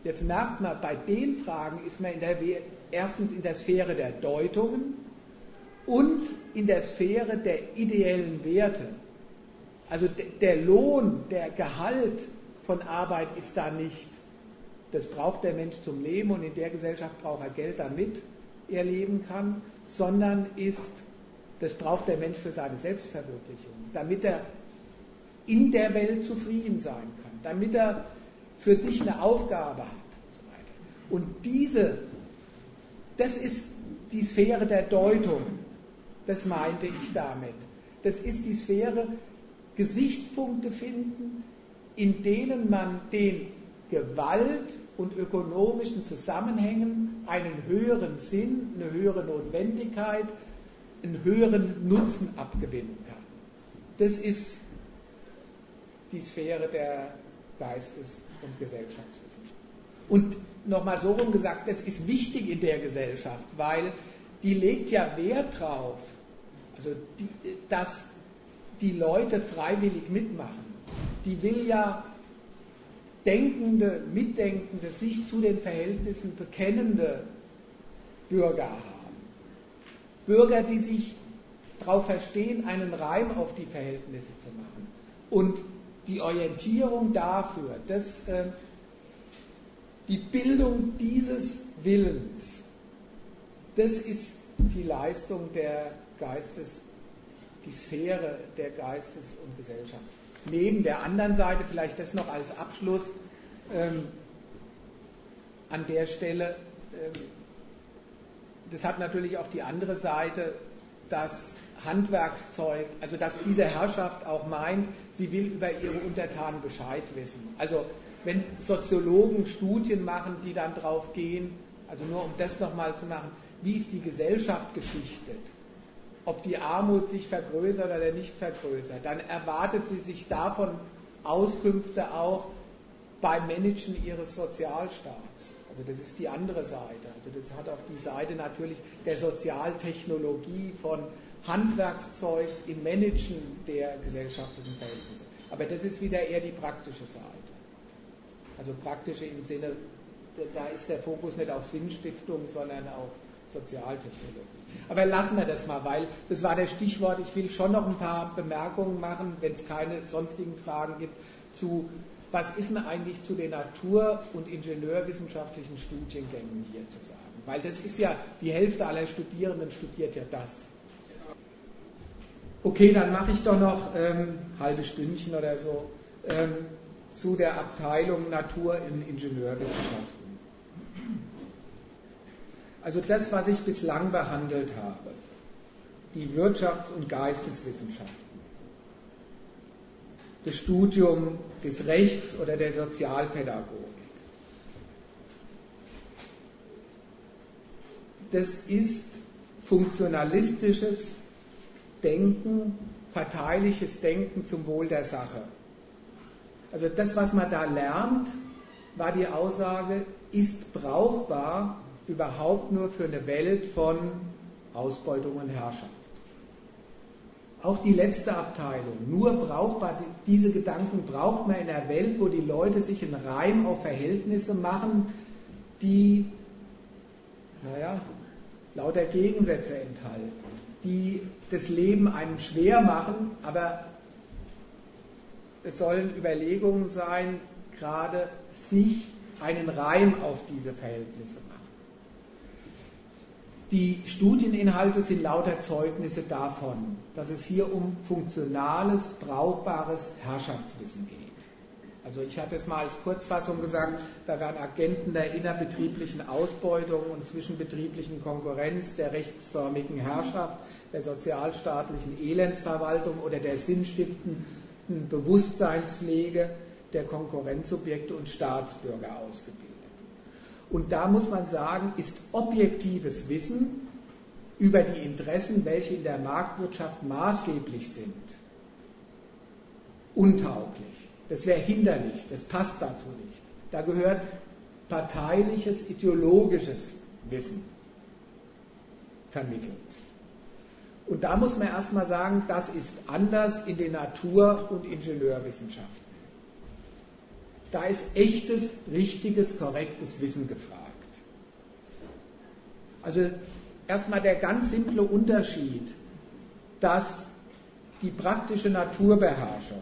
Jetzt merkt man, bei den Fragen ist man in der, erstens in der Sphäre der Deutungen, und in der Sphäre der ideellen Werte. Also der Lohn, der Gehalt von Arbeit ist da nicht. Das braucht der Mensch zum Leben und in der Gesellschaft braucht er Geld, damit er leben kann, sondern ist, das braucht der Mensch für seine Selbstverwirklichung, damit er in der Welt zufrieden sein kann, damit er für sich eine Aufgabe hat und so weiter. Und diese, das ist die Sphäre der Deutung. Das meinte ich damit. Das ist die Sphäre, Gesichtspunkte finden, in denen man den Gewalt und ökonomischen Zusammenhängen einen höheren Sinn, eine höhere Notwendigkeit, einen höheren Nutzen abgewinnen kann. Das ist die Sphäre der Geistes- und Gesellschaftswissenschaft. Und nochmal so rum gesagt, das ist wichtig in der Gesellschaft, weil die legt ja Wert drauf, also die, dass die Leute freiwillig mitmachen. Die will ja denkende, mitdenkende, sich zu den Verhältnissen bekennende Bürger haben. Bürger, die sich darauf verstehen, einen Reim auf die Verhältnisse zu machen. Und die Orientierung dafür, dass äh, die Bildung dieses Willens. Das ist die Leistung der Geistes, die Sphäre der Geistes- und Gesellschaft. Neben der anderen Seite, vielleicht das noch als Abschluss, ähm, an der Stelle, ähm, das hat natürlich auch die andere Seite, dass Handwerkszeug, also dass diese Herrschaft auch meint, sie will über ihre Untertanen Bescheid wissen. Also wenn Soziologen Studien machen, die dann drauf gehen, also nur um das nochmal zu machen, wie ist die Gesellschaft geschichtet? Ob die Armut sich vergrößert oder nicht vergrößert, dann erwartet sie sich davon Auskünfte auch beim Managen ihres Sozialstaats. Also das ist die andere Seite. Also das hat auch die Seite natürlich der Sozialtechnologie von Handwerkszeugs im Managen der gesellschaftlichen Verhältnisse. Aber das ist wieder eher die praktische Seite. Also praktische im Sinne, da ist der Fokus nicht auf Sinnstiftung, sondern auf Sozialtechnologie. Aber lassen wir das mal, weil das war der Stichwort. Ich will schon noch ein paar Bemerkungen machen, wenn es keine sonstigen Fragen gibt, zu was ist denn eigentlich zu den natur- und ingenieurwissenschaftlichen Studiengängen hier zu sagen? Weil das ist ja, die Hälfte aller Studierenden studiert ja das. Okay, dann mache ich doch noch ähm, halbe Stündchen oder so ähm, zu der Abteilung Natur in Ingenieurwissenschaften. Also das, was ich bislang behandelt habe, die Wirtschafts- und Geisteswissenschaften, das Studium des Rechts oder der Sozialpädagogik. Das ist funktionalistisches Denken, parteiliches Denken zum Wohl der Sache. Also das, was man da lernt, war die Aussage, ist brauchbar überhaupt nur für eine Welt von Ausbeutung und Herrschaft. Auch die letzte Abteilung, nur brauchbar, diese Gedanken braucht man in einer Welt, wo die Leute sich in Reim auf Verhältnisse machen, die, naja, lauter Gegensätze enthalten, die das Leben einem schwer machen, aber es sollen Überlegungen sein, gerade sich einen Reim auf diese Verhältnisse die Studieninhalte sind lauter Zeugnisse davon, dass es hier um funktionales, brauchbares Herrschaftswissen geht. Also ich hatte es mal als Kurzfassung gesagt, da werden Agenten der innerbetrieblichen Ausbeutung und zwischenbetrieblichen Konkurrenz, der rechtsförmigen Herrschaft, der sozialstaatlichen Elendsverwaltung oder der sinnstiftenden Bewusstseinspflege der Konkurrenzsubjekte und Staatsbürger ausgebildet. Und da muss man sagen, ist objektives Wissen über die Interessen, welche in der Marktwirtschaft maßgeblich sind, untauglich. Das wäre hinderlich, das passt dazu nicht. Da gehört parteiliches, ideologisches Wissen vermittelt. Und da muss man erstmal sagen, das ist anders in den Natur- und Ingenieurwissenschaften. Da ist echtes, richtiges, korrektes Wissen gefragt. Also erstmal der ganz simple Unterschied, dass die praktische Naturbeherrschung,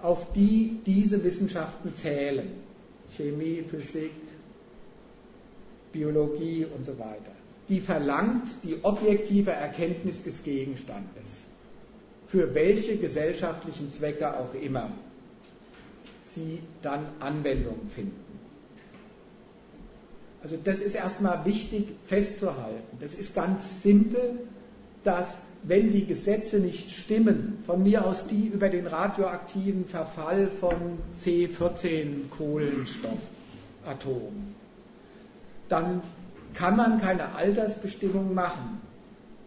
auf die diese Wissenschaften zählen, Chemie, Physik, Biologie und so weiter, die verlangt die objektive Erkenntnis des Gegenstandes, für welche gesellschaftlichen Zwecke auch immer sie dann Anwendung finden. Also das ist erstmal wichtig festzuhalten. Das ist ganz simpel, dass wenn die Gesetze nicht stimmen, von mir aus die über den radioaktiven Verfall von C14 Kohlenstoffatomen, dann kann man keine Altersbestimmung machen.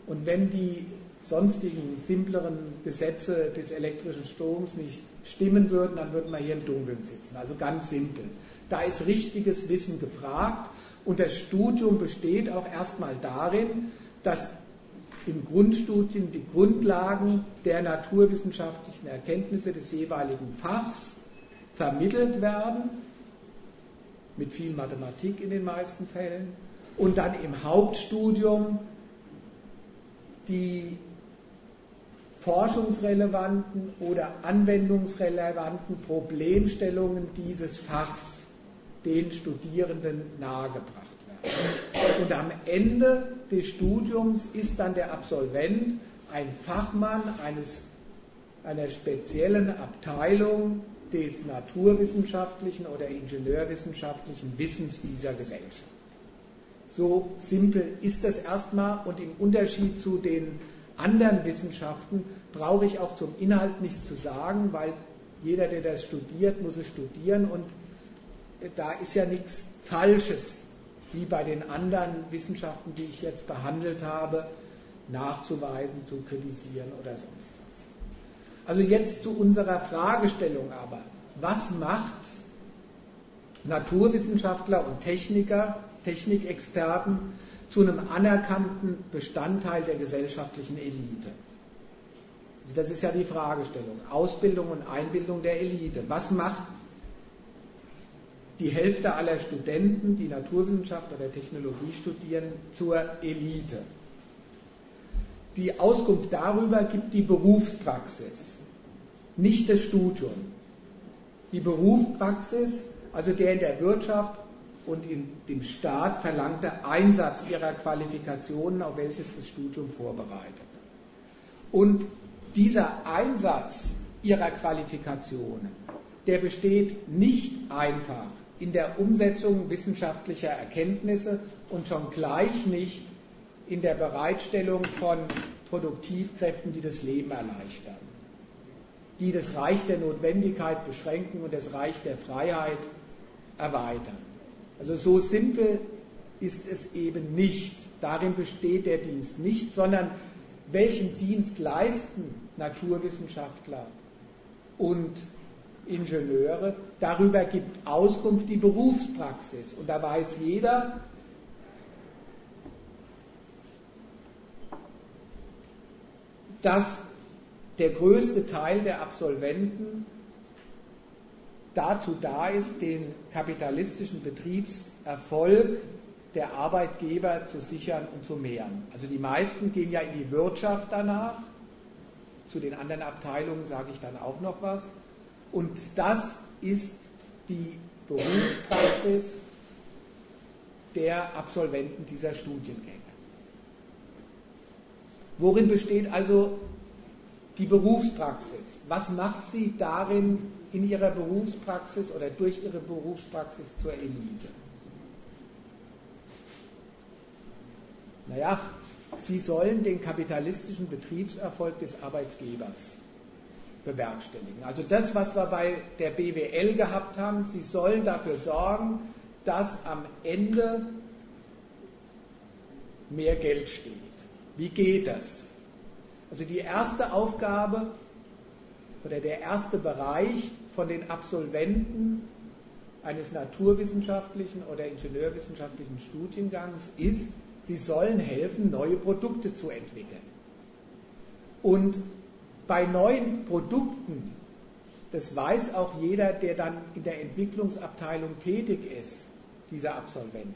Und wenn die sonstigen simpleren Gesetze des elektrischen Stroms nicht stimmen würden, dann würden wir hier im Dunkeln sitzen. Also ganz simpel. Da ist richtiges Wissen gefragt und das Studium besteht auch erstmal darin, dass im Grundstudium die Grundlagen der naturwissenschaftlichen Erkenntnisse des jeweiligen Fachs vermittelt werden, mit viel Mathematik in den meisten Fällen, und dann im Hauptstudium die forschungsrelevanten oder anwendungsrelevanten Problemstellungen dieses Fachs den Studierenden nahegebracht werden. Und am Ende des Studiums ist dann der Absolvent ein Fachmann eines, einer speziellen Abteilung des naturwissenschaftlichen oder ingenieurwissenschaftlichen Wissens dieser Gesellschaft. So simpel ist das erstmal und im Unterschied zu den anderen Wissenschaften brauche ich auch zum Inhalt nichts zu sagen, weil jeder, der das studiert, muss es studieren und da ist ja nichts Falsches, wie bei den anderen Wissenschaften, die ich jetzt behandelt habe, nachzuweisen, zu kritisieren oder sonst was. Also jetzt zu unserer Fragestellung aber. Was macht Naturwissenschaftler und Techniker, Technikexperten zu einem anerkannten Bestandteil der gesellschaftlichen Elite? Also das ist ja die Fragestellung. Ausbildung und Einbildung der Elite. Was macht die Hälfte aller Studenten, die Naturwissenschaft oder Technologie studieren, zur Elite? Die Auskunft darüber gibt die Berufspraxis, nicht das Studium. Die Berufspraxis, also der in der Wirtschaft und in dem Staat verlangte Einsatz ihrer Qualifikationen, auf welches das Studium vorbereitet. Und dieser Einsatz ihrer Qualifikationen, der besteht nicht einfach in der Umsetzung wissenschaftlicher Erkenntnisse und schon gleich nicht in der Bereitstellung von Produktivkräften, die das Leben erleichtern, die das Reich der Notwendigkeit beschränken und das Reich der Freiheit erweitern. Also so simpel ist es eben nicht. Darin besteht der Dienst nicht, sondern welchen Dienst leisten Naturwissenschaftler und Ingenieure? Darüber gibt Auskunft die Berufspraxis. Und da weiß jeder, dass der größte Teil der Absolventen dazu da ist, den kapitalistischen Betriebserfolg der Arbeitgeber zu sichern und zu mehren. Also die meisten gehen ja in die Wirtschaft danach. Zu den anderen Abteilungen sage ich dann auch noch was. Und das ist die Berufspraxis der Absolventen dieser Studiengänge. Worin besteht also die Berufspraxis? Was macht sie darin in ihrer Berufspraxis oder durch ihre Berufspraxis zur Elite? Naja, sie sollen den kapitalistischen Betriebserfolg des Arbeitgebers bewerkstelligen. Also das, was wir bei der BWL gehabt haben, sie sollen dafür sorgen, dass am Ende mehr Geld steht. Wie geht das? Also die erste Aufgabe oder der erste Bereich von den Absolventen eines naturwissenschaftlichen oder ingenieurwissenschaftlichen Studiengangs ist, sie sollen helfen, neue Produkte zu entwickeln. Und bei neuen Produkten, das weiß auch jeder, der dann in der Entwicklungsabteilung tätig ist, dieser Absolventen,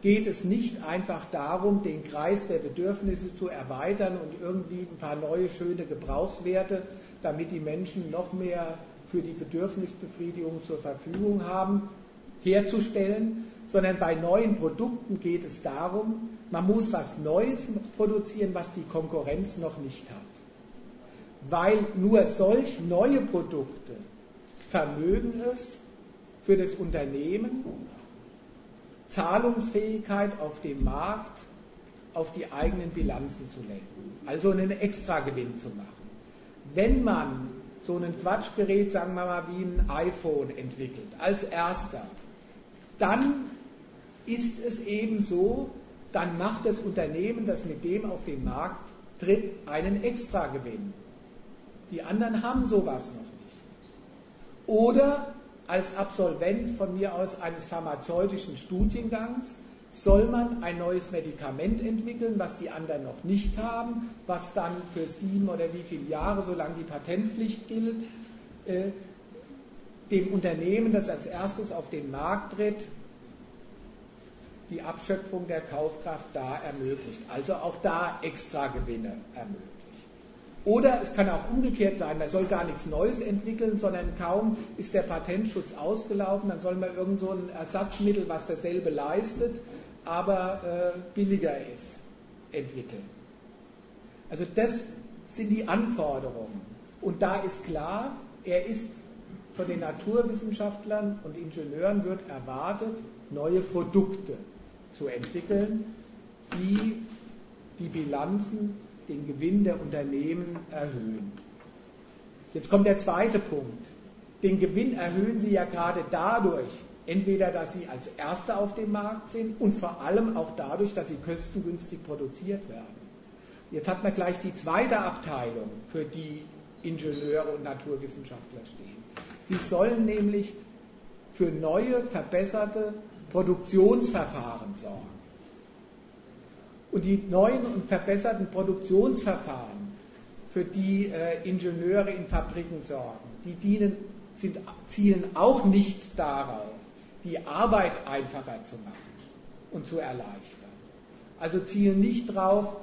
geht es nicht einfach darum, den Kreis der Bedürfnisse zu erweitern und irgendwie ein paar neue schöne Gebrauchswerte, damit die Menschen noch mehr für die Bedürfnisbefriedigung zur Verfügung haben, herzustellen, sondern bei neuen Produkten geht es darum, man muss was Neues produzieren, was die Konkurrenz noch nicht hat. Weil nur solch neue Produkte vermögen es für das Unternehmen, Zahlungsfähigkeit auf dem Markt auf die eigenen Bilanzen zu lenken, also einen Extragewinn zu machen. Wenn man so ein Quatschgerät, sagen wir mal, wie ein iPhone entwickelt, als erster, dann ist es eben so, dann macht das Unternehmen, das mit dem auf den Markt tritt, einen Extragewinn. Die anderen haben sowas noch nicht. Oder als Absolvent von mir aus eines pharmazeutischen Studiengangs soll man ein neues Medikament entwickeln, was die anderen noch nicht haben, was dann für sieben oder wie viele Jahre, solange die Patentpflicht gilt, äh, dem Unternehmen, das als erstes auf den Markt tritt, die Abschöpfung der Kaufkraft da ermöglicht. Also auch da Extragewinne ermöglicht. Oder es kann auch umgekehrt sein, man soll gar nichts Neues entwickeln, sondern kaum ist der Patentschutz ausgelaufen, dann soll man irgend so ein Ersatzmittel, was dasselbe leistet, aber äh, billiger ist, entwickeln. Also das sind die Anforderungen. Und da ist klar, er ist von den Naturwissenschaftlern und Ingenieuren wird erwartet, neue Produkte zu entwickeln, die die Bilanzen, den Gewinn der Unternehmen erhöhen. Jetzt kommt der zweite Punkt. Den Gewinn erhöhen sie ja gerade dadurch, entweder dass sie als Erste auf dem Markt sind und vor allem auch dadurch, dass sie kostengünstig produziert werden. Jetzt hat man gleich die zweite Abteilung, für die Ingenieure und Naturwissenschaftler stehen. Sie sollen nämlich für neue, verbesserte Produktionsverfahren sorgen. Und die neuen und verbesserten Produktionsverfahren, für die äh, Ingenieure in Fabriken sorgen, die dienen, sind, zielen auch nicht darauf, die Arbeit einfacher zu machen und zu erleichtern. Also zielen nicht darauf,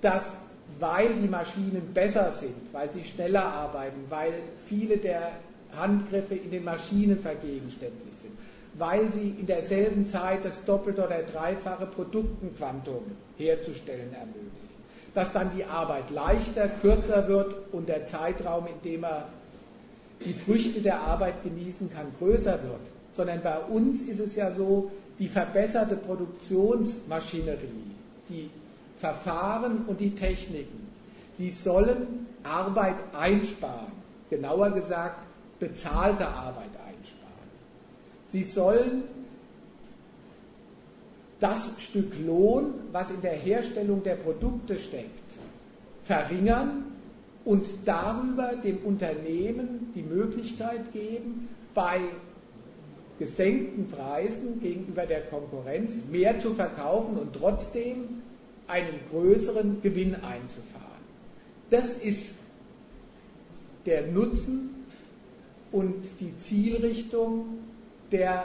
dass weil die Maschinen besser sind, weil sie schneller arbeiten, weil viele der Handgriffe in den Maschinen vergegenständlich sind, weil sie in derselben Zeit das doppelte oder dreifache Produktenquantum herzustellen ermöglichen. Dass dann die Arbeit leichter, kürzer wird und der Zeitraum, in dem er die Früchte der Arbeit genießen kann, größer wird. Sondern bei uns ist es ja so, die verbesserte Produktionsmaschinerie, die Verfahren und die Techniken, die sollen Arbeit einsparen. Genauer gesagt, bezahlte Arbeit einsparen. Sie sollen das Stück Lohn, was in der Herstellung der Produkte steckt, verringern und darüber dem Unternehmen die Möglichkeit geben, bei gesenkten Preisen gegenüber der Konkurrenz mehr zu verkaufen und trotzdem einen größeren Gewinn einzufahren. Das ist der Nutzen und die Zielrichtung der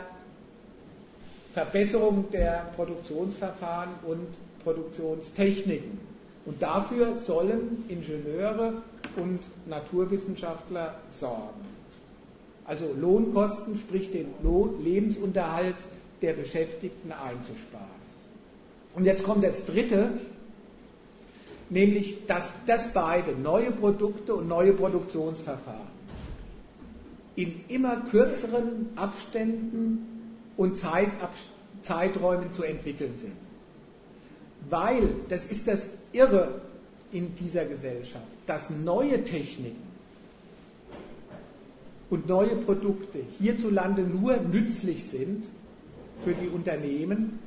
Verbesserung der Produktionsverfahren und Produktionstechniken. Und dafür sollen Ingenieure und Naturwissenschaftler sorgen. Also Lohnkosten, sprich den Lebensunterhalt der Beschäftigten einzusparen. Und jetzt kommt das Dritte, nämlich dass das beide, neue Produkte und neue Produktionsverfahren, in immer kürzeren Abständen und Zeitab Zeiträumen zu entwickeln sind. Weil, das ist das Irre in dieser Gesellschaft, dass neue Techniken und neue Produkte hierzulande nur nützlich sind für die Unternehmen,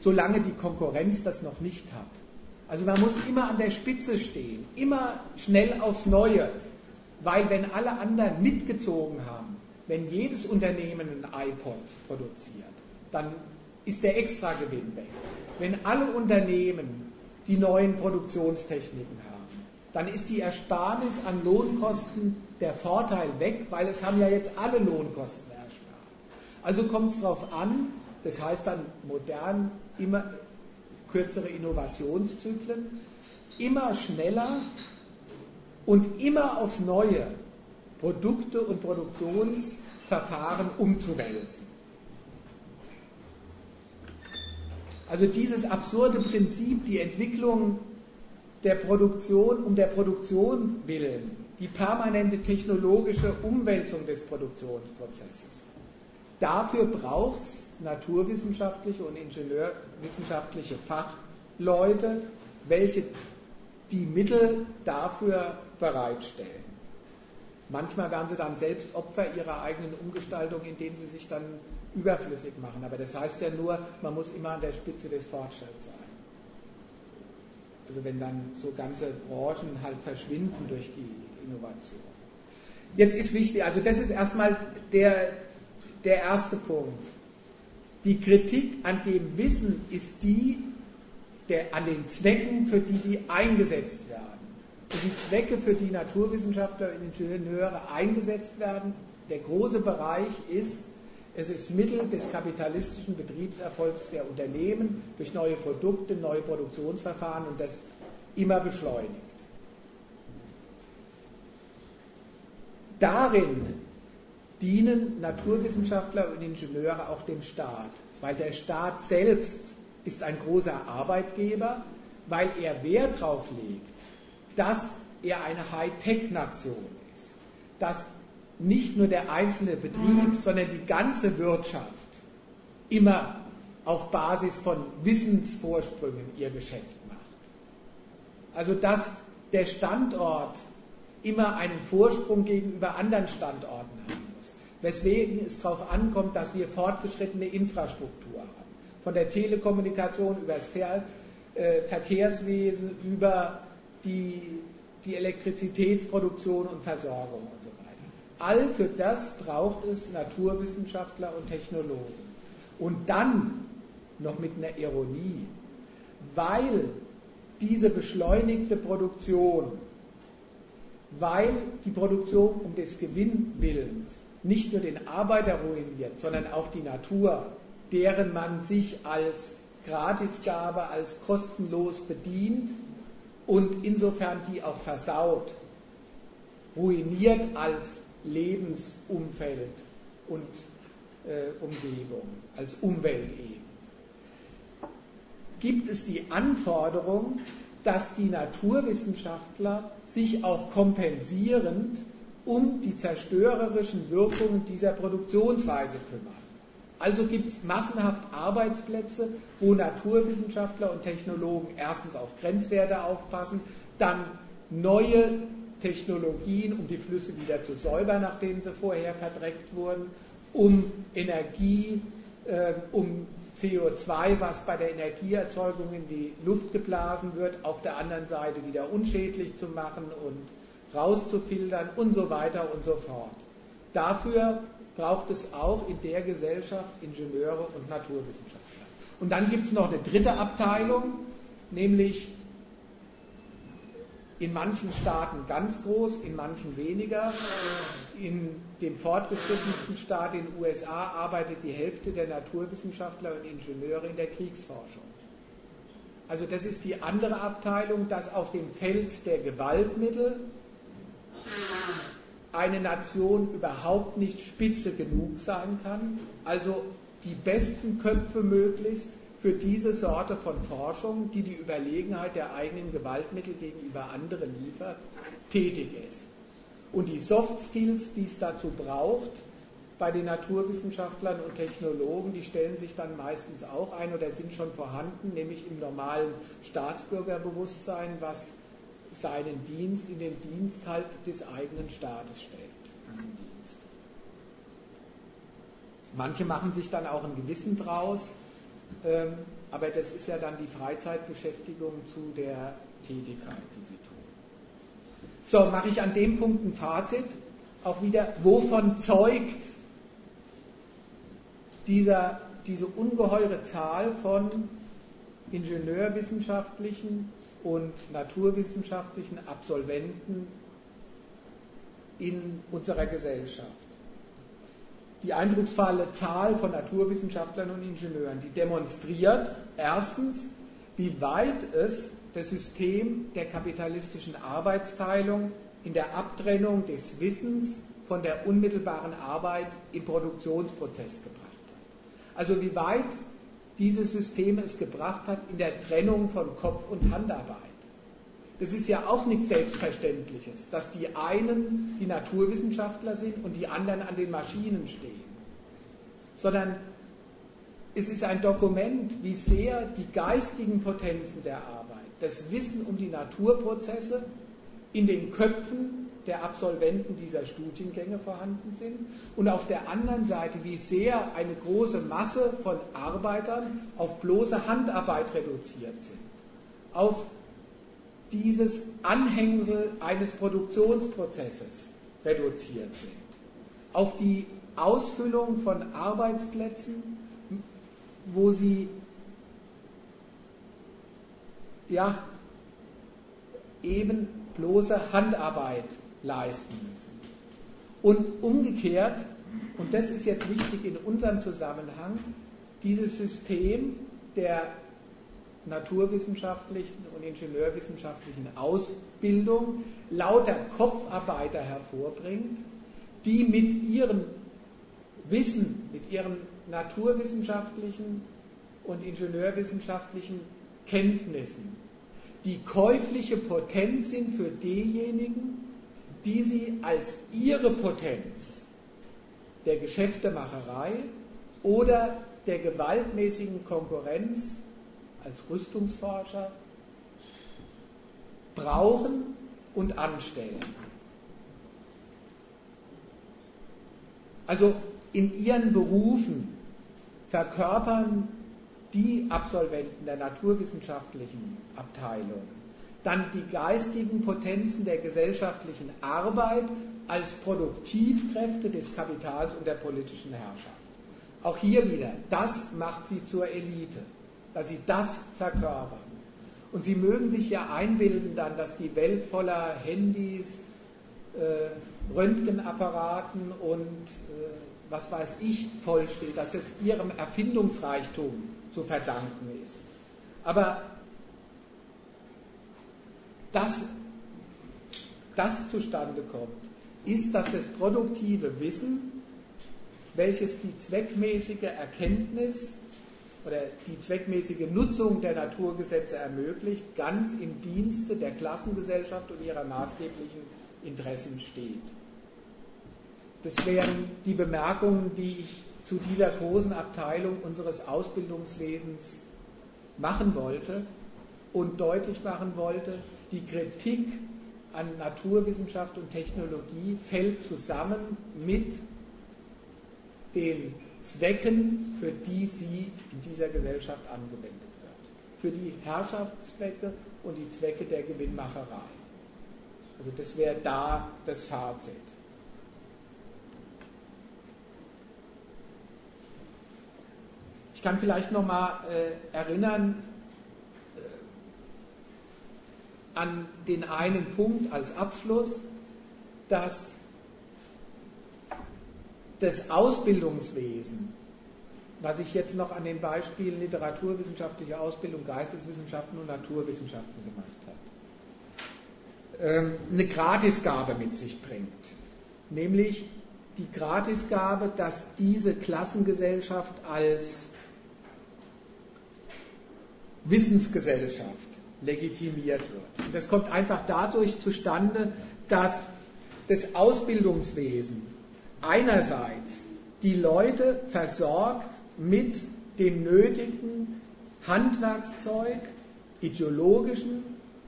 solange die Konkurrenz das noch nicht hat. Also man muss immer an der Spitze stehen, immer schnell aufs Neue, weil wenn alle anderen mitgezogen haben, wenn jedes Unternehmen ein iPod produziert, dann ist der Extragewinn weg. Wenn alle Unternehmen die neuen Produktionstechniken haben, dann ist die Ersparnis an Lohnkosten der Vorteil weg, weil es haben ja jetzt alle Lohnkosten erspart. Also kommt es darauf an, das heißt dann modern immer kürzere Innovationszyklen, immer schneller und immer aufs Neue Produkte und Produktionsverfahren umzuwälzen. Also dieses absurde Prinzip, die Entwicklung der Produktion um der Produktion willen, die permanente technologische Umwälzung des Produktionsprozesses. Dafür braucht es naturwissenschaftliche und ingenieurwissenschaftliche Fachleute, welche die Mittel dafür bereitstellen. Manchmal werden sie dann selbst Opfer ihrer eigenen Umgestaltung, indem sie sich dann überflüssig machen. Aber das heißt ja nur, man muss immer an der Spitze des Fortschritts sein. Also wenn dann so ganze Branchen halt verschwinden durch die Innovation. Jetzt ist wichtig, also das ist erstmal der, der erste Punkt. Die Kritik an dem Wissen ist die der, an den Zwecken, für die sie eingesetzt werden. Die Zwecke, für die Naturwissenschaftler und Ingenieure eingesetzt werden, der große Bereich ist, es ist Mittel des kapitalistischen Betriebserfolgs der Unternehmen durch neue Produkte, neue Produktionsverfahren und das immer beschleunigt. darin dienen Naturwissenschaftler und Ingenieure auch dem Staat, weil der Staat selbst ist ein großer Arbeitgeber, weil er Wert darauf legt, dass er eine Hightech-Nation ist, dass nicht nur der einzelne Betrieb, sondern die ganze Wirtschaft immer auf Basis von Wissensvorsprüngen ihr Geschäft macht. Also dass der Standort immer einen Vorsprung gegenüber anderen Standorten haben muss. Weswegen es darauf ankommt, dass wir fortgeschrittene Infrastruktur haben. Von der Telekommunikation über das Ver äh, Verkehrswesen, über die, die Elektrizitätsproduktion und Versorgung und so weiter. All für das braucht es Naturwissenschaftler und Technologen. Und dann noch mit einer Ironie, weil diese beschleunigte Produktion, weil die Produktion um des Gewinnwillens nicht nur den Arbeiter ruiniert, sondern auch die Natur, deren man sich als Gratisgabe, als kostenlos bedient und insofern die auch versaut, ruiniert als Lebensumfeld und äh, Umgebung, als Umwelt eben gibt es die Anforderung, dass die Naturwissenschaftler sich auch kompensierend um die zerstörerischen Wirkungen dieser Produktionsweise kümmern. Also gibt es massenhaft Arbeitsplätze, wo Naturwissenschaftler und Technologen erstens auf Grenzwerte aufpassen, dann neue Technologien, um die Flüsse wieder zu säubern, nachdem sie vorher verdreckt wurden, um Energie, äh, um CO2, was bei der Energieerzeugung in die Luft geblasen wird, auf der anderen Seite wieder unschädlich zu machen und rauszufiltern und so weiter und so fort. Dafür braucht es auch in der Gesellschaft Ingenieure und Naturwissenschaftler. Und dann gibt es noch eine dritte Abteilung, nämlich in manchen Staaten ganz groß, in manchen weniger. In dem fortgeschrittensten Staat in den USA arbeitet die Hälfte der Naturwissenschaftler und Ingenieure in der Kriegsforschung. Also das ist die andere Abteilung, dass auf dem Feld der Gewaltmittel eine Nation überhaupt nicht spitze genug sein kann, also die besten Köpfe möglichst für diese Sorte von Forschung, die die Überlegenheit der eigenen Gewaltmittel gegenüber anderen liefert, tätig ist. Und die Soft Skills, die es dazu braucht, bei den Naturwissenschaftlern und Technologen, die stellen sich dann meistens auch ein oder sind schon vorhanden, nämlich im normalen Staatsbürgerbewusstsein, was seinen Dienst in den Dienst halt des eigenen Staates stellt, diesen Dienst. Manche machen sich dann auch ein Gewissen draus, ähm, aber das ist ja dann die Freizeitbeschäftigung zu der Tätigkeit, die sie tun. So, mache ich an dem Punkt ein Fazit. Auch wieder, wovon zeugt dieser, diese ungeheure Zahl von ingenieurwissenschaftlichen und naturwissenschaftlichen Absolventen in unserer Gesellschaft? die eindrucksvolle Zahl von Naturwissenschaftlern und Ingenieuren, die demonstriert erstens, wie weit es das System der kapitalistischen Arbeitsteilung in der Abtrennung des Wissens von der unmittelbaren Arbeit im Produktionsprozess gebracht hat. Also wie weit dieses System es gebracht hat in der Trennung von Kopf- und Handarbeit. Das ist ja auch nichts Selbstverständliches, dass die einen die Naturwissenschaftler sind und die anderen an den Maschinen stehen. Sondern es ist ein Dokument, wie sehr die geistigen Potenzen der Arbeit, das Wissen um die Naturprozesse in den Köpfen der Absolventen dieser Studiengänge vorhanden sind und auf der anderen Seite, wie sehr eine große Masse von Arbeitern auf bloße Handarbeit reduziert sind, auf dieses Anhängsel eines Produktionsprozesses reduziert sind. Auf die Ausfüllung von Arbeitsplätzen, wo sie ja eben bloße Handarbeit leisten müssen. Und umgekehrt, und das ist jetzt wichtig in unserem Zusammenhang, dieses System der naturwissenschaftlichen und ingenieurwissenschaftlichen Ausbildung lauter Kopfarbeiter hervorbringt, die mit ihrem Wissen, mit ihren naturwissenschaftlichen und ingenieurwissenschaftlichen Kenntnissen die käufliche Potenz sind für diejenigen, die sie als ihre Potenz der Geschäftemacherei oder der gewaltmäßigen Konkurrenz als Rüstungsforscher brauchen und anstellen. Also in ihren Berufen verkörpern die Absolventen der naturwissenschaftlichen Abteilung dann die geistigen Potenzen der gesellschaftlichen Arbeit als Produktivkräfte des Kapitals und der politischen Herrschaft. Auch hier wieder, das macht sie zur Elite, dass sie das verkörpern. Und sie mögen sich ja einbilden dann, dass die Welt voller Handys, äh, Röntgenapparaten und äh, was weiß ich vollsteht, dass es ihrem Erfindungsreichtum zu verdanken ist. Aber dass das zustande kommt, ist, dass das produktive Wissen, welches die zweckmäßige Erkenntnis oder die zweckmäßige Nutzung der Naturgesetze ermöglicht, ganz im Dienste der Klassengesellschaft und ihrer maßgeblichen Interessen steht. Das wären die Bemerkungen, die ich zu dieser großen Abteilung unseres Ausbildungswesens machen wollte und deutlich machen wollte, die Kritik an Naturwissenschaft und Technologie fällt zusammen mit den Zwecken, für die sie in dieser Gesellschaft angewendet wird. Für die Herrschaftszwecke und die Zwecke der Gewinnmacherei. Also das wäre da das Fazit. Ich kann vielleicht noch mal äh, erinnern äh, an den einen Punkt als Abschluss, dass das Ausbildungswesen, was ich jetzt noch an den Beispielen literaturwissenschaftliche Ausbildung, Geisteswissenschaften und Naturwissenschaften gemacht habe, ähm, eine Gratisgabe mit sich bringt. Nämlich die Gratisgabe, dass diese Klassengesellschaft als Wissensgesellschaft legitimiert wird. Und das kommt einfach dadurch zustande, dass das Ausbildungswesen einerseits die Leute versorgt mit dem nötigen Handwerkszeug, ideologischen,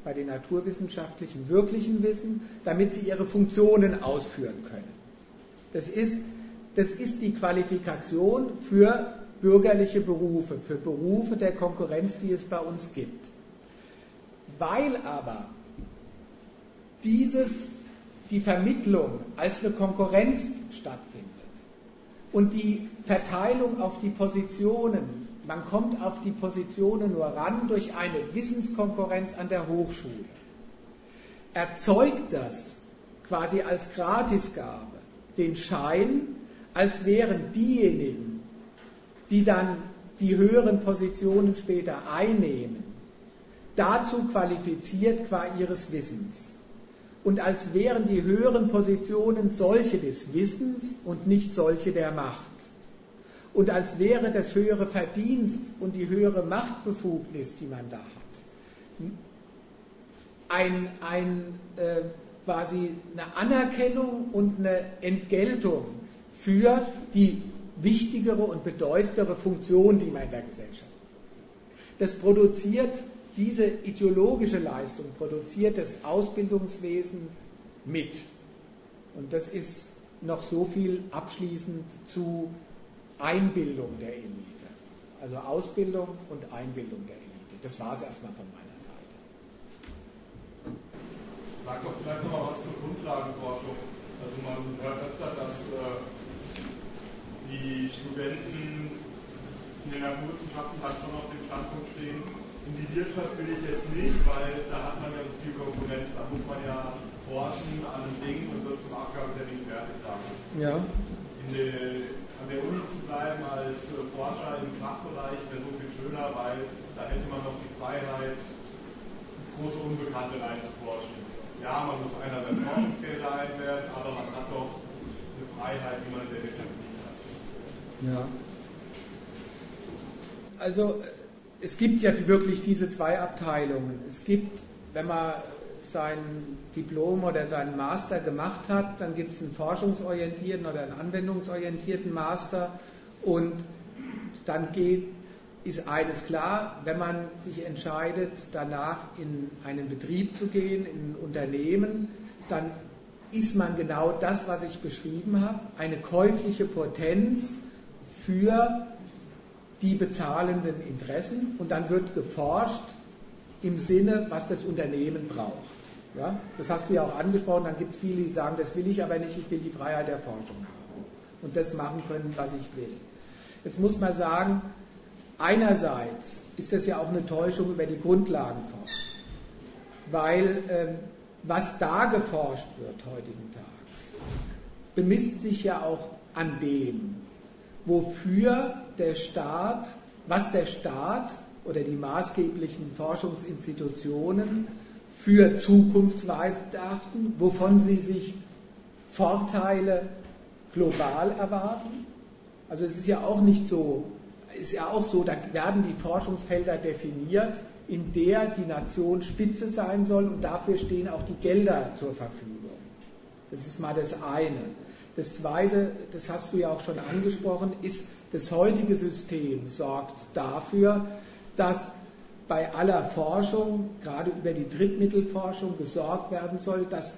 bei den naturwissenschaftlichen wirklichen Wissen, damit sie ihre Funktionen ausführen können. Das ist, das ist die Qualifikation für bürgerliche Berufe, für Berufe der Konkurrenz, die es bei uns gibt. Weil aber dieses, die Vermittlung als eine Konkurrenz stattfindet und die Verteilung auf die Positionen, man kommt auf die Positionen nur ran durch eine Wissenskonkurrenz an der Hochschule, erzeugt das quasi als Gratisgabe den Schein, als wären diejenigen, die dann die höheren Positionen später einnehmen, dazu qualifiziert qua ihres Wissens. Und als wären die höheren Positionen solche des Wissens und nicht solche der Macht. Und als wäre das höhere Verdienst und die höhere Machtbefugnis, die man da hat, ein, ein äh, quasi eine Anerkennung und eine Entgeltung für die wichtigere und bedeutendere Funktion, die man in der Gesellschaft hat. Das produziert diese ideologische Leistung, produziert das Ausbildungswesen mit. Und das ist noch so viel abschließend zu Einbildung der Elite. Also Ausbildung und Einbildung der Elite. Das war es erstmal von meiner Seite. Sag doch vielleicht noch mal was zur Grundlagenforschung. Also man hört öfter, dass äh, die Studenten in den Naturwissenschaften halt schon auf dem Standpunkt stehen, in die Wirtschaft will ich jetzt nicht, weil da hat man ja so viel Konkurrenz, da muss man ja forschen an einem Ding und das zum Abgabetermin fertig haben. Ja. De, an der Uni zu bleiben als Forscher im Fachbereich wäre so viel schöner, weil da hätte man noch die Freiheit, ins große Unbekannte reinzuforschen. Ja, man muss einerseits Forschungsgelder einwerfen, aber man hat doch eine Freiheit, die man in der Wirtschaft nicht hat. Ja. Also es gibt ja wirklich diese zwei Abteilungen. Es gibt, wenn man sein Diplom oder seinen Master gemacht hat, dann gibt es einen forschungsorientierten oder einen anwendungsorientierten Master und dann geht, ist eines klar, wenn man sich entscheidet, danach in einen Betrieb zu gehen, in ein Unternehmen, dann ist man genau das, was ich beschrieben habe, eine käufliche Potenz für die bezahlenden Interessen und dann wird geforscht im Sinne, was das Unternehmen braucht. Ja, das hast du ja auch angesprochen, dann gibt es viele, die sagen, das will ich aber nicht, ich will die Freiheit der Forschung haben und das machen können, was ich will. Jetzt muss man sagen, einerseits ist das ja auch eine Täuschung über die Grundlagenforschung, weil äh, was da geforscht wird heutigen Tages, bemisst sich ja auch an dem, wofür der Staat, was der Staat oder die maßgeblichen Forschungsinstitutionen für zukunftsweisend achten, wovon sie sich Vorteile global erwarten. Also es ist ja auch nicht so, ist ja auch so, da werden die Forschungsfelder definiert, in der die Nation Spitze sein soll und dafür stehen auch die Gelder zur Verfügung. Das ist mal das eine. Das zweite, das hast du ja auch schon angesprochen, ist, das heutige System sorgt dafür, dass bei aller Forschung, gerade über die Drittmittelforschung, gesorgt werden soll, dass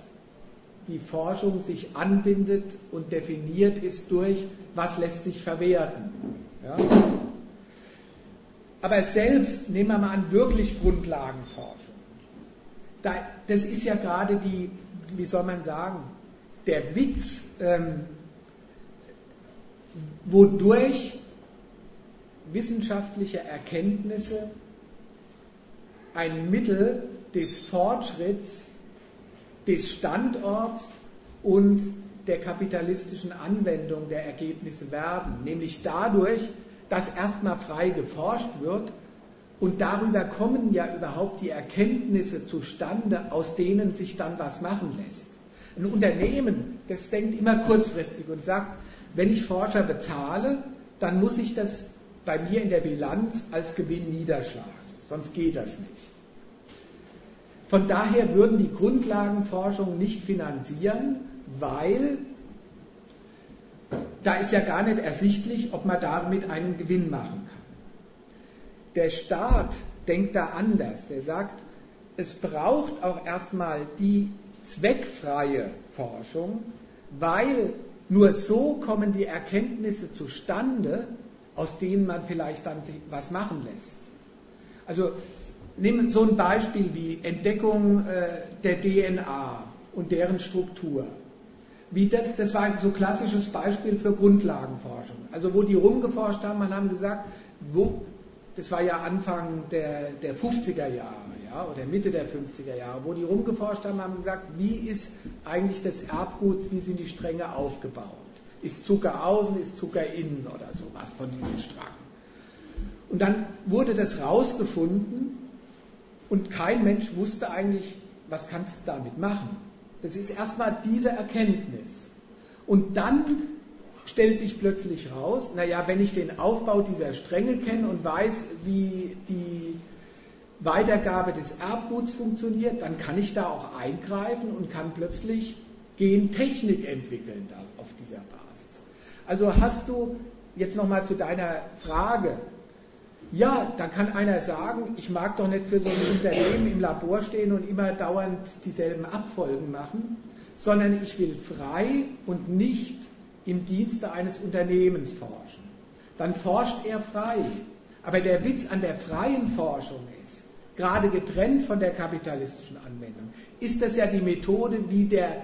die Forschung sich anbindet und definiert ist durch, was lässt sich verwerten. Ja? Aber selbst, nehmen wir mal an, wirklich Grundlagenforschung. das ist ja gerade die, wie soll man sagen, der Witz, ähm, wodurch wissenschaftliche Erkenntnisse ein Mittel des Fortschritts, des Standorts und der kapitalistischen Anwendung der Ergebnisse werden, nämlich dadurch, dass erstmal frei geforscht wird und darüber kommen ja überhaupt die Erkenntnisse zustande, aus denen sich dann was machen lässt. Ein Unternehmen, das denkt immer kurzfristig und sagt, wenn ich Forscher bezahle, dann muss ich das bei mir in der Bilanz als Gewinn niederschlagen, sonst geht das nicht. Von daher würden die Grundlagenforschung nicht finanzieren, weil da ist ja gar nicht ersichtlich, ob man damit einen Gewinn machen kann. Der Staat denkt da anders. Der sagt, es braucht auch erstmal die zweckfreie Forschung, weil nur so kommen die Erkenntnisse zustande, aus denen man vielleicht dann was machen lässt. Also nehmen so ein Beispiel wie Entdeckung äh, der DNA und deren Struktur. Wie das, das war so ein klassisches Beispiel für Grundlagenforschung. Also wo die rumgeforscht haben, man haben gesagt, wo, das war ja Anfang der, der 50er Jahre ja, oder Mitte der 50er Jahre, wo die rumgeforscht haben, haben gesagt, wie ist eigentlich das Erbgut, wie sind die Stränge aufgebaut? Ist Zucker außen, ist Zucker innen oder sowas von diesen Strang? Und dann wurde das rausgefunden und kein Mensch wusste eigentlich, was kannst du damit machen. Das ist erstmal diese Erkenntnis. Und dann stellt sich plötzlich raus, naja, wenn ich den Aufbau dieser Stränge kenne und weiß, wie die Weitergabe des Erbguts funktioniert, dann kann ich da auch eingreifen und kann plötzlich Gentechnik entwickeln auf dieser Basis. Also hast du jetzt nochmal zu deiner Frage. Ja, dann kann einer sagen, ich mag doch nicht für so ein Unternehmen im Labor stehen und immer dauernd dieselben Abfolgen machen, sondern ich will frei und nicht im Dienste eines Unternehmens forschen. Dann forscht er frei. Aber der Witz an der freien Forschung gerade getrennt von der kapitalistischen Anwendung, ist das ja die Methode, wie der,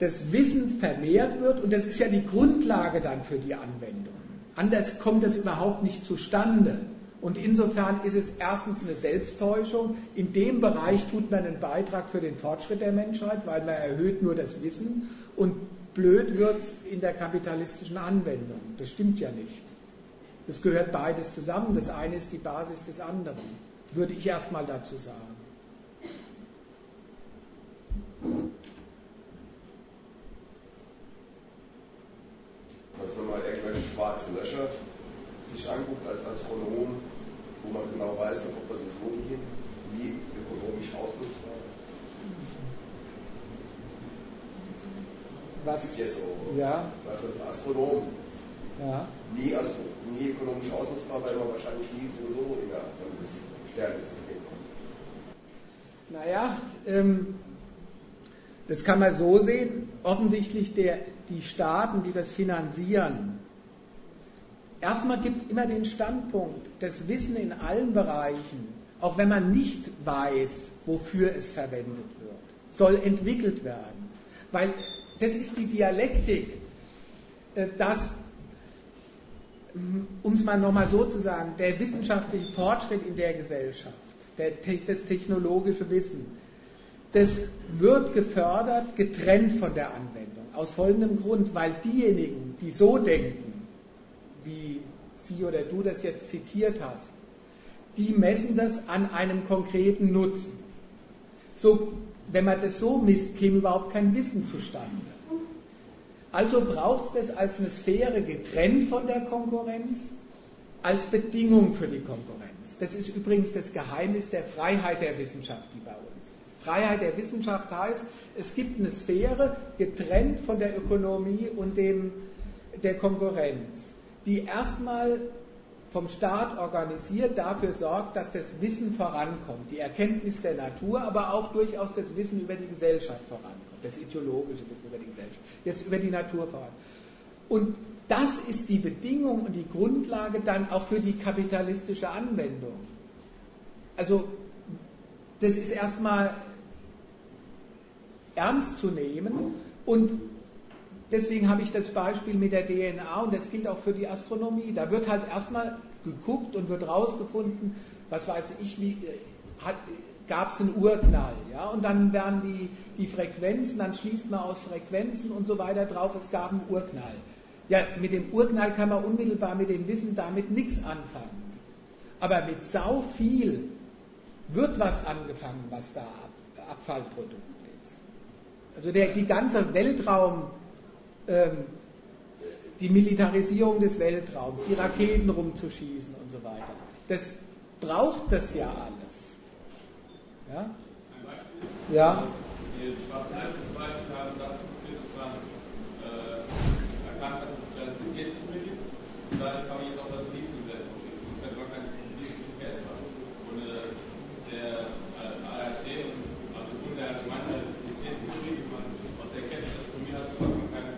das Wissen vermehrt wird und das ist ja die Grundlage dann für die Anwendung. Anders kommt das überhaupt nicht zustande. Und insofern ist es erstens eine Selbsttäuschung. In dem Bereich tut man einen Beitrag für den Fortschritt der Menschheit, weil man erhöht nur das Wissen. Und blöd wird es in der kapitalistischen Anwendung. Das stimmt ja nicht. Das gehört beides zusammen. Das eine ist die Basis des anderen würde ich erstmal dazu sagen. dass man mal irgendwelche schwarzen Löcher sich anguckt als Astronom, wo man genau weiß, ob das so gehen, wie ökonomisch ausnutzbar. Was, ja, so, ja. was mit Astronomen. Ja. Nie, also, nie ökonomisch ausnutzbar, weil man wahrscheinlich nie sowieso in der Sternensystem kommt. Naja, ähm, das kann man so sehen. Offensichtlich der, die Staaten, die das finanzieren, erstmal gibt es immer den Standpunkt, das Wissen in allen Bereichen, auch wenn man nicht weiß, wofür es verwendet wird, soll entwickelt werden. Weil das ist die Dialektik, äh, dass, um es mal nochmal so zu sagen, der wissenschaftliche Fortschritt in der Gesellschaft, der, das technologische Wissen, das wird gefördert, getrennt von der Anwendung. Aus folgendem Grund, weil diejenigen, die so denken, wie Sie oder du das jetzt zitiert hast, die messen das an einem konkreten Nutzen. So, wenn man das so misst, käme überhaupt kein Wissen zustande. Also braucht es das als eine Sphäre getrennt von der Konkurrenz, als Bedingung für die Konkurrenz. Das ist übrigens das Geheimnis der Freiheit der Wissenschaft, die bei uns ist. Freiheit der Wissenschaft heißt, es gibt eine Sphäre getrennt von der Ökonomie und dem, der Konkurrenz, die erstmal vom Staat organisiert dafür sorgt, dass das Wissen vorankommt, die Erkenntnis der Natur, aber auch durchaus das Wissen über die Gesellschaft vorankommt, das ideologische Wissen über die Gesellschaft, jetzt über die Natur voran. Und das ist die Bedingung und die Grundlage dann auch für die kapitalistische Anwendung. Also das ist erstmal ernst zu nehmen und deswegen habe ich das Beispiel mit der DNA und das gilt auch für die Astronomie. Da wird halt erstmal geguckt und wird rausgefunden, was weiß ich, wie äh, gab es einen Urknall, ja, und dann werden die, die Frequenzen, dann schließt man aus Frequenzen und so weiter drauf, es gab einen Urknall. Ja, mit dem Urknall kann man unmittelbar mit dem Wissen damit nichts anfangen. Aber mit sau viel wird was angefangen, was da Abfallprodukt ist. Also der, die ganze Weltraum, ähm, die Militarisierung des Weltraums, die Raketen rumzuschießen und so weiter. Das braucht das ja alles. Ja? Ein Beispiel? Ja. Die schwarzen Elfen zum Beispiel haben dazu geführt, dass man äh, erkannt hat, dass es Relativitätstheorie gibt. Und dadurch kann man jetzt auch Satelliten im Weltraum schießen. Und wenn man kein GPS hat. Und äh, der äh, ARC und also und der allgemeine Relativitätstheorie, die man aus der Kenntnis der Astronomie hat, kann man keine,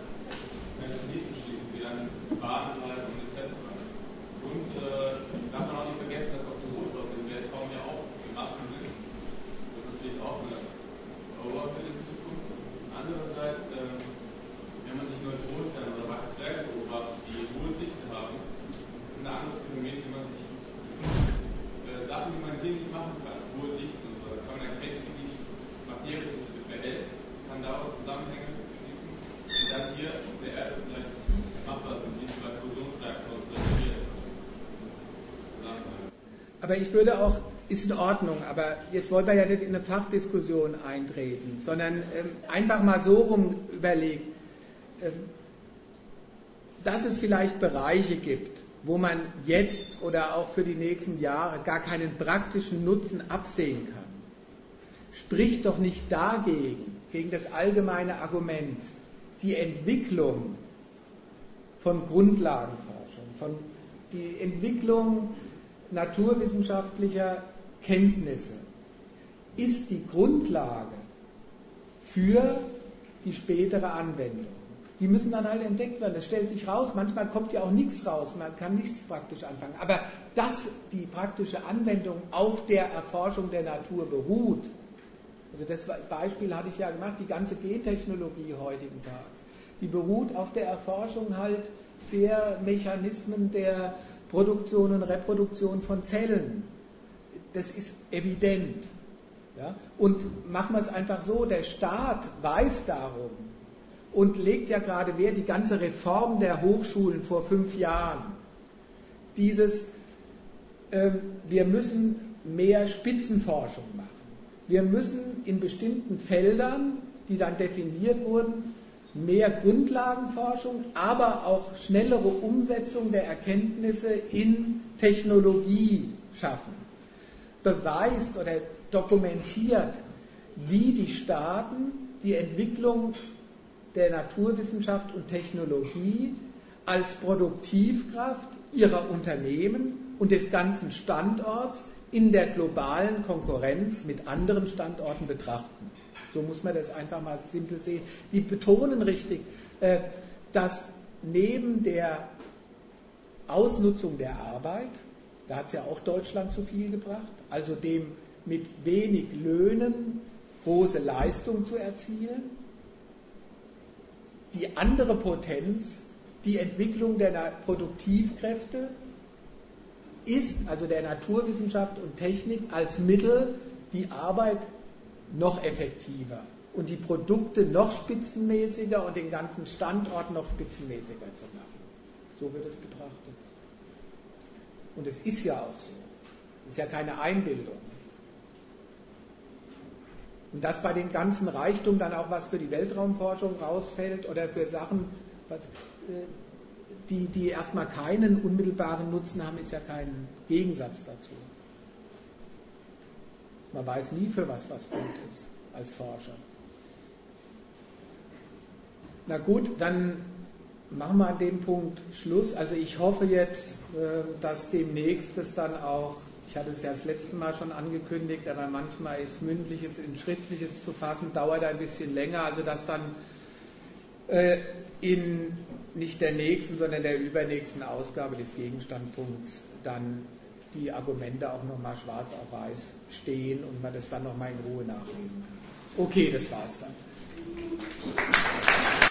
keine Satelliten schließen, wie dann Bahnanleitung etc. Und äh, darf man auch nicht vergessen, dass auch die Rohstoffe im Weltraum ja auch Massen sind. Das ist natürlich auch eine Overkill in Zukunft. Andererseits, äh, wenn man sich Neutronensterne oder weiße Zwerge beobachtet, die hohe Dichte haben, das ist eine andere Phänomen, die man sich, das sind äh, Sachen, die man hier nicht machen kann, hohe Dichten und so. Da kann man erkennen, wie die Materie sich verhält, kann daraus Zusammenhänge schließen, die dann hier auf der Erde vielleicht machbar sind, wie bei Fusionsreaktoren Aber ich würde auch ist in Ordnung, aber jetzt wollen wir ja nicht in eine Fachdiskussion eintreten, sondern ähm, einfach mal so rum überlegen, ähm, dass es vielleicht Bereiche gibt, wo man jetzt oder auch für die nächsten Jahre gar keinen praktischen Nutzen absehen kann. Spricht doch nicht dagegen, gegen das allgemeine Argument, die Entwicklung von Grundlagenforschung, von die Entwicklung naturwissenschaftlicher Kenntnisse ist die Grundlage für die spätere Anwendung. Die müssen dann halt entdeckt werden. Das stellt sich raus. Manchmal kommt ja auch nichts raus. Man kann nichts praktisch anfangen. Aber dass die praktische Anwendung auf der Erforschung der Natur beruht, also das Beispiel hatte ich ja gemacht, die ganze Gentechnologie heutigen Tages, die beruht auf der Erforschung halt der Mechanismen der Produktion und Reproduktion von Zellen das ist evident. Ja? Und machen wir es einfach so, der Staat weiß darum und legt ja gerade Wert, die ganze Reform der Hochschulen vor fünf Jahren, dieses, äh, wir müssen mehr Spitzenforschung machen. Wir müssen in bestimmten Feldern, die dann definiert wurden, mehr Grundlagenforschung, aber auch schnellere Umsetzung der Erkenntnisse in Technologie schaffen. Beweist oder dokumentiert, wie die Staaten die Entwicklung der Naturwissenschaft und Technologie als Produktivkraft ihrer Unternehmen und des ganzen Standorts in der globalen Konkurrenz mit anderen Standorten betrachten. So muss man das einfach mal simpel sehen. Die betonen richtig, äh, dass neben der Ausnutzung der Arbeit, da hat es ja auch Deutschland zu viel gebracht, also dem mit wenig Löhnen große Leistung zu erzielen, die andere Potenz, die Entwicklung der Produktivkräfte, ist, also der Naturwissenschaft und Technik, als Mittel die Arbeit noch effektiver und die Produkte noch spitzenmäßiger und den ganzen Standort noch spitzenmäßiger zu machen. So wird es betrachtet. Und es ist ja auch so. Es ist ja keine Einbildung. Und dass bei den ganzen Reichtum dann auch was für die Weltraumforschung rausfällt oder für Sachen, was, äh, die, die erstmal keinen unmittelbaren Nutzen haben, ist ja kein Gegensatz dazu. Man weiß nie, für was was gut ist als Forscher. Na gut, dann machen wir an dem Punkt Schluss. Also ich hoffe jetzt, äh, dass demnächst es dann auch, ich hatte es ja das letzte Mal schon angekündigt, aber manchmal ist mündliches in schriftliches zu fassen, dauert ein bisschen länger, also dass dann äh, in nicht der nächsten, sondern der übernächsten Ausgabe des Gegenstandpunkts dann die Argumente auch nochmal schwarz auf weiß stehen und man das dann nochmal in Ruhe nachlesen kann. Okay, das war's dann.